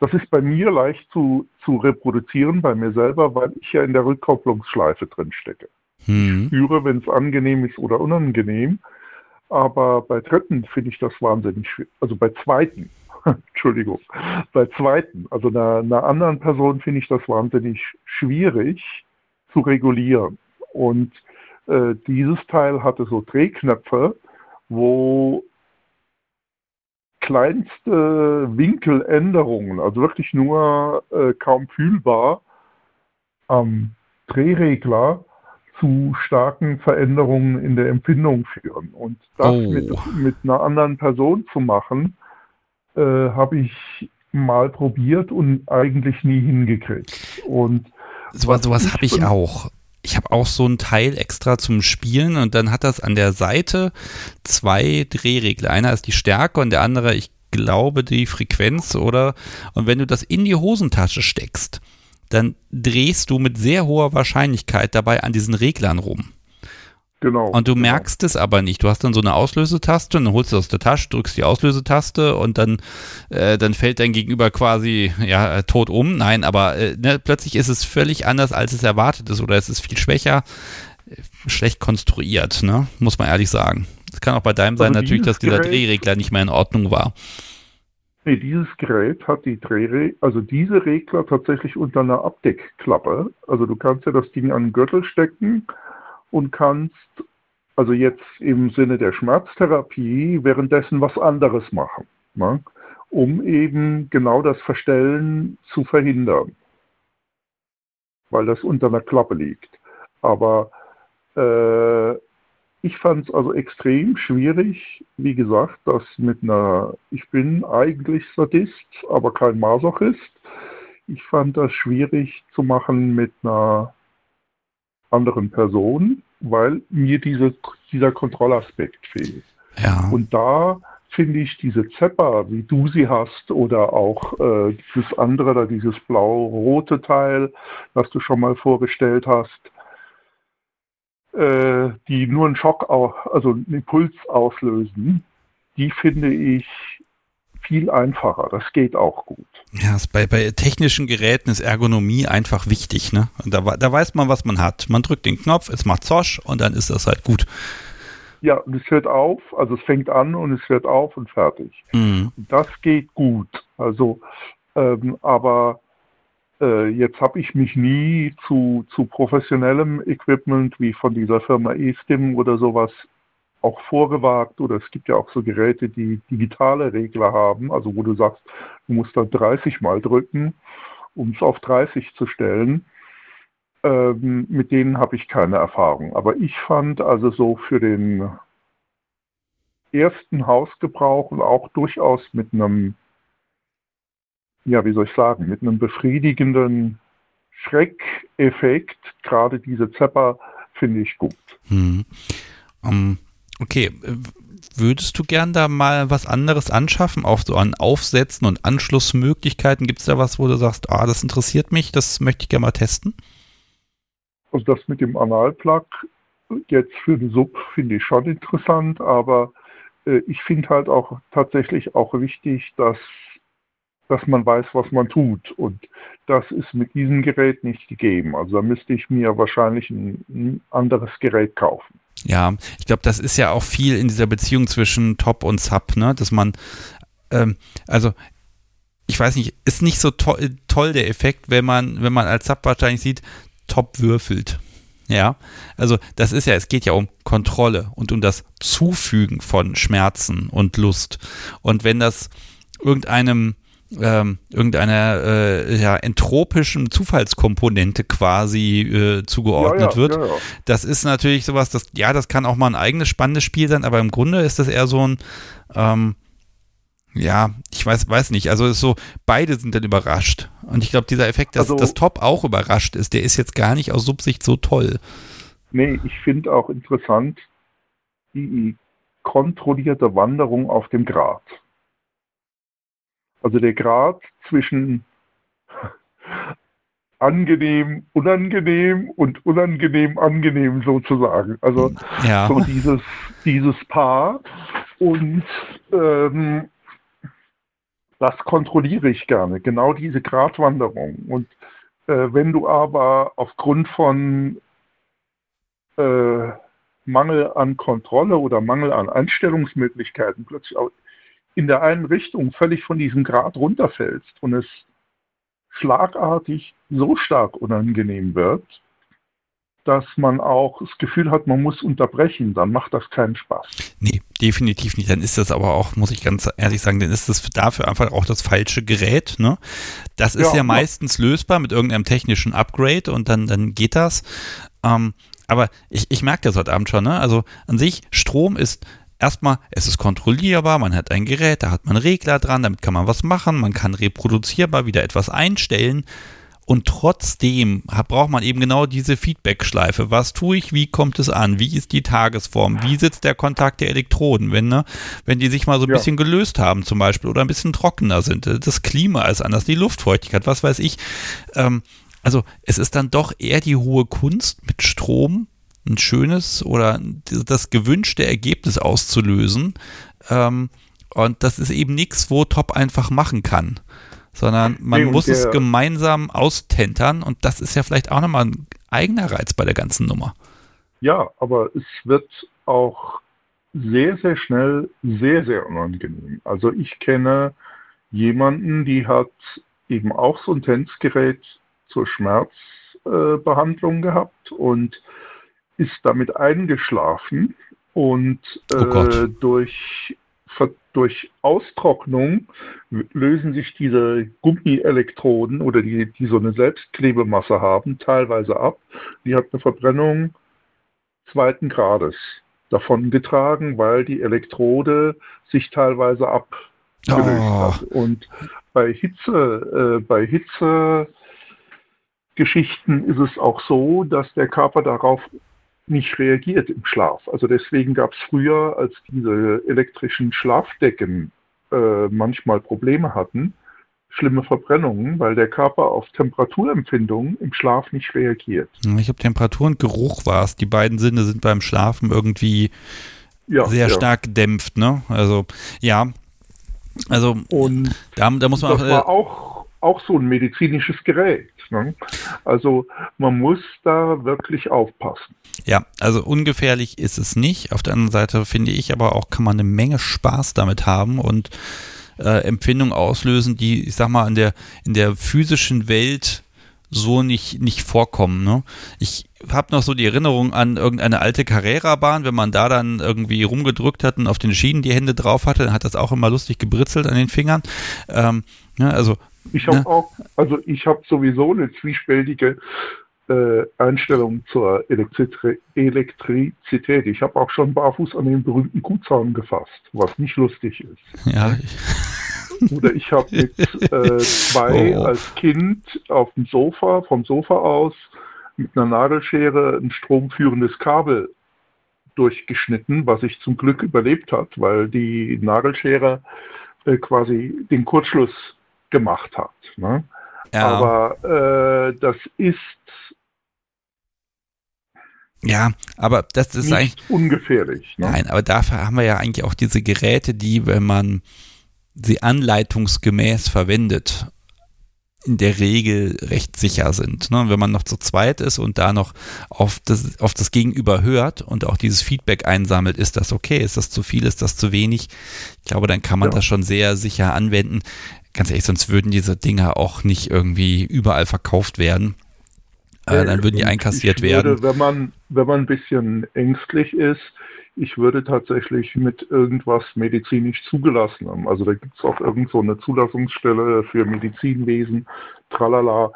das ist bei mir leicht zu, zu reproduzieren, bei mir selber, weil ich ja in der Rückkopplungsschleife drin stecke. Hm. Ich spüre, wenn es angenehm ist oder unangenehm. Aber bei Dritten finde ich das wahnsinnig schwierig. Also bei Zweiten, Entschuldigung, bei Zweiten, also einer, einer anderen Person finde ich das wahnsinnig schwierig zu regulieren. Und äh, dieses Teil hatte so Drehknöpfe, wo kleinste Winkeländerungen, also wirklich nur äh, kaum fühlbar, am Drehregler zu starken Veränderungen in der Empfindung führen. Und das oh. mit, mit einer anderen Person zu machen, äh, habe ich mal probiert und eigentlich nie hingekriegt. Und sowas, sowas habe ich auch. Ich habe auch so ein Teil extra zum Spielen und dann hat das an der Seite zwei Drehregler. Einer ist die Stärke und der andere, ich glaube, die Frequenz oder und wenn du das in die Hosentasche steckst, dann drehst du mit sehr hoher Wahrscheinlichkeit dabei an diesen Reglern rum. Genau. Und du genau. merkst es aber nicht. Du hast dann so eine Auslösetaste und dann holst du aus der Tasche, drückst die Auslösetaste und dann, äh, dann fällt dein Gegenüber quasi ja, tot um. Nein, aber äh, ne, plötzlich ist es völlig anders, als es erwartet ist oder es ist viel schwächer, äh, schlecht konstruiert, ne? muss man ehrlich sagen. Es kann auch bei deinem sein, also natürlich, dass dieser Drehregler nicht mehr in Ordnung war. Nee, dieses Gerät hat die Drehregler, also diese Regler tatsächlich unter einer Abdeckklappe. Also du kannst ja das Ding an den Gürtel stecken und kannst also jetzt im Sinne der Schmerztherapie währenddessen was anderes machen, ne? um eben genau das Verstellen zu verhindern, weil das unter einer Klappe liegt. Aber äh, ich fand es also extrem schwierig, wie gesagt, das mit einer, ich bin eigentlich Sadist, aber kein Masochist. Ich fand das schwierig zu machen mit einer anderen Person, weil mir diese, dieser Kontrollaspekt fehlt. Ja. Und da finde ich diese Zepper, wie du sie hast, oder auch äh, dieses andere, da dieses blau-rote Teil, das du schon mal vorgestellt hast, äh, die nur einen Schock, also einen Impuls auslösen, die finde ich viel einfacher. Das geht auch gut. Ja, bei, bei technischen Geräten ist Ergonomie einfach wichtig. Ne? Da, da weiß man, was man hat. Man drückt den Knopf, es macht Zosch und dann ist das halt gut. Ja, und es hört auf, also es fängt an und es hört auf und fertig. Mhm. Das geht gut. Also, ähm, aber jetzt habe ich mich nie zu, zu professionellem Equipment wie von dieser Firma eStim oder sowas auch vorgewagt. Oder es gibt ja auch so Geräte, die digitale Regler haben, also wo du sagst, du musst dann 30 Mal drücken, um es auf 30 zu stellen. Ähm, mit denen habe ich keine Erfahrung. Aber ich fand also so für den ersten Hausgebrauch und auch durchaus mit einem, ja, wie soll ich sagen, mit einem befriedigenden Schreckeffekt, gerade diese Zepper, finde ich gut. Hm. Um, ähm, okay, würdest du gern da mal was anderes anschaffen, auch so an Aufsätzen und Anschlussmöglichkeiten? Gibt es da was, wo du sagst, ah, das interessiert mich, das möchte ich gerne mal testen? Also das mit dem Analplug jetzt für den Sub finde ich schon interessant, aber äh, ich finde halt auch tatsächlich auch wichtig, dass, dass man weiß, was man tut. Und das ist mit diesem Gerät nicht gegeben. Also da müsste ich mir wahrscheinlich ein, ein anderes Gerät kaufen. Ja, ich glaube, das ist ja auch viel in dieser Beziehung zwischen Top und Sub, ne? dass man, ähm, also ich weiß nicht, ist nicht so to toll der Effekt, wenn man, wenn man als Sub wahrscheinlich sieht, top würfelt. Ja, also das ist ja, es geht ja um Kontrolle und um das Zufügen von Schmerzen und Lust. Und wenn das irgendeinem ähm, irgendeiner äh, ja, entropischen Zufallskomponente quasi äh, zugeordnet ja, ja, wird. Das ist natürlich sowas, das, ja, das kann auch mal ein eigenes spannendes Spiel sein, aber im Grunde ist das eher so ein, ähm, ja, ich weiß, weiß nicht. Also ist so, beide sind dann überrascht. Und ich glaube, dieser Effekt, dass also, das Top auch überrascht ist, der ist jetzt gar nicht aus Subsicht so toll. Nee, ich finde auch interessant die kontrollierte Wanderung auf dem Grat. Also der Grad zwischen angenehm, unangenehm und unangenehm, angenehm sozusagen. Also ja. so dieses, dieses Paar. Und ähm, das kontrolliere ich gerne, genau diese Gratwanderung. Und äh, wenn du aber aufgrund von äh, Mangel an Kontrolle oder Mangel an Einstellungsmöglichkeiten plötzlich auch in der einen Richtung völlig von diesem Grad runterfällst und es schlagartig so stark unangenehm wird, dass man auch das Gefühl hat, man muss unterbrechen, dann macht das keinen Spaß. Nee, definitiv nicht. Dann ist das aber auch, muss ich ganz ehrlich sagen, dann ist das dafür einfach auch das falsche Gerät. Ne? Das ist ja, ja meistens ja. lösbar mit irgendeinem technischen Upgrade und dann, dann geht das. Ähm, aber ich, ich merke das heute Abend schon. Ne? Also an sich, Strom ist erstmal, es ist kontrollierbar, man hat ein Gerät, da hat man Regler dran, damit kann man was machen, man kann reproduzierbar wieder etwas einstellen. Und trotzdem braucht man eben genau diese Feedback-Schleife. Was tue ich? Wie kommt es an? Wie ist die Tagesform? Wie sitzt der Kontakt der Elektroden? Wenn, ne, wenn die sich mal so ein ja. bisschen gelöst haben zum Beispiel oder ein bisschen trockener sind. Das Klima ist anders, die Luftfeuchtigkeit, was weiß ich. Ähm, also es ist dann doch eher die hohe Kunst mit Strom ein schönes oder das gewünschte Ergebnis auszulösen. Ähm, und das ist eben nichts, wo Top einfach machen kann sondern man nee, muss der, es gemeinsam austentern und das ist ja vielleicht auch nochmal ein eigener Reiz bei der ganzen Nummer. Ja, aber es wird auch sehr, sehr schnell sehr, sehr unangenehm. Also ich kenne jemanden, die hat eben auch so ein Tänzgerät zur Schmerzbehandlung äh, gehabt und ist damit eingeschlafen und oh äh, oh durch durch Austrocknung lösen sich diese Gummielektroden oder die, die so eine Selbstklebemasse haben, teilweise ab. Die hat eine Verbrennung zweiten Grades davon getragen, weil die Elektrode sich teilweise abgelöst oh. hat. Und bei Hitze, äh, bei Hitzegeschichten ist es auch so, dass der Körper darauf nicht reagiert im Schlaf. Also deswegen gab es früher, als diese elektrischen Schlafdecken äh, manchmal Probleme hatten, schlimme Verbrennungen, weil der Körper auf Temperaturempfindungen im Schlaf nicht reagiert. Ich glaube, Temperatur und Geruch war es. Die beiden Sinne sind beim Schlafen irgendwie ja, sehr ja. stark gedämpft. Ne? Also ja, also und da, da muss man auch, äh, auch, auch so ein medizinisches Gerät. Ne? Also man muss da wirklich aufpassen. Ja, also ungefährlich ist es nicht. Auf der anderen Seite finde ich aber auch, kann man eine Menge Spaß damit haben und äh, Empfindungen auslösen, die, ich sag mal, in der, in der physischen Welt so nicht, nicht vorkommen. Ne? Ich habe noch so die Erinnerung an irgendeine alte Carrera-Bahn, wenn man da dann irgendwie rumgedrückt hat und auf den Schienen die Hände drauf hatte, dann hat das auch immer lustig gebritzelt an den Fingern. Ähm, ne, also ich habe ne? auch, also ich habe sowieso eine zwiespältige äh, Einstellung zur Elektri Elektrizität. Ich habe auch schon barfuß an den berühmten Kuhzaun gefasst, was nicht lustig ist. Ja. Oder ich habe mit äh, zwei oh. als Kind auf dem Sofa, vom Sofa aus, mit einer Nagelschere ein stromführendes Kabel durchgeschnitten, was ich zum Glück überlebt hat, weil die Nagelschere äh, quasi den Kurzschluss gemacht hat. Ne? Ja. Aber äh, das ist ja, aber das ist eigentlich ungefährlich. Ne? Nein, aber dafür haben wir ja eigentlich auch diese Geräte, die, wenn man sie anleitungsgemäß verwendet, in der Regel recht sicher sind. Ne? Wenn man noch zu zweit ist und da noch auf das, auf das Gegenüber hört und auch dieses Feedback einsammelt, ist das okay, ist das zu viel, ist das zu wenig? Ich glaube, dann kann man ja. das schon sehr sicher anwenden. Ganz ehrlich, sonst würden diese Dinger auch nicht irgendwie überall verkauft werden. Äh, dann würden die einkassiert würde, werden. Wenn man, wenn man ein bisschen ängstlich ist, ich würde tatsächlich mit irgendwas medizinisch zugelassen haben. Also da gibt es auch irgend so eine Zulassungsstelle für Medizinwesen, tralala,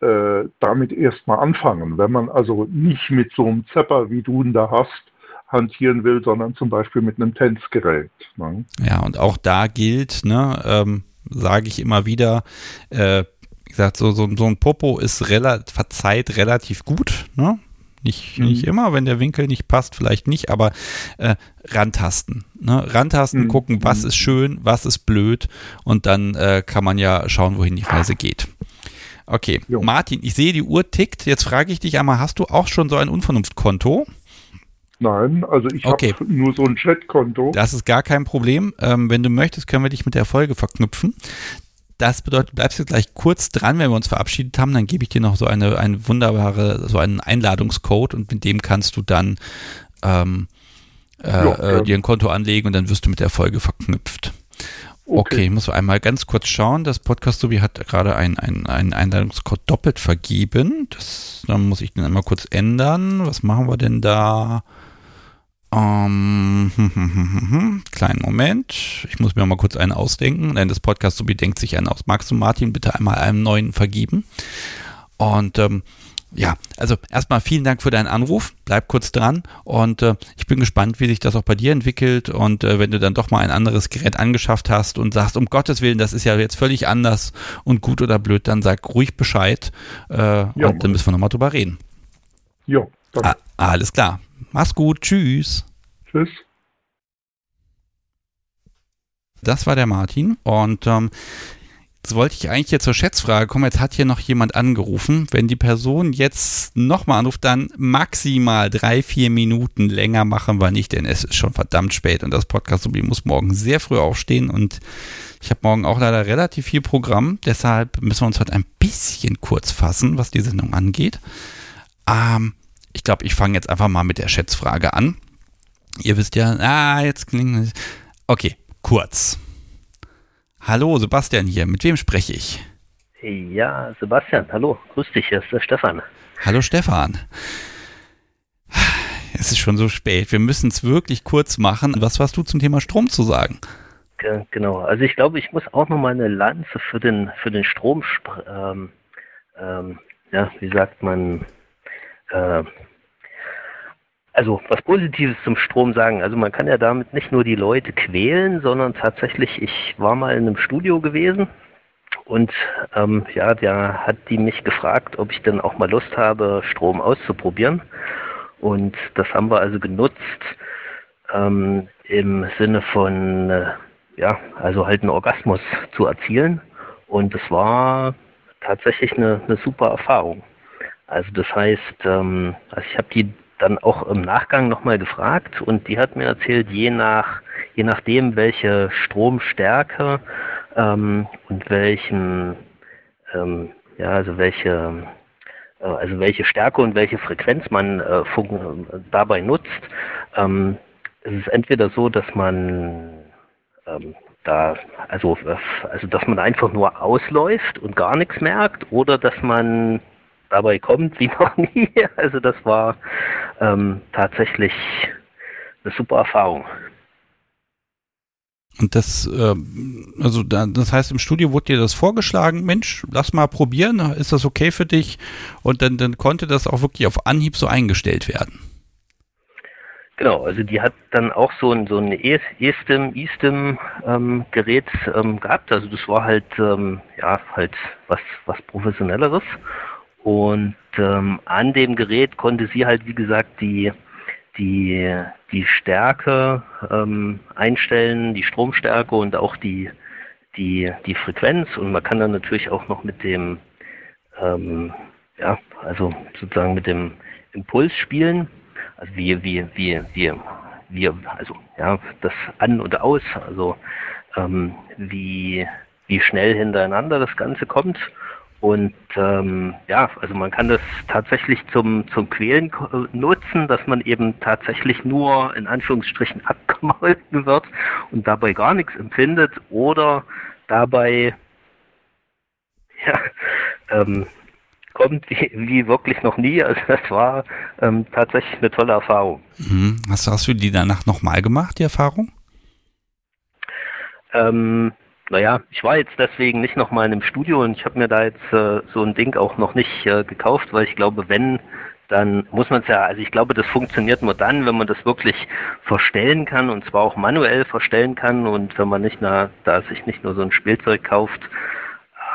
äh, damit erstmal anfangen. Wenn man also nicht mit so einem Zepper, wie du ihn da hast, hantieren will, sondern zum Beispiel mit einem Tänzgerät. Ne? Ja, und auch da gilt, ne, ähm, sage ich immer wieder, äh, wie gesagt, so, so, so ein Popo ist relativ, verzeiht relativ gut, ne? Nicht, mhm. nicht immer, wenn der Winkel nicht passt, vielleicht nicht, aber äh, rantasten. Ne? Rantasten, mhm. gucken, was mhm. ist schön, was ist blöd und dann äh, kann man ja schauen, wohin die Reise geht. Okay, jo. Martin, ich sehe, die Uhr tickt. Jetzt frage ich dich einmal, hast du auch schon so ein Unvernunftkonto? Nein, also ich okay. habe nur so ein Chatkonto. Das ist gar kein Problem. Ähm, wenn du möchtest, können wir dich mit der Folge verknüpfen. Das bedeutet, bleibst du gleich kurz dran, wenn wir uns verabschiedet haben, dann gebe ich dir noch so eine, eine wunderbare, so einen Einladungscode und mit dem kannst du dann ähm, äh, ja, äh, dir ein Konto anlegen und dann wirst du mit der Folge verknüpft. Okay, okay ich muss einmal ganz kurz schauen. Das Podcast Sobi hat gerade einen ein Einladungscode doppelt vergeben. Das, dann muss ich den einmal kurz ändern. Was machen wir denn da? Um, ähm, kleinen Moment. Ich muss mir mal kurz einen ausdenken, denn das Podcast so denkt sich einen aus. Magst du Martin bitte einmal einen neuen vergeben? Und ähm, ja, also erstmal vielen Dank für deinen Anruf. Bleib kurz dran und äh, ich bin gespannt, wie sich das auch bei dir entwickelt. Und äh, wenn du dann doch mal ein anderes Gerät angeschafft hast und sagst, um Gottes Willen, das ist ja jetzt völlig anders und gut oder blöd, dann sag ruhig Bescheid äh, ja, und dann müssen wir nochmal drüber reden. Ja, ah, alles klar. Mach's gut. Tschüss. Tschüss. Das war der Martin. Und ähm, Jetzt wollte ich eigentlich jetzt zur Schätzfrage kommen. Jetzt hat hier noch jemand angerufen. Wenn die Person jetzt nochmal anruft, dann maximal drei, vier Minuten länger machen wir nicht, denn es ist schon verdammt spät und das Podcast muss morgen sehr früh aufstehen und ich habe morgen auch leider relativ viel Programm. Deshalb müssen wir uns heute ein bisschen kurz fassen, was die Sendung angeht. Ähm, ich glaube, ich fange jetzt einfach mal mit der Schätzfrage an. Ihr wisst ja, ah, jetzt klingt. Okay, kurz. Hallo, Sebastian hier. Mit wem spreche ich? Ja, Sebastian, hallo, grüß dich, hier ist der Stefan. Hallo Stefan. Es ist schon so spät. Wir müssen es wirklich kurz machen. Was hast du zum Thema Strom zu sagen? Genau, also ich glaube, ich muss auch noch mal eine Lanze für den, für den Strom, ähm, ähm, ja, wie sagt man, äh, also was Positives zum Strom sagen. Also man kann ja damit nicht nur die Leute quälen, sondern tatsächlich, ich war mal in einem Studio gewesen und ähm, ja, der hat die mich gefragt, ob ich denn auch mal Lust habe, Strom auszuprobieren. Und das haben wir also genutzt ähm, im Sinne von, äh, ja, also halt einen Orgasmus zu erzielen. Und es war tatsächlich eine, eine super Erfahrung. Also das heißt, ähm, also ich habe die dann auch im Nachgang nochmal gefragt und die hat mir erzählt, je nach je nachdem welche Stromstärke ähm, und welchen ähm, ja also welche äh, also welche Stärke und welche Frequenz man äh, dabei nutzt, ähm, es ist entweder so, dass man ähm, da, also, also dass man einfach nur ausläuft und gar nichts merkt oder dass man dabei kommt wie noch nie. Also das war ähm, tatsächlich eine super Erfahrung. Und das, äh, also da, das heißt, im Studio wurde dir das vorgeschlagen, Mensch, lass mal probieren, ist das okay für dich? Und dann, dann konnte das auch wirklich auf Anhieb so eingestellt werden. Genau, also die hat dann auch so ein so ein E-Stim, E-Stim ähm, Gerät ähm, gehabt. Also das war halt ähm, ja halt was was professionelleres. Und ähm, an dem Gerät konnte sie halt wie gesagt die die die Stärke ähm, einstellen, die Stromstärke und auch die die die Frequenz. Und man kann dann natürlich auch noch mit dem ähm, ja also sozusagen mit dem Impuls spielen also wie, wie, wie, wie, wie, also ja, das an und aus, also ähm, wie, wie schnell hintereinander das Ganze kommt. Und ähm, ja, also man kann das tatsächlich zum, zum Quälen nutzen, dass man eben tatsächlich nur in Anführungsstrichen abgemolken wird und dabei gar nichts empfindet oder dabei ja, ähm, kommt wie, wie wirklich noch nie. Also das war ähm, tatsächlich eine tolle Erfahrung. Mhm. Hast, hast du die danach nochmal gemacht, die Erfahrung? Ähm, naja, ich war jetzt deswegen nicht nochmal in einem Studio und ich habe mir da jetzt äh, so ein Ding auch noch nicht äh, gekauft, weil ich glaube, wenn, dann muss man es ja, also ich glaube, das funktioniert nur dann, wenn man das wirklich verstellen kann und zwar auch manuell verstellen kann und wenn man nicht na, da sich nicht nur so ein Spielzeug kauft,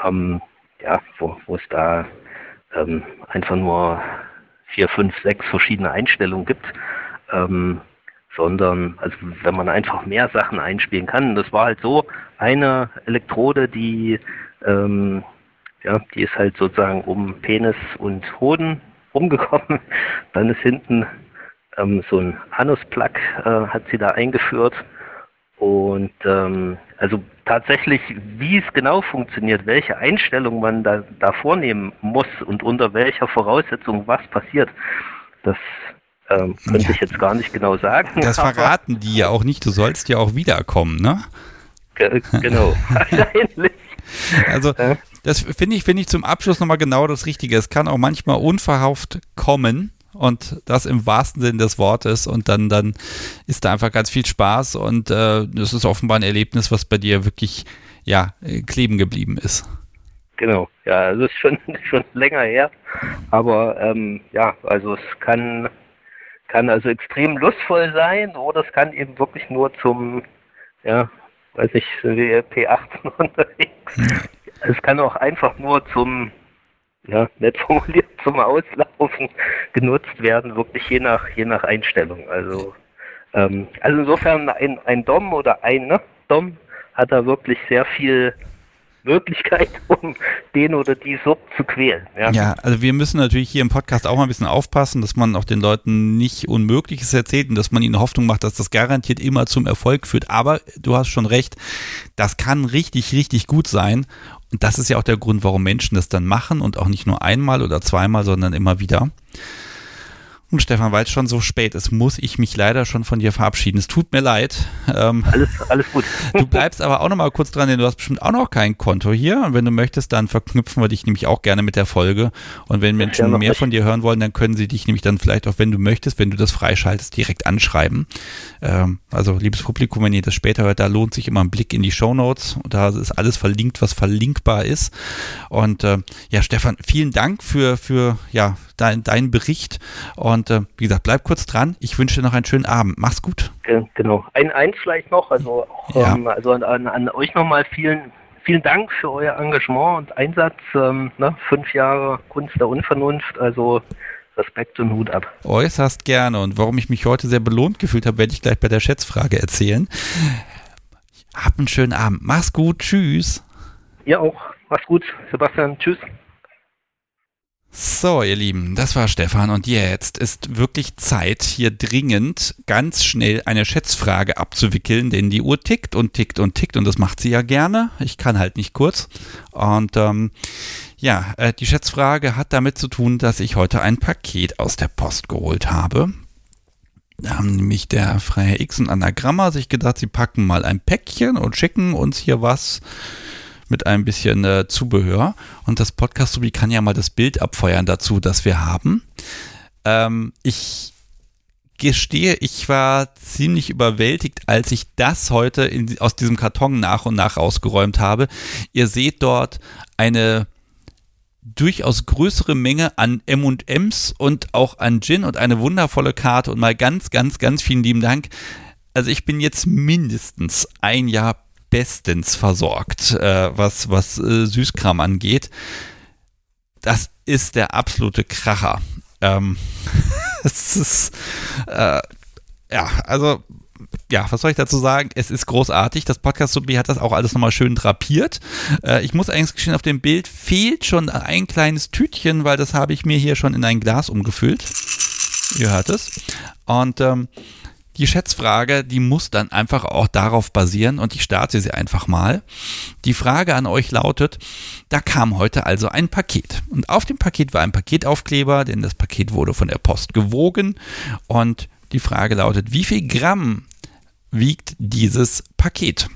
ähm, ja, wo, es da ähm, einfach nur vier, fünf, sechs verschiedene Einstellungen gibt, ähm, sondern also wenn man einfach mehr Sachen einspielen kann. Das war halt so eine Elektrode, die ähm, ja, die ist halt sozusagen um Penis und Hoden rumgekommen. Dann ist hinten ähm, so ein Anusplug äh, hat sie da eingeführt und ähm, also tatsächlich, wie es genau funktioniert, welche Einstellung man da, da vornehmen muss und unter welcher Voraussetzung was passiert, das ähm, könnte ja. ich jetzt gar nicht genau sagen. Das verraten die ja auch nicht. Du sollst ja auch wiederkommen, ne? genau, wahrscheinlich. Also das finde ich, finde ich zum Abschluss nochmal genau das Richtige. Es kann auch manchmal unverhofft kommen und das im wahrsten Sinn des Wortes und dann, dann ist da einfach ganz viel Spaß und äh, das ist offenbar ein Erlebnis, was bei dir wirklich ja, kleben geblieben ist. Genau, ja, also es ist schon, schon länger her, aber ähm, ja, also es kann, kann also extrem lustvoll sein oder es kann eben wirklich nur zum, ja, weiß ich, sind wir P18 unterwegs. Es kann auch einfach nur zum ja, nett formuliert zum Auslaufen genutzt werden, wirklich je nach, je nach Einstellung. Also, ähm, also insofern ein, ein Dom oder ein ne, Dom hat da wirklich sehr viel Möglichkeit, um den oder die Sub zu quälen. Ja. ja, also wir müssen natürlich hier im Podcast auch mal ein bisschen aufpassen, dass man auch den Leuten nicht Unmögliches erzählt und dass man ihnen Hoffnung macht, dass das garantiert immer zum Erfolg führt. Aber du hast schon recht, das kann richtig, richtig gut sein. Und das ist ja auch der Grund, warum Menschen das dann machen und auch nicht nur einmal oder zweimal, sondern immer wieder. Und Stefan, weil es schon so spät ist, muss ich mich leider schon von dir verabschieden. Es tut mir leid. Ähm, alles, alles gut. Du bleibst aber auch noch mal kurz dran, denn du hast bestimmt auch noch kein Konto hier. Und wenn du möchtest, dann verknüpfen wir dich nämlich auch gerne mit der Folge. Und wenn Menschen mehr von dir hören wollen, dann können sie dich nämlich dann vielleicht auch, wenn du möchtest, wenn du das freischaltest, direkt anschreiben. Ähm, also, liebes Publikum, wenn ihr das später hört, da lohnt sich immer ein Blick in die Show Notes. Da ist alles verlinkt, was verlinkbar ist. Und äh, ja, Stefan, vielen Dank für, für ja, dein, deinen Bericht. Und äh, wie gesagt, bleib kurz dran. Ich wünsche dir noch einen schönen Abend. Mach's gut. Genau. Ein eins vielleicht noch, also, ja. ähm, also an, an euch nochmal vielen, vielen Dank für euer Engagement und Einsatz. Ähm, ne? Fünf Jahre Kunst der Unvernunft. Also Respekt und Hut ab. Äußerst gerne. Und warum ich mich heute sehr belohnt gefühlt habe, werde ich gleich bei der Schätzfrage erzählen. Hab einen schönen Abend. Mach's gut. Tschüss. Ja auch. Mach's gut. Sebastian. Tschüss. So, ihr Lieben, das war Stefan und jetzt ist wirklich Zeit, hier dringend ganz schnell eine Schätzfrage abzuwickeln, denn die Uhr tickt und tickt und tickt und das macht sie ja gerne. Ich kann halt nicht kurz. Und ähm, ja, äh, die Schätzfrage hat damit zu tun, dass ich heute ein Paket aus der Post geholt habe. Da haben nämlich der Freiherr X und Anagramma sich gedacht, sie packen mal ein Päckchen und schicken uns hier was mit ein bisschen äh, Zubehör. Und das Podcast Subi kann ja mal das Bild abfeuern dazu, das wir haben. Ähm, ich gestehe, ich war ziemlich überwältigt, als ich das heute in, aus diesem Karton nach und nach ausgeräumt habe. Ihr seht dort eine durchaus größere Menge an M&Ms und auch an Gin und eine wundervolle Karte und mal ganz, ganz, ganz vielen lieben Dank. Also ich bin jetzt mindestens ein Jahr bestens versorgt, äh, was, was äh, Süßkram angeht. Das ist der absolute Kracher. Ähm, es ist, äh, ja, also, ja, was soll ich dazu sagen? Es ist großartig. Das Podcast Subi hat das auch alles nochmal schön drapiert. Äh, ich muss eigentlich gestehen, auf dem Bild fehlt schon ein kleines Tütchen, weil das habe ich mir hier schon in ein Glas umgefüllt. Ihr hört es. Und ähm, die Schätzfrage, die muss dann einfach auch darauf basieren und ich starte sie einfach mal. Die Frage an euch lautet, da kam heute also ein Paket und auf dem Paket war ein Paketaufkleber, denn das Paket wurde von der Post gewogen und die Frage lautet, wie viel Gramm wiegt dieses Paket?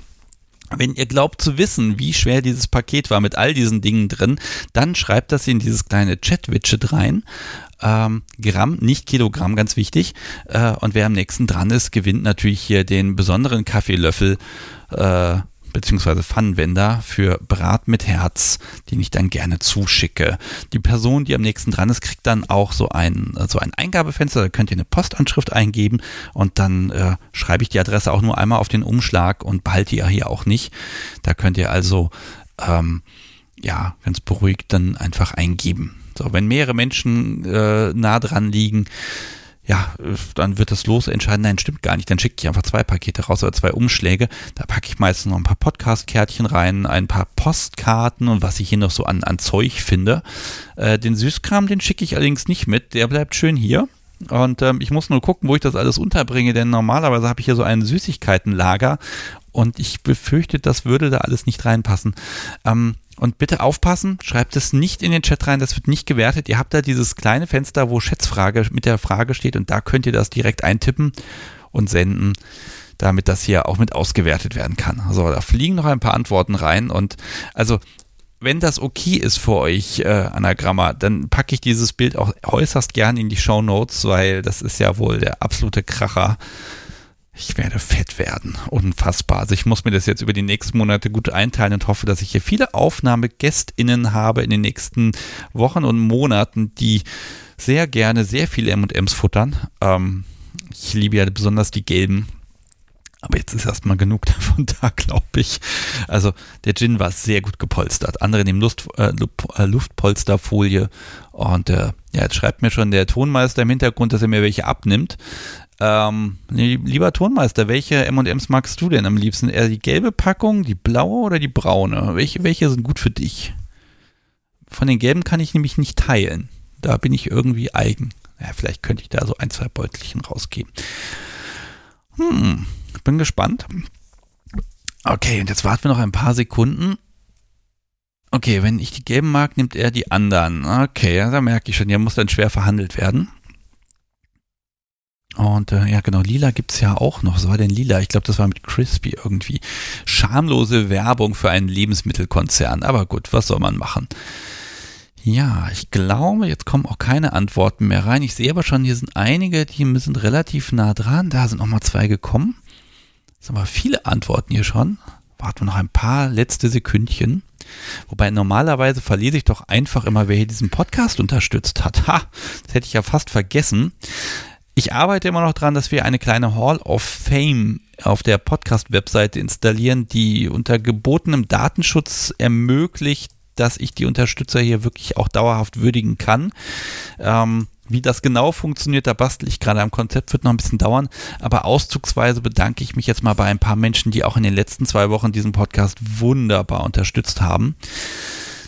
Wenn ihr glaubt zu wissen, wie schwer dieses Paket war mit all diesen Dingen drin, dann schreibt das in dieses kleine Chat-Widget rein ähm, Gramm, nicht Kilogramm, ganz wichtig. Äh, und wer am nächsten dran ist, gewinnt natürlich hier den besonderen Kaffeelöffel äh, beziehungsweise Pfannenwender für Brat mit Herz, den ich dann gerne zuschicke. Die Person, die am nächsten dran ist, kriegt dann auch so ein, so ein Eingabefenster, da könnt ihr eine Postanschrift eingeben und dann äh, schreibe ich die Adresse auch nur einmal auf den Umschlag und behalte ihr hier auch nicht. Da könnt ihr also ähm, ja ganz beruhigt dann einfach eingeben. So, wenn mehrere Menschen äh, nah dran liegen, ja, dann wird das Los entscheiden, nein, stimmt gar nicht. Dann schicke ich einfach zwei Pakete raus oder zwei Umschläge. Da packe ich meistens noch ein paar Podcast-Kärtchen rein, ein paar Postkarten und was ich hier noch so an, an Zeug finde. Äh, den Süßkram, den schicke ich allerdings nicht mit. Der bleibt schön hier. Und ähm, ich muss nur gucken, wo ich das alles unterbringe, denn normalerweise habe ich hier so ein Süßigkeitenlager und ich befürchte, das würde da alles nicht reinpassen. Ähm, und bitte aufpassen, schreibt es nicht in den Chat rein, das wird nicht gewertet. Ihr habt da dieses kleine Fenster, wo Schätzfrage mit der Frage steht und da könnt ihr das direkt eintippen und senden, damit das hier auch mit ausgewertet werden kann. Also da fliegen noch ein paar Antworten rein und also wenn das okay ist für euch, äh, Anagramma, dann packe ich dieses Bild auch äußerst gern in die Show Notes, weil das ist ja wohl der absolute Kracher ich werde fett werden. Unfassbar. Also ich muss mir das jetzt über die nächsten Monate gut einteilen und hoffe, dass ich hier viele Aufnahmegästinnen habe in den nächsten Wochen und Monaten, die sehr gerne sehr viele M&Ms futtern. Ähm, ich liebe ja besonders die gelben. Aber jetzt ist erstmal genug davon da, glaube ich. Also der Gin war sehr gut gepolstert. Andere nehmen Luft, äh, äh, Luftpolsterfolie. Und äh, ja, jetzt schreibt mir schon der Tonmeister im Hintergrund, dass er mir welche abnimmt. Ähm, lieber Tonmeister, welche M&M's magst du denn am liebsten? Eher die gelbe Packung, die blaue oder die braune? Welche, welche sind gut für dich? Von den gelben kann ich nämlich nicht teilen. Da bin ich irgendwie eigen. Ja, vielleicht könnte ich da so ein, zwei Beutelchen rausgeben. Hm, bin gespannt. Okay, und jetzt warten wir noch ein paar Sekunden. Okay, wenn ich die gelben mag, nimmt er die anderen. Okay, da merke ich schon, hier muss dann schwer verhandelt werden. Und äh, ja, genau, Lila gibt's ja auch noch. Was war denn Lila? Ich glaube, das war mit Crispy irgendwie. Schamlose Werbung für einen Lebensmittelkonzern. Aber gut, was soll man machen? Ja, ich glaube, jetzt kommen auch keine Antworten mehr rein. Ich sehe aber schon, hier sind einige, die sind relativ nah dran. Da sind nochmal zwei gekommen. Es sind aber viele Antworten hier schon. Warten wir noch ein paar letzte Sekündchen. Wobei normalerweise verlese ich doch einfach immer, wer hier diesen Podcast unterstützt hat. Ha, das hätte ich ja fast vergessen. Ich arbeite immer noch dran, dass wir eine kleine Hall of Fame auf der Podcast-Webseite installieren, die unter gebotenem Datenschutz ermöglicht, dass ich die Unterstützer hier wirklich auch dauerhaft würdigen kann. Ähm, Wie das genau funktioniert, da bastel ich gerade am Konzept, wird noch ein bisschen dauern. Aber auszugsweise bedanke ich mich jetzt mal bei ein paar Menschen, die auch in den letzten zwei Wochen diesen Podcast wunderbar unterstützt haben.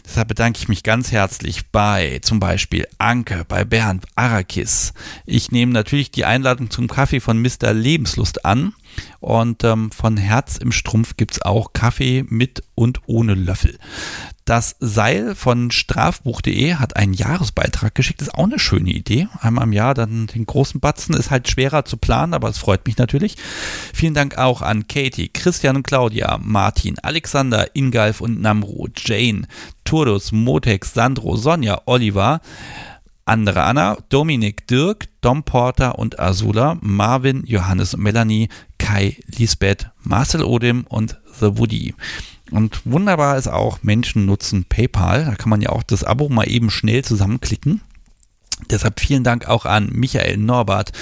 Deshalb bedanke ich mich ganz herzlich bei zum Beispiel Anke, bei Bernd, Arakis. Ich nehme natürlich die Einladung zum Kaffee von Mr. Lebenslust an. Und ähm, von Herz im Strumpf gibt es auch Kaffee mit und ohne Löffel. Das Seil von strafbuch.de hat einen Jahresbeitrag geschickt. Ist auch eine schöne Idee. Einmal im Jahr dann den großen Batzen. Ist halt schwerer zu planen, aber es freut mich natürlich. Vielen Dank auch an Katie, Christian und Claudia, Martin, Alexander, Ingalf und Namro, Jane, Turdus, Motex, Sandro, Sonja, Oliver, andere Anna, Dominik, Dirk, Dom Porter und Azula, Marvin, Johannes und Melanie, Kai, Lisbeth, Marcel Odem und The Woody. Und wunderbar ist auch, Menschen nutzen PayPal. Da kann man ja auch das Abo mal eben schnell zusammenklicken. Deshalb vielen Dank auch an Michael, Norbert,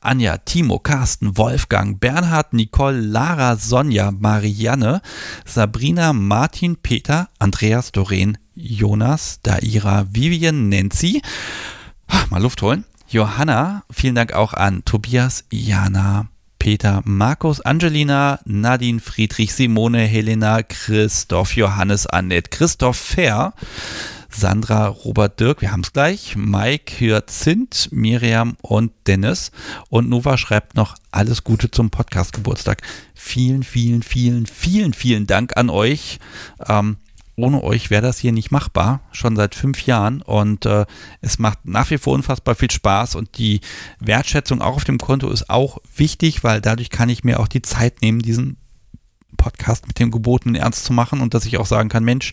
Anja, Timo, Carsten, Wolfgang, Bernhard, Nicole, Lara, Sonja, Marianne, Sabrina, Martin, Peter, Andreas, Doreen, Jonas, Daira, Vivian, Nancy. Mal Luft holen. Johanna, vielen Dank auch an Tobias, Jana, Peter, Markus, Angelina, Nadine, Friedrich, Simone, Helena, Christoph, Johannes, Annette, Christoph Fair, Sandra, Robert, Dirk, wir haben es gleich, Mike, Hyacinth, Miriam und Dennis. Und Nova schreibt noch alles Gute zum Podcast-Geburtstag. Vielen, vielen, vielen, vielen, vielen Dank an euch. Ähm, ohne euch wäre das hier nicht machbar, schon seit fünf Jahren. Und äh, es macht nach wie vor unfassbar viel Spaß und die Wertschätzung auch auf dem Konto ist auch wichtig, weil dadurch kann ich mir auch die Zeit nehmen, diesen Podcast mit dem Gebotenen ernst zu machen und dass ich auch sagen kann, Mensch,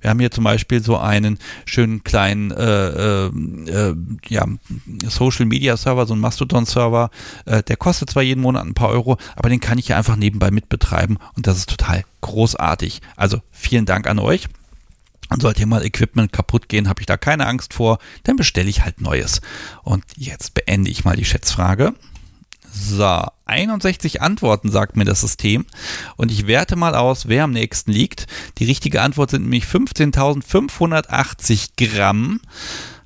wir haben hier zum Beispiel so einen schönen kleinen äh, äh, äh ja, Social Media Server, so einen Mastodon Server, äh, der kostet zwar jeden Monat ein paar Euro, aber den kann ich ja einfach nebenbei mitbetreiben und das ist total großartig. Also vielen Dank an euch. Und sollte hier mal Equipment kaputt gehen, habe ich da keine Angst vor, dann bestelle ich halt Neues. Und jetzt beende ich mal die Schätzfrage. So, 61 Antworten sagt mir das System und ich werte mal aus, wer am nächsten liegt. Die richtige Antwort sind nämlich 15.580 Gramm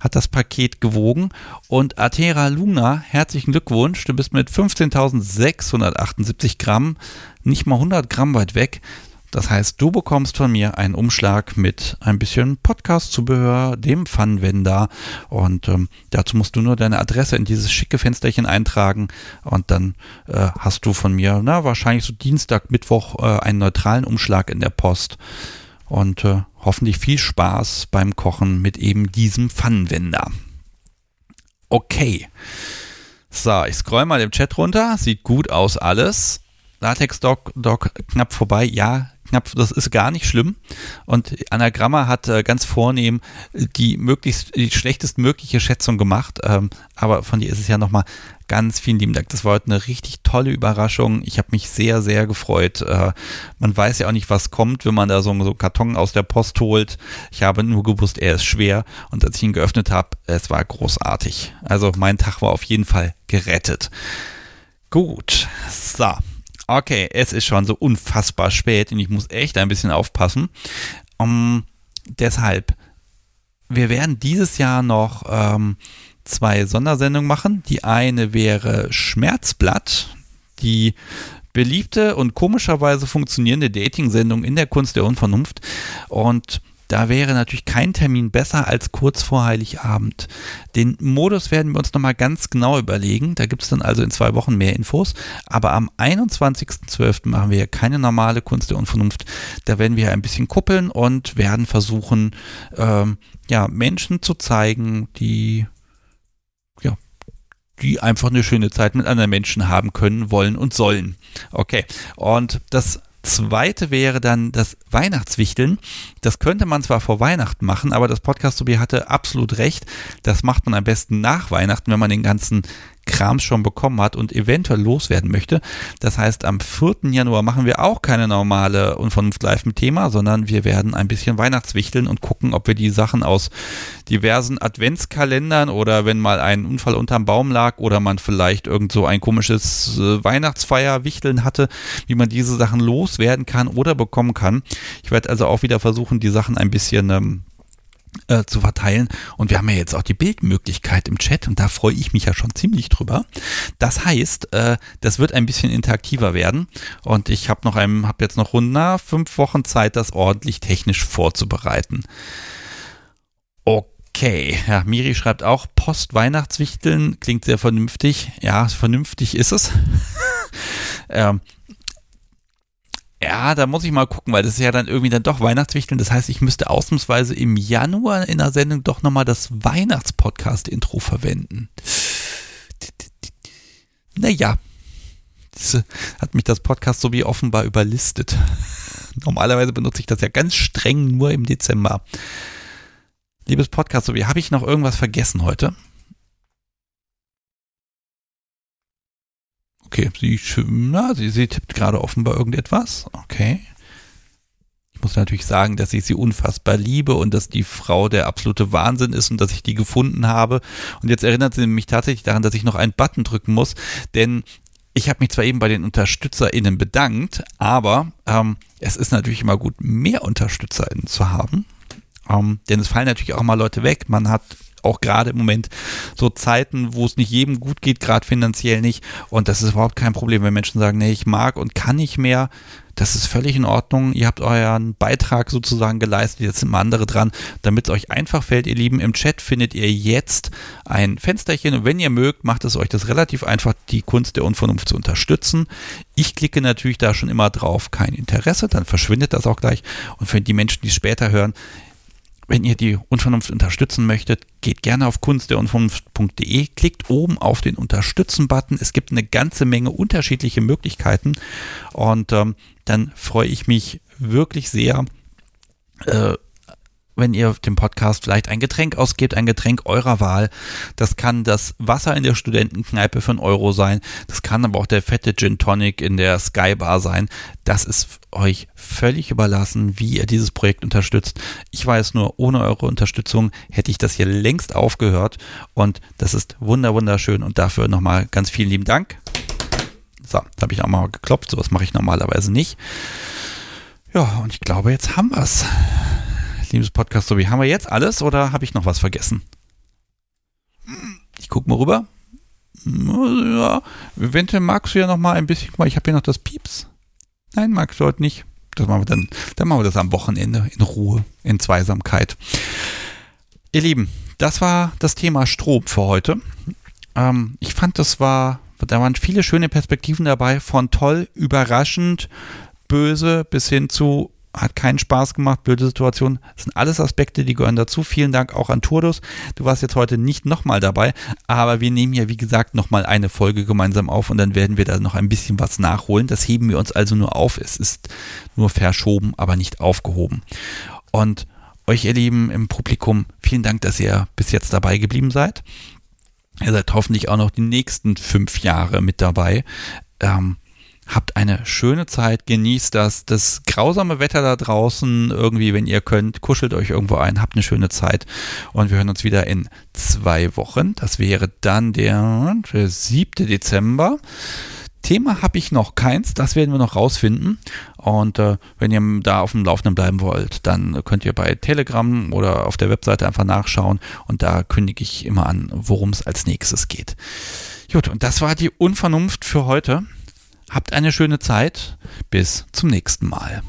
hat das Paket gewogen und Atera Luna, herzlichen Glückwunsch, du bist mit 15.678 Gramm nicht mal 100 Gramm weit weg. Das heißt, du bekommst von mir einen Umschlag mit ein bisschen Podcast-Zubehör, dem Pfannwender und ähm, dazu musst du nur deine Adresse in dieses schicke Fensterchen eintragen und dann äh, hast du von mir, na, wahrscheinlich so Dienstag, Mittwoch äh, einen neutralen Umschlag in der Post und äh, hoffentlich viel Spaß beim Kochen mit eben diesem Pfannwender. Okay. So, ich scroll mal im Chat runter. Sieht gut aus alles. Latex Doc, knapp vorbei. Ja, knapp, das ist gar nicht schlimm. Und Anagramma hat äh, ganz vornehm die möglichst, die schlechtestmögliche Schätzung gemacht. Ähm, aber von dir ist es ja nochmal ganz vielen lieben Dank. Das war heute eine richtig tolle Überraschung. Ich habe mich sehr, sehr gefreut. Äh, man weiß ja auch nicht, was kommt, wenn man da so, so einen Karton aus der Post holt. Ich habe nur gewusst, er ist schwer. Und als ich ihn geöffnet habe, es war großartig. Also mein Tag war auf jeden Fall gerettet. Gut, so okay, es ist schon so unfassbar spät und ich muss echt ein bisschen aufpassen. Um, deshalb, wir werden dieses Jahr noch ähm, zwei Sondersendungen machen. Die eine wäre Schmerzblatt, die beliebte und komischerweise funktionierende Dating-Sendung in der Kunst der Unvernunft. Und da wäre natürlich kein Termin besser als kurz vor Heiligabend. Den Modus werden wir uns nochmal ganz genau überlegen. Da gibt es dann also in zwei Wochen mehr Infos. Aber am 21.12. machen wir ja keine normale Kunst der Unvernunft. Da werden wir ein bisschen kuppeln und werden versuchen, ähm, ja, Menschen zu zeigen, die ja, die einfach eine schöne Zeit mit anderen Menschen haben können, wollen und sollen. Okay. Und das zweite wäre dann das Weihnachtswichteln. Das könnte man zwar vor Weihnachten machen, aber das Podcast Tobi hatte absolut recht. Das macht man am besten nach Weihnachten, wenn man den ganzen Krams schon bekommen hat und eventuell loswerden möchte. Das heißt, am 4. Januar machen wir auch keine normale Unvernunft live mit Thema, sondern wir werden ein bisschen Weihnachtswichteln und gucken, ob wir die Sachen aus diversen Adventskalendern oder wenn mal ein Unfall unterm Baum lag oder man vielleicht irgend so ein komisches äh, Weihnachtsfeierwichteln hatte, wie man diese Sachen loswerden kann oder bekommen kann. Ich werde also auch wieder versuchen, die Sachen ein bisschen ähm, äh, zu verteilen. Und wir haben ja jetzt auch die Bildmöglichkeit im Chat und da freue ich mich ja schon ziemlich drüber. Das heißt, äh, das wird ein bisschen interaktiver werden und ich habe noch einem, habe jetzt noch rund fünf Wochen Zeit, das ordentlich technisch vorzubereiten. Okay, ja, Miri schreibt auch, Post-Weihnachtswichteln klingt sehr vernünftig. Ja, vernünftig ist es. ähm, ja, da muss ich mal gucken, weil das ist ja dann irgendwie dann doch Weihnachtswichteln. Das heißt, ich müsste ausnahmsweise im Januar in der Sendung doch nochmal das Weihnachtspodcast-Intro verwenden. Naja, das hat mich das Podcast so wie offenbar überlistet. Normalerweise benutze ich das ja ganz streng nur im Dezember. Liebes Podcast, so wie habe ich noch irgendwas vergessen heute? Okay, sie, na, sie, sie tippt gerade offenbar irgendetwas. Okay. Ich muss natürlich sagen, dass ich sie unfassbar liebe und dass die Frau der absolute Wahnsinn ist und dass ich die gefunden habe. Und jetzt erinnert sie mich tatsächlich daran, dass ich noch einen Button drücken muss, denn ich habe mich zwar eben bei den UnterstützerInnen bedankt, aber ähm, es ist natürlich immer gut, mehr UnterstützerInnen zu haben. Ähm, denn es fallen natürlich auch mal Leute weg. Man hat auch gerade im Moment so Zeiten, wo es nicht jedem gut geht, gerade finanziell nicht. Und das ist überhaupt kein Problem, wenn Menschen sagen, nee, ich mag und kann nicht mehr. Das ist völlig in Ordnung. Ihr habt euren Beitrag sozusagen geleistet. Jetzt sind mal andere dran. Damit es euch einfach fällt, ihr Lieben, im Chat findet ihr jetzt ein Fensterchen. Und wenn ihr mögt, macht es euch das relativ einfach, die Kunst der Unvernunft zu unterstützen. Ich klicke natürlich da schon immer drauf, kein Interesse. Dann verschwindet das auch gleich. Und für die Menschen, die es später hören, wenn ihr die Unvernunft unterstützen möchtet, geht gerne auf kunstderunvernunft.de, klickt oben auf den Unterstützen-Button. Es gibt eine ganze Menge unterschiedliche Möglichkeiten und ähm, dann freue ich mich wirklich sehr, äh, wenn ihr dem Podcast vielleicht ein Getränk ausgebt, ein Getränk eurer Wahl. Das kann das Wasser in der Studentenkneipe für einen Euro sein. Das kann aber auch der fette Gin Tonic in der Skybar sein. Das ist euch völlig überlassen, wie ihr dieses Projekt unterstützt. Ich weiß nur, ohne eure Unterstützung hätte ich das hier längst aufgehört. Und das ist wunder, wunderschön. Und dafür nochmal ganz vielen lieben Dank. So, da habe ich auch mal geklopft. Sowas mache ich normalerweise nicht. Ja, und ich glaube, jetzt haben wir es liebes Podcast, so wie haben wir jetzt alles oder habe ich noch was vergessen? Ich gucke mal rüber. Ja, eventuell magst du ja noch mal ein bisschen, ich habe hier noch das Pieps. Nein, magst du heute nicht. Das machen wir dann, dann machen wir das am Wochenende in Ruhe, in Zweisamkeit. Ihr Lieben, das war das Thema Strom für heute. Ähm, ich fand, das war, da waren viele schöne Perspektiven dabei, von toll, überraschend, böse bis hin zu hat keinen Spaß gemacht, blöde Situation. Das sind alles Aspekte, die gehören dazu. Vielen Dank auch an Turdus. Du warst jetzt heute nicht nochmal dabei, aber wir nehmen ja, wie gesagt, nochmal eine Folge gemeinsam auf und dann werden wir da noch ein bisschen was nachholen. Das heben wir uns also nur auf. Es ist nur verschoben, aber nicht aufgehoben. Und euch, ihr Lieben im Publikum, vielen Dank, dass ihr bis jetzt dabei geblieben seid. Ihr seid hoffentlich auch noch die nächsten fünf Jahre mit dabei. Ähm, Habt eine schöne Zeit, genießt das, das grausame Wetter da draußen irgendwie, wenn ihr könnt, kuschelt euch irgendwo ein, habt eine schöne Zeit und wir hören uns wieder in zwei Wochen. Das wäre dann der, der 7. Dezember. Thema habe ich noch keins, das werden wir noch rausfinden. Und äh, wenn ihr da auf dem Laufenden bleiben wollt, dann könnt ihr bei Telegram oder auf der Webseite einfach nachschauen und da kündige ich immer an, worum es als nächstes geht. Gut, und das war die Unvernunft für heute. Habt eine schöne Zeit. Bis zum nächsten Mal.